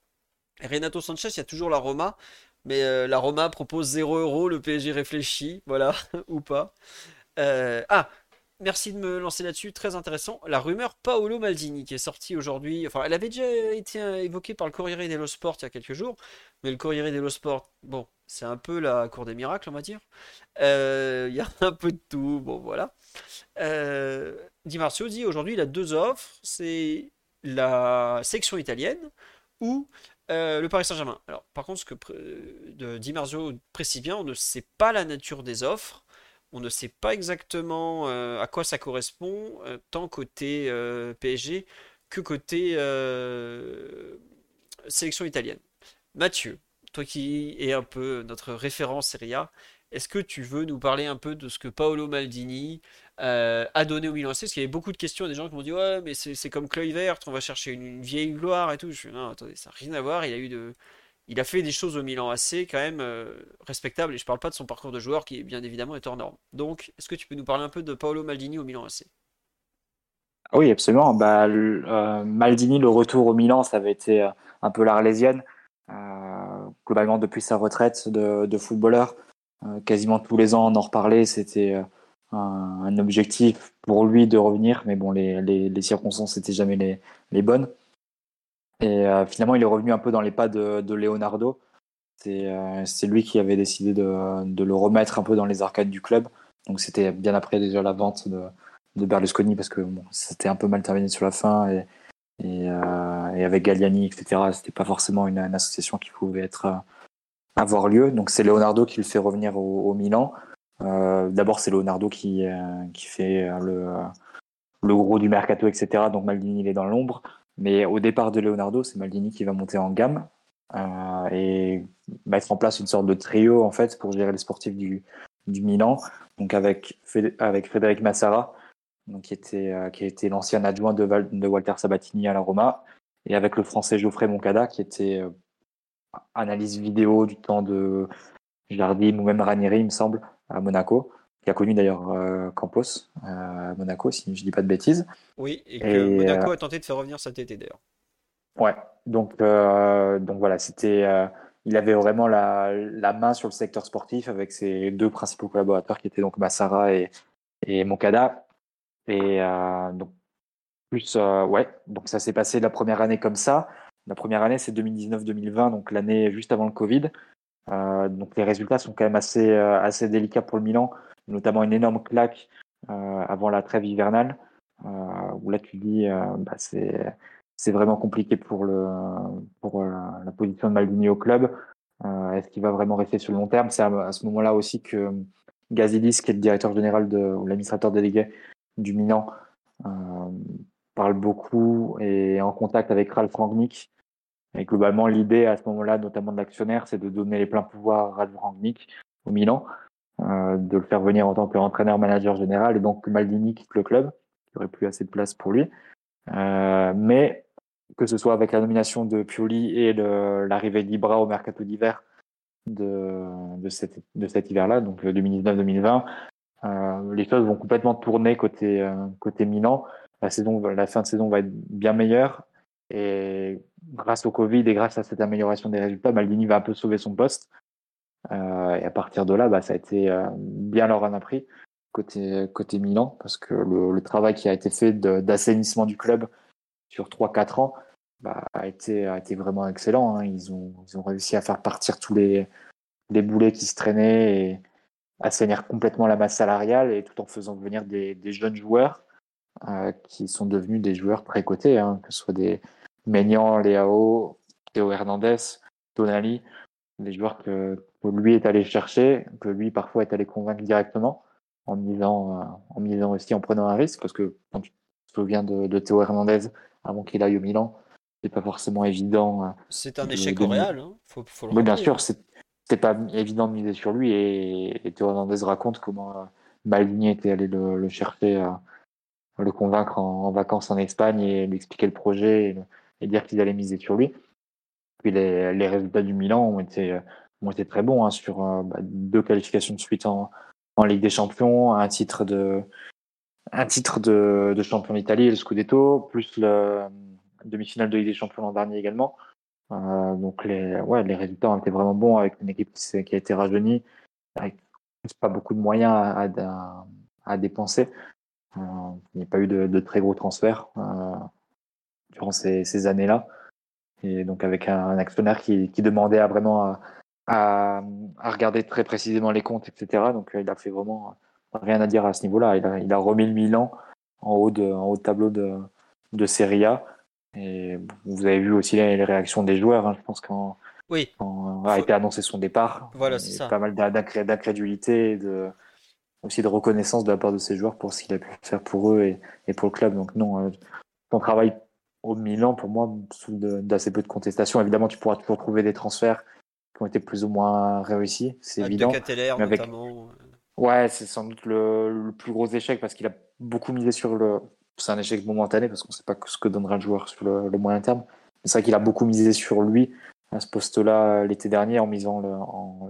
Renato Sanchez, il y a toujours la Roma, mais euh, la Roma propose 0 euros, le PSG réfléchit, voilà, ou pas. Euh, ah, merci de me lancer là-dessus, très intéressant. La rumeur Paolo Maldini qui est sortie aujourd'hui, enfin, elle avait déjà été euh, évoquée par le Corriere dello Sport il y a quelques jours, mais le Corriere dello Sport, bon, c'est un peu la cour des miracles, on va dire. Il y a un peu de tout, bon, voilà. Di Marzio dit aujourd'hui, il a deux offres, c'est la section italienne ou euh, le Paris Saint-Germain. Alors, par contre, ce que de Di Marzio précise bien, on ne sait pas la nature des offres, on ne sait pas exactement euh, à quoi ça correspond, euh, tant côté PSG que côté sélection italienne. Mathieu, toi qui es un peu notre référent Serie est-ce que tu veux nous parler un peu de ce que Paolo Maldini euh, a donné au Milan Parce qu'il y avait beaucoup de questions, des gens qui m'ont dit Ouais, mais c'est comme Kluivert, on va chercher une, vieille gloire et tout. Je Non, attendez, ça n'a rien à voir. Il a, eu de... il a fait des choses au Milan AC quand même euh, respectables. Et je parle pas de son parcours de joueur qui, bien évidemment, est hors norme. Donc, est-ce que tu peux nous parler un peu de Paolo Maldini au Milan AC ah Oui, absolument. Bah, euh, Maldini, le retour au Milan, ça avait été un peu l'arlésienne. globalement, depuis sa retraite de, footballeur, euh, quasiment tous les ans, on en reparlait. C'était euh, un, objectif pour lui de revenir, mais bon, les, circonstances n'étaient jamais les, bonnes. Et euh, finalement, il est revenu un peu dans les pas de, Leonardo. C'est lui qui avait décidé de, le remettre un peu dans les arcades du club. Donc c'était bien après déjà la vente de, Berlusconi parce que bon, c'était un peu mal terminé sur la fin et et avec Galliani, etc., c'était pas forcément une, une, association qui pouvait être avoir lieu. Donc c'est Leonardo qui le fait revenir au, Milan. D'abord, c'est Leonardo qui, qui fait le, le gros du mercato, etc. Donc Maldini, il est dans l'ombre. Mais au départ de Leonardo, c'est Maldini qui va monter en gamme euh, et mettre en place une sorte de trio en fait pour gérer les sportifs du, Milan. Donc avec, avec Frédéric Massara, donc qui était, euh, qui été l'ancien adjoint de, de, Walter Sabatini à la Roma, et avec le français Geoffrey Moncada, qui était euh, analyse vidéo du temps de Jardim ou même Ranieri, il me semble, à Monaco qui a connu d'ailleurs euh, Campos euh, à Monaco, si je dis pas de bêtises. Oui, et que Monaco a tenté de faire revenir cet été d'ailleurs. Ouais, donc, euh, donc voilà, c'était, il avait vraiment la, la, main sur le secteur sportif avec ses deux principaux collaborateurs qui étaient donc Massara et, et Moncada. Et donc, plus, ouais, donc ça s'est passé la première année comme ça. La première année, c'est 2019-2020, donc l'année juste avant le Covid. donc les résultats sont quand même assez, assez délicats pour le Milan notamment une énorme claque euh, avant la trêve hivernale, euh, où là tu dis euh, bah, c'est c'est vraiment compliqué pour, le, pour la position de Maldini au club. Est-ce qu'il va vraiment rester sur le long terme? C'est à, ce moment-là aussi que Gazidis, qui est le directeur général de, ou l'administrateur délégué du Milan, parle beaucoup et est en contact avec Ralf Rangnick. Et globalement, l'idée à ce moment-là, notamment de l'actionnaire, c'est de donner les pleins pouvoirs à Ralf Rangnick au Milan. Euh, de le faire venir en tant qu'entraîneur-manager général, et donc Maldini quitte le club, qui aurait plus assez de place pour lui. Euh, mais que ce soit avec la nomination de Pioli et l'arrivée d'Ibra au mercato d'hiver de, de, cet, de cet hiver-là, donc 2019-2020, euh, les choses vont complètement tourner côté, côté Milan. La, saison, la fin de saison va être bien meilleure. Et grâce au Covid et grâce à cette amélioration des résultats, Maldini va un peu sauver son poste. Euh, et à partir de là, bah, ça a été euh, bien leur en a pris côté, côté Milan, parce que le, travail qui a été fait d'assainissement du club sur 3-4 ans bah, a, été, a été vraiment excellent. Hein. Ils, ont, ils ont réussi à faire partir tous les, les boulets qui se traînaient et assainir complètement la masse salariale et tout en faisant venir des, des jeunes joueurs euh, qui sont devenus des joueurs très cotés, hein, que ce soit des Maignan, Léao, Théo Hernandez, Tonali, des joueurs que, lui est allé chercher, que lui parfois est allé convaincre directement en misant, euh, en misant aussi en prenant un risque, parce que quand tu te souviens de, de Théo Hernandez avant qu'il aille au Milan, c'est pas forcément évident. Euh, c'est un échec au Real, hein. faut, faut oui, bien sûr, c'était pas évident de miser sur lui, et, Théo Hernandez raconte comment euh, Maldini était allé le, le chercher, le convaincre en, vacances en Espagne et lui expliquer le projet et, et dire qu'ils allaient miser sur lui. Puis les, résultats du Milan ont été, très bons hein, sur euh, bah, deux qualifications de suite en, Ligue des Champions, un titre de, champion d'Italie, le Scudetto, plus le demi-finale de Ligue des Champions l'an dernier également. Euh, donc les, résultats ont été vraiment bons avec une équipe qui, a été rajeunie, avec pas beaucoup de moyens à, dépenser. Euh, il n'y a pas eu de, très gros transferts euh, durant ces années-là et donc avec un, actionnaire qui, qui, demandait à vraiment à, à, à, regarder très précisément les comptes, etc. Donc euh, il a fait vraiment rien à dire à ce niveau-là. Il a, il a remis le Milan en haut de, en haut de tableau de, de Serie A. Et vous avez vu aussi les réactions des joueurs. Hein. Je pense quand, oui. quand a été annoncé son départ, voilà, c'est ça. Pas mal d'incrédulité et de, aussi de reconnaissance de la part de ces joueurs pour ce qu'il a pu faire pour eux et, et pour le club. Donc non, euh, son travail au Milan, pour moi, sous d'assez peu de contestation. Évidemment, tu pourras toujours trouver des transferts qui ont été plus ou moins réussis, c'est évident. De avec... notamment. Ouais, c'est sans doute le, le, plus gros échec parce qu'il a beaucoup misé sur le. C'est un échec momentané parce qu'on ne sait pas ce que donnera le joueur sur le, le moyen terme. C'est vrai qu'il a beaucoup misé sur lui à ce poste-là l'été dernier en misant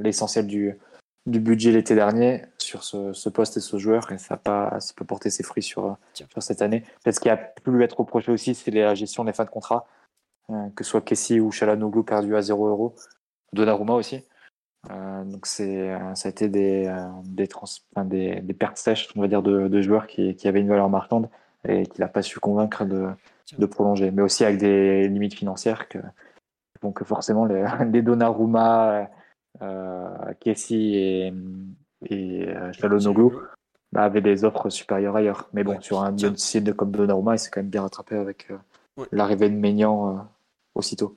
l'essentiel du, du budget l'été dernier sur ce, ce, poste et ce joueur et ça n'a pas, ça peut porter ses fruits sur, sur cette année. Peut-être ce qui a pu lui être reproché aussi, c'est la gestion des fins de contrat, euh, que ce soit Kessie ou Chalanoglu perdu à 0 euros, Donnarumma aussi. Euh, donc c'est, euh, ça a été des, des, trans, enfin des, des, pertes sèches, on va dire, de, de joueurs qui, qui avaient une valeur marquante et qu'il n'a pas su convaincre de, de prolonger, mais aussi avec des limites financières que, donc forcément les, les Donnarumma Kessie et, et euh, Chalonoglu bah, avaient des offres supérieures ailleurs. Mais bon, sur un de comme Donnarumma, il s'est quand même bien rattrapé avec, euh, Ouais. l'arrivée de Maignan euh, aussitôt.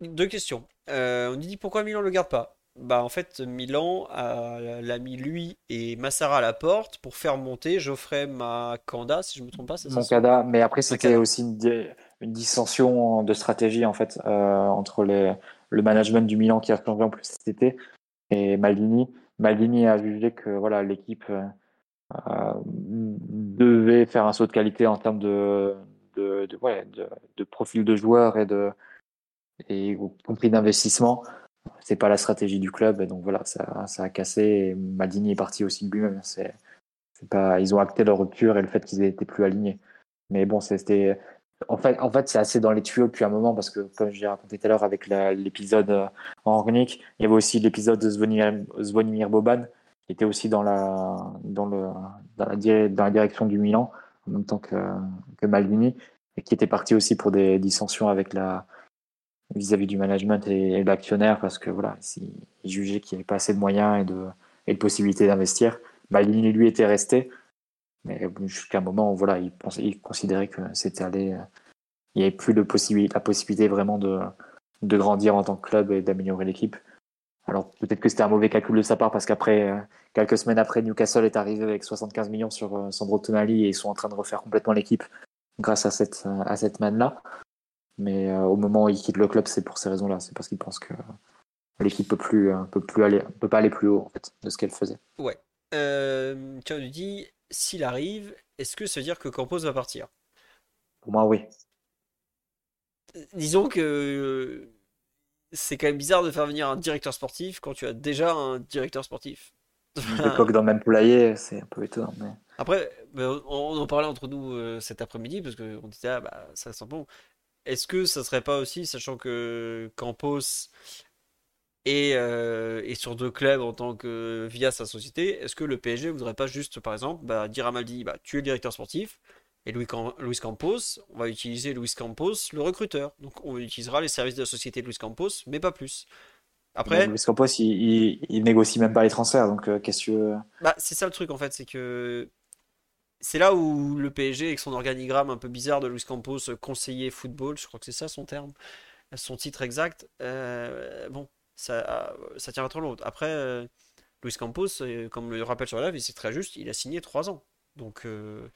Deux questions. Euh, on nous dit pourquoi Milan le garde pas? Bah en fait Milan l'a mis lui et Massara à la porte pour faire monter Geoffrey Makanda, si je me trompe pas, c'est Moncada, mais après c'était aussi une, di- une dissension de stratégie en fait euh, entre les, le management du Milan qui a changé en plus cet été et Maldini. Maldini a jugé que voilà l'équipe euh, euh, devait faire un saut de qualité en termes de, de, de, ouais, de, profil de joueur et de et compris d'investissement. C'est pas la stratégie du club et donc voilà ça, ça a cassé. Et Maldini est parti aussi lui-même. C'est pas ils ont acté leur rupture et le fait qu'ils étaient plus alignés. Mais bon c'était en fait en fait c'est assez dans les tuyaux depuis un moment parce que comme je l'ai raconté tout à l'heure avec l'épisode euh, en organique, il y avait aussi l'épisode de Zvonimir, Boban qui était aussi dans la dans le dans la, direction du Milan en même temps que que Maldini et qui était parti aussi pour des dissensions vis-à-vis du management et, de l'actionnaire parce que voilà, jugeait qu'il n'y avait pas assez de moyens et de, et de possibilités d'investir. Maldini lui était resté, mais jusqu'à un moment, voilà, il, considérait que c'était allé, euh, il n'y avait plus la possibilité vraiment de, de grandir en tant que club et d'améliorer l'équipe. Alors peut-être que c'était un mauvais calcul de sa part parce qu'après, euh, quelques semaines après, Newcastle est arrivé avec 75 millions sur euh, Sandro Tonali et ils sont en train de refaire complètement l'équipe grâce à cette, à cette manne-là. Mais euh, au moment où il quitte le club, c'est pour ces raisons-là. C'est parce qu'il pense que l'équipe peut peut plus aller, peut pas aller plus haut de ce qu'elle faisait. Ouais. Tiens, s'il arrive, est-ce que ça veut dire que Campos va partir? Pour moi, oui. Disons que c'est quand même bizarre de faire venir un directeur sportif quand tu as déjà un directeur sportif. Coq dans le même poulailler, c'est un peu étonnant. Mais... Après, on, on en parlait entre nous euh, cet après-midi parce qu'on disait ah bah ça sent bon. Est-ce que ça serait pas aussi, sachant que Campos euh, est sur deux clubs en tant que via sa société, est-ce que le PSG voudrait pas juste, par exemple, bah, dire à Maldini, bah, tu es le directeur sportif et Louis, Cam- Luis Campos, on va utiliser Luis Campos, le recruteur. Donc on utilisera les services de la société de Luis Campos, mais pas plus. Après, Luis Campos, il, il, il négocie même pas les transferts, donc euh, qu'est-ce que tu veux? Bah, c'est ça le truc en fait, c'est que c'est là où le PSG, avec son organigramme un peu bizarre de Luis Campos, euh, conseiller football, je crois que c'est ça son terme, son titre exact, euh, bon, ça, ça tient trop long. Après, euh, Luis Campos, euh, comme le rappelle sur la live, c'est très juste, il a signé 3 ans. Donc, euh,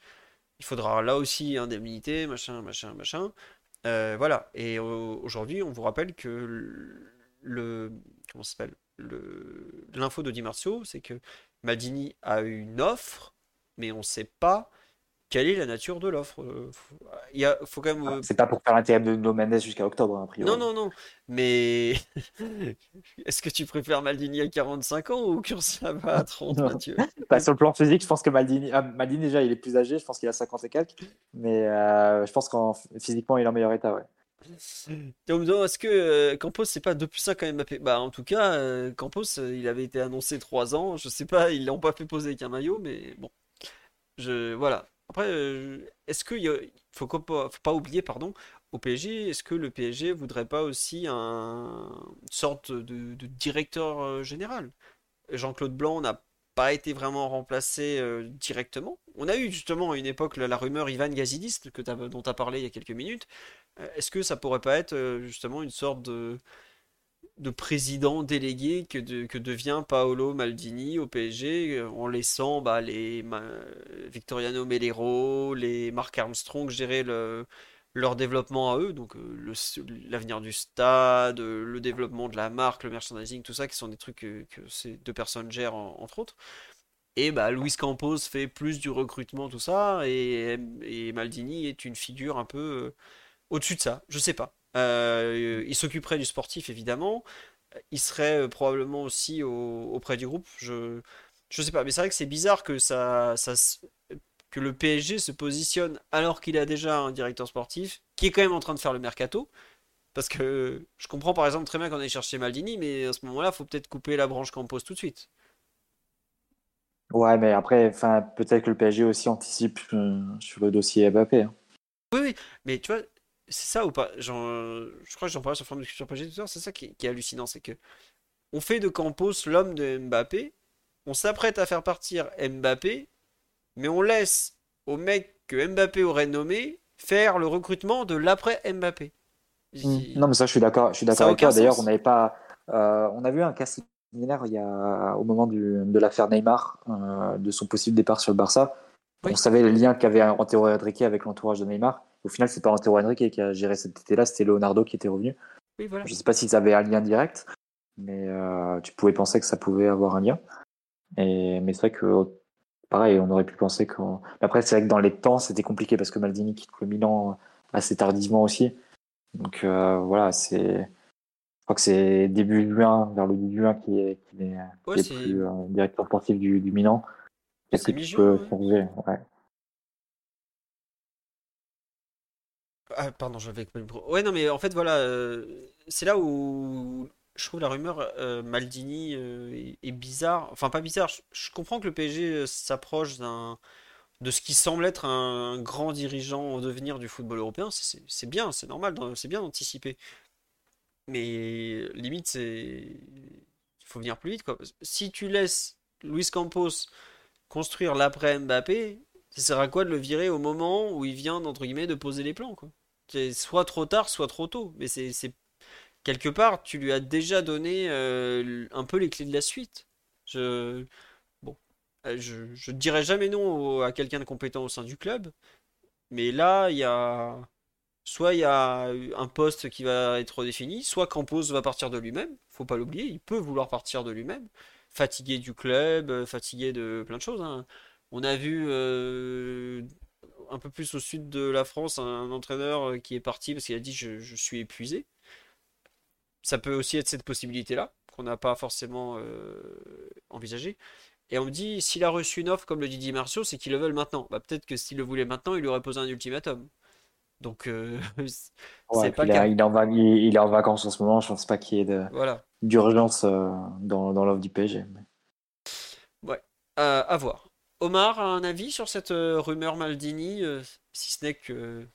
il faudra là aussi indemnité, machin, machin, machin. Voilà. Et au- aujourd'hui, on vous rappelle que le, comment s'appelle? Le, l'info de Di Marzio, c'est que Maldini a une offre, mais on ne sait pas quelle est la nature de l'offre. Euh, Il y a, faut quand même. euh, C'est pas pour faire l'intérim de No Mendes jusqu'à octobre, hein, a priori. Non, non, non. Mais est-ce que tu préfères Maldini à 45 ans ou Kurzawa à 30, Non. Mathieu? Bah, sur le plan physique, je pense que Maldini, ah, Maldini déjà, il est plus âgé, je pense qu'il a 50 et quelques, mais euh, je pense qu'en physiquement, il est en meilleur état, ouais. Demande, est-ce que euh, Campos c'est pas 2 plus 5 quand Mbappé? Bah en tout cas, euh, Campos il avait été annoncé 3 ans, je sais pas, ils l'ont pas fait poser avec un maillot, mais bon, je voilà. Après, euh, est-ce qu'il a- faut pas, oublier, pardon, au PSG, est-ce que le PSG voudrait pas aussi un une sorte de, directeur euh, général? Jean-Claude Blanc n'a pas été vraiment remplacé euh, directement. On a eu justement à une époque la, rumeur Ivan Gazidis que dont tu as parlé il y a quelques minutes. Est-ce que ça pourrait pas être justement une sorte de, de président délégué que, que devient Paolo Maldini au PSG euh, en laissant bah, les Victoriano Melero, les Mark Armstrong gérer le- leur développement à eux, donc euh, l'avenir du stade, euh, le développement de la marque, le merchandising, tout ça, qui sont des trucs que, ces deux personnes gèrent en- entre autres. Et bah Luis Campos fait plus du recrutement, tout ça, et, Maldini est une figure un peu au-dessus de ça, je sais pas. Euh, il s'occuperait du sportif évidemment, il serait euh, probablement aussi au- auprès du groupe, je je sais pas, mais c'est vrai que c'est bizarre que ça, que le PSG se positionne alors qu'il a déjà un directeur sportif qui est quand même en train de faire le mercato. Parce que je comprends par exemple très bien qu'on ait cherché Maldini, mais à ce moment-là, faut peut-être couper la branche Campos tout de suite. Ouais, mais après, peut-être que le PSG aussi anticipe euh, sur le dossier Mbappé. hein. Oui, oui, mais tu vois, c'est ça ou pas? Je crois que j'en parlais sur forum de Culture PSG tout à l'heure, c'est ça qui, qui est hallucinant, c'est que on fait de Campos l'homme de Mbappé, on s'apprête à faire partir Mbappé, mais on laisse au mec que Mbappé aurait nommé faire le recrutement de l'après Mbappé. Mm. Non, mais ça, je suis d'accord. Je suis d'accord avec toi. D'ailleurs, on n'avait pas. Euh, on a vu un cas similaire il y a, au moment du, de l'affaire Neymar, euh, de son possible départ sur le Barça. On savait le lien qu'avait Antero Henrique avec l'entourage de Neymar. Au final, c'est pas Antero Henrique qui a géré cet été-là, c'était Leonardo qui était revenu. Je ne sais pas s'ils avaient un lien direct, mais euh, tu pouvais penser que ça pouvait avoir un lien. Et, mais c'est vrai que, pareil, on aurait pu penser que. Après, c'est vrai que dans les temps, c'était compliqué parce que Maldini quitte le Milan assez tardivement aussi. Donc euh, voilà, c'est. Je crois que c'est début juin, vers le début juin, qui est, qui est, plus euh, directeur sportif du, du Milan. C'est mi-juin. Ouais. ouais. Ah, pardon, j'avais Ouais, non, mais en fait, voilà, euh, c'est là où je trouve la rumeur Maldini est, bizarre. Enfin, pas bizarre, je, je comprends que le PSG s'approche d'un de ce qui semble être un grand dirigeant au devenir du football européen, c'est bien, c'est normal, c'est bien d'anticiper. Mais limite, c'est. Il faut venir plus vite, quoi. Si tu laisses Luis Campos construire l'après Mbappé, ça sert à quoi de le virer au moment où il vient, entre guillemets, de poser les plans, quoi? Soit trop tard, soit trop tôt. Mais c'est. Quelque part, tu lui as déjà donné euh, un peu les clés de la suite. Je. Euh, je dirais jamais non à quelqu'un de compétent au sein du club, mais là, il y a soit il y a un poste qui va être défini, soit Campos va partir de lui-même. Faut pas l'oublier, il peut vouloir partir de lui-même, fatigué du club, euh, fatigué de plein de choses. Hein. On a vu un peu plus au sud de la France un, entraîneur qui est parti parce qu'il a dit je, je, suis épuisé. Ça peut aussi être cette possibilité-là qu'on n'a pas forcément envisagé. Et on me dit, s'il a reçu une offre comme le Didier Marceau, c'est qu'il le veut maintenant. Bah, peut-être que s'il le voulait maintenant, il lui aurait posé un ultimatum. Donc, euh, c'est pas il, il, est en, il, est en vacances en ce moment. Je pense pas qu'il y ait d'urgence euh, dans, dans l'offre du PSG. Ouais, euh, à voir. Omar a un avis sur cette rumeur Maldini, si ce n'est que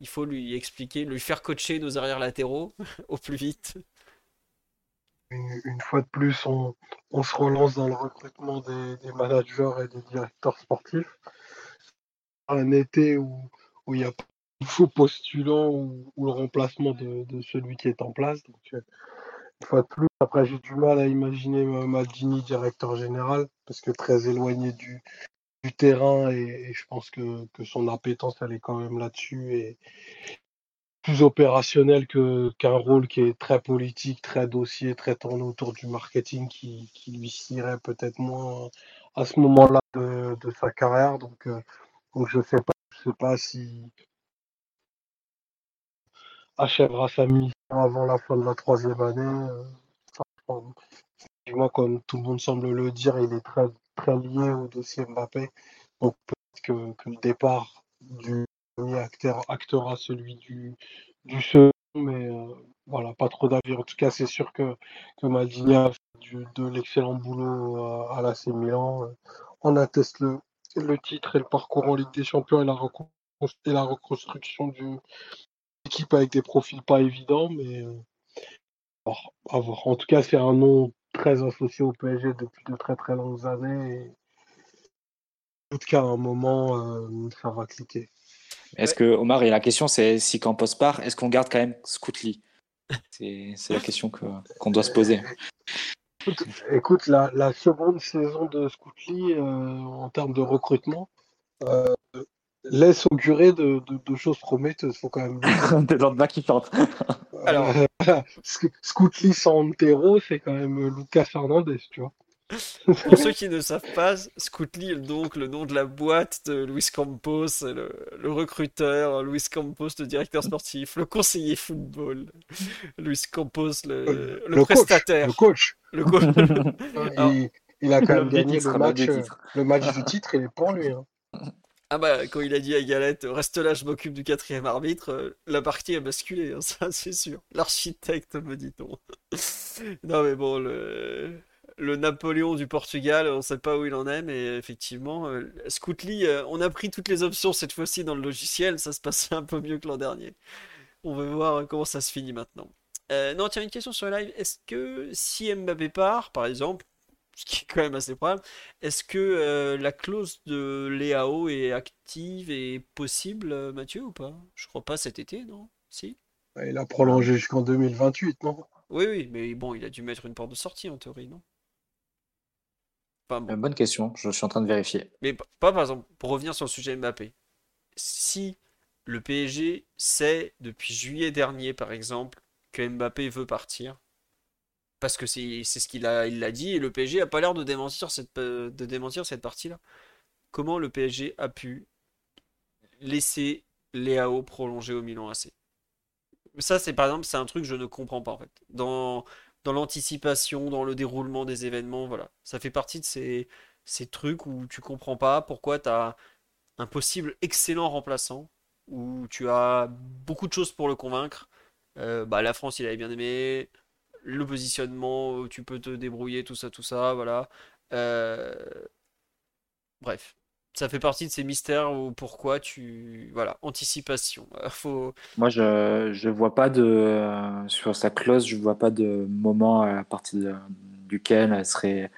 il faut lui expliquer, lui faire coacher nos arrières latéraux au plus vite? Une, fois de plus, on, se relance dans le recrutement des, managers et des directeurs sportifs. Un été où, il n'y a pas de faux postulant ou, le remplacement de, celui qui est en place. Euh, une fois de plus, après, j'ai du mal à imaginer Maldini directeur général parce que très éloigné du, terrain et, je pense que, que, son appétence, elle est quand même là-dessus. Et, plus opérationnel qu'un rôle qui est très politique, très dossier, très tourné autour du marketing qui, qui lui sirait peut-être moins à ce moment-là de, de, sa carrière. Donc, euh, donc je sais pas, je sais pas si achèvera sa mission avant la fin de la troisième année. Euh, moi, comme tout le monde semble le dire, il est très, très lié au dossier Mbappé. Donc peut-être que, le départ du premier acteur, actera celui du, du second, mais euh, voilà, pas trop d'avis. En tout cas, c'est sûr que, que Maldini a fait de l'excellent boulot à, l'AC Milan. On atteste le, le titre et le parcours en Ligue des Champions et la, reconstruction d'une équipe avec des profils pas évidents, mais euh, à voir. En tout cas, c'est un nom très associé au PSG depuis de très très longues années. en tout cas, à un moment, euh, ça va cliquer. Est-ce que, Omar, et la question, c'est si Campos part, est-ce qu'on garde quand même Scootly? C'est la question qu'on doit se poser. Écoute, la, seconde saison de Scootly, euh, en termes de recrutement, euh, laisse augurer de, choses prometteuses. Faut quand même. Des bas qui chantent. Alors, Scootly sans Antero, c'est quand même Lucas Fernandez, tu vois. Pour ceux qui ne savent pas, Scootly est donc le nom de la boîte de Luis Campos, le, recruteur, Luis Campos, le directeur sportif, le conseiller football, Luis Campos, le, le, prestataire. le coach. Le coach. il, a quand même gagné le match, le match du titre, il est pour lui. Hein. Ah bah, quand il a dit à Galette, reste là, je m'occupe du quatrième arbitre, euh, la partie a basculé, hein, ça c'est sûr. L'architecte, me dit-on. non mais bon, le le Napoléon du Portugal, on sait pas où il en est, mais effectivement, euh, Scootly, euh, on a pris toutes les options cette fois-ci dans le logiciel, ça se passait un peu mieux que l'an dernier. On va voir comment ça se finit maintenant. Euh, non, tiens, une question sur le live. Est-ce que si Mbappé part, par exemple, ce qui est quand même assez probable. Est-ce que euh, la clause de l'EAO est active et possible, euh, Mathieu, ou pas? Je crois pas cet été, non? Si? Il a prolongé jusqu'en 2028, non? Oui, oui, mais bon, il a dû mettre une porte de sortie en théorie, non? Enfin, bon. Euh, bonne question, je suis en train de vérifier. Mais pas par exemple, pour revenir sur le sujet Mbappé, si le PSG sait depuis juillet dernier, par exemple, que Mbappé veut partir, parce que c'est ce qu'il a, il l'a dit, et le PSG a pas l'air de démentir cette, euh, cette partie-là. Comment le PSG a pu laisser Léao prolonger au Milan AC? Ça, c'est par exemple, c'est un truc que je ne comprends pas en fait. Dans, dans l'anticipation, dans le déroulement des événements, voilà. Ça fait partie de ces, ces trucs où tu comprends pas pourquoi tu as un possible excellent remplaçant, où tu as beaucoup de choses pour le convaincre. Euh, bah, la France, il avait bien aimé. Le positionnement, tu peux te débrouiller, tout ça, tout ça, voilà. Euh, bref. Ça fait partie de ces mystères où pourquoi tu... Voilà, anticipation. Faut... Moi, je je vois pas de sur sa clause, je vois pas de moment à partir de- duquel elle serait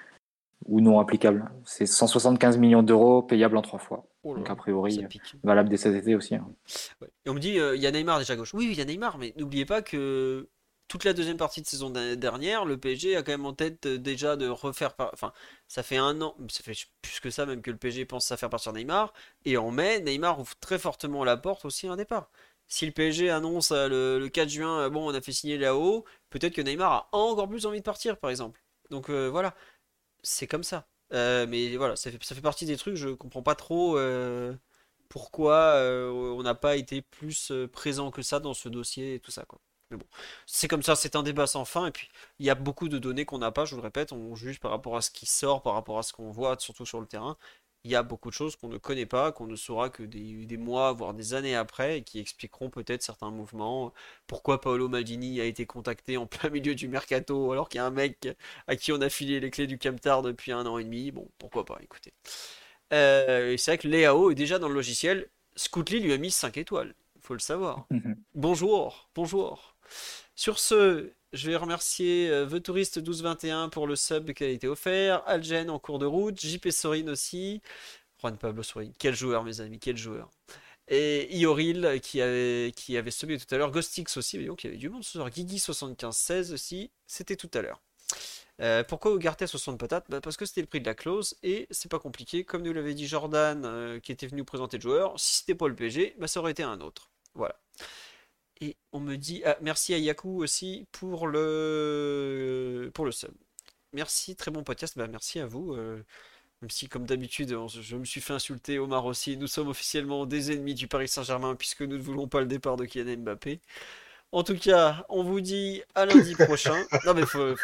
ou non applicable. C'est 175 millions d'euros payables en trois fois. Oh là Donc a priori valable dès cet été aussi. hein. Ouais. Et on me dit, euh, il y a Neymar déjà à gauche. Oui, il y a Neymar, mais n'oubliez pas que toute la deuxième partie de saison dernière, le PSG a quand même en tête euh, déjà de refaire. Enfin, ça fait un an, ça fait plus que ça même que le PSG pense à faire partir Neymar. Et en mai, Neymar ouvre très fortement la porte aussi à un départ. Si le PSG annonce euh, le, le 4 juin, euh, bon, on a fait signer là-haut, peut-être que Neymar a encore plus envie de partir, par exemple. Donc voilà, c'est comme ça. Mais voilà, ça fait, partie des trucs, je comprends pas trop. pourquoi on n'a pas été plus présent que ça dans ce dossier et tout ça, quoi. Mais bon, c'est comme ça, c'est un débat sans fin, et puis il y a beaucoup de données qu'on n'a pas, je vous le répète, on juge par rapport à ce qui sort, par rapport à ce qu'on voit, surtout sur le terrain. Il y a beaucoup de choses qu'on ne connaît pas, qu'on ne saura que des, des mois, voire des années après, et qui expliqueront peut-être certains mouvements. Pourquoi Paolo Maldini a été contacté en plein milieu du mercato, alors qu'il y a un mec à qui on a filé les clés du Camtar depuis un an et demi? Bon, pourquoi pas, écoutez. Euh, et c'est vrai que Léao est déjà dans le logiciel. Scootly lui a mis 5 étoiles, il faut le savoir. Bonjour, bonjour. Sur ce, je vais remercier The Tourist 1221 pour le sub qui a été offert, Algen en cours de route, JP Sorin aussi, Juan Pablo Sorin, quel joueur mes amis, quel joueur. Et Ioril qui avait, qui subi tout à l'heure, Ghostix aussi, mais donc il y avait du monde ce soir, Guigui7516 aussi, c'était tout à l'heure. Euh, pourquoi Ugarte à 60 patates? Bah, parce que c'était le prix de la clause et c'est pas compliqué. Comme nous l'avait dit Jordan, euh, qui était venu présenter le joueur, si c'était pas le PSG, bah, ça aurait été un autre. Voilà. Et on me dit, ah, merci à Yaku aussi pour le, pour le sub. Merci, très bon podcast. Bah, merci à vous. euh, même si, comme d'habitude, je me suis fait insulter, Omar aussi. Nous sommes officiellement des ennemis du Paris Saint-Germain puisque nous ne voulons pas le départ de Kylian Mbappé. En tout cas, on vous dit à lundi prochain. Non mais faut...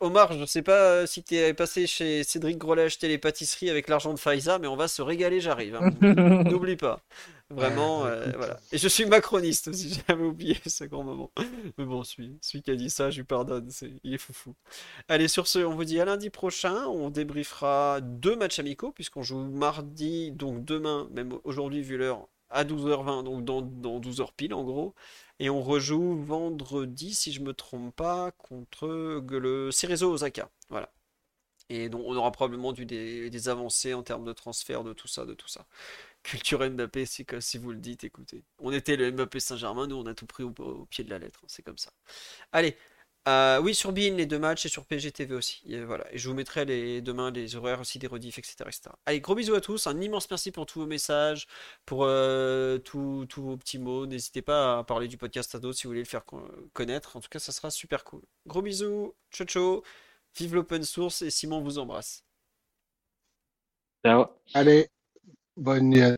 Omar, je sais pas si t'es passé chez Cédric Grolet acheter les pâtisseries avec l'argent de Faiza, mais on va se régaler, j'arrive. hein. N'oublie pas. Vraiment, euh, voilà. Et je suis macroniste aussi, j'avais oublié ce grand moment. Mais bon, celui, celui qui a dit ça, je lui pardonne, il est foufou. Allez, sur ce, on vous dit à lundi prochain. On débriefera deux matchs amicaux, puisqu'on joue mardi, donc demain, même aujourd'hui vu l'heure, à 12h20, donc dans, dans 12h pile en gros. Et on rejoue vendredi, si je me trompe pas, contre le Cerezo Osaka. Voilà. Et donc on aura probablement dû des, des avancées en termes de transfert, de tout ça, de tout ça. Culture Mbappé, c'est comme si vous le dites, écoutez. On était le Mbappé Saint-Germain, nous on a tout pris au, au pied de la lettre, c'est comme ça. Allez, euh, oui, sur Bein les deux matchs et sur PGTV aussi. Et voilà. Et je vous mettrai les, demain les horaires aussi des rediffs, etc., etc. Allez, gros bisous à tous. Un immense merci pour tous vos messages, pour euh, tous tous vos petits mots. N'hésitez pas à parler du podcast à d'autres si vous voulez le faire co- connaître. En tout cas, ça sera super cool. Gros bisous. Ciao, ciao. Vive l'open source et Simon vous embrasse. Ciao. Allez, bonne nuit.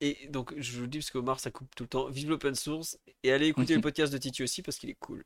Et donc, je vous le dis parce qu'Omar, ça coupe tout le temps. Vive l'open source et allez écouter le podcast de Titi aussi parce qu'il est cool.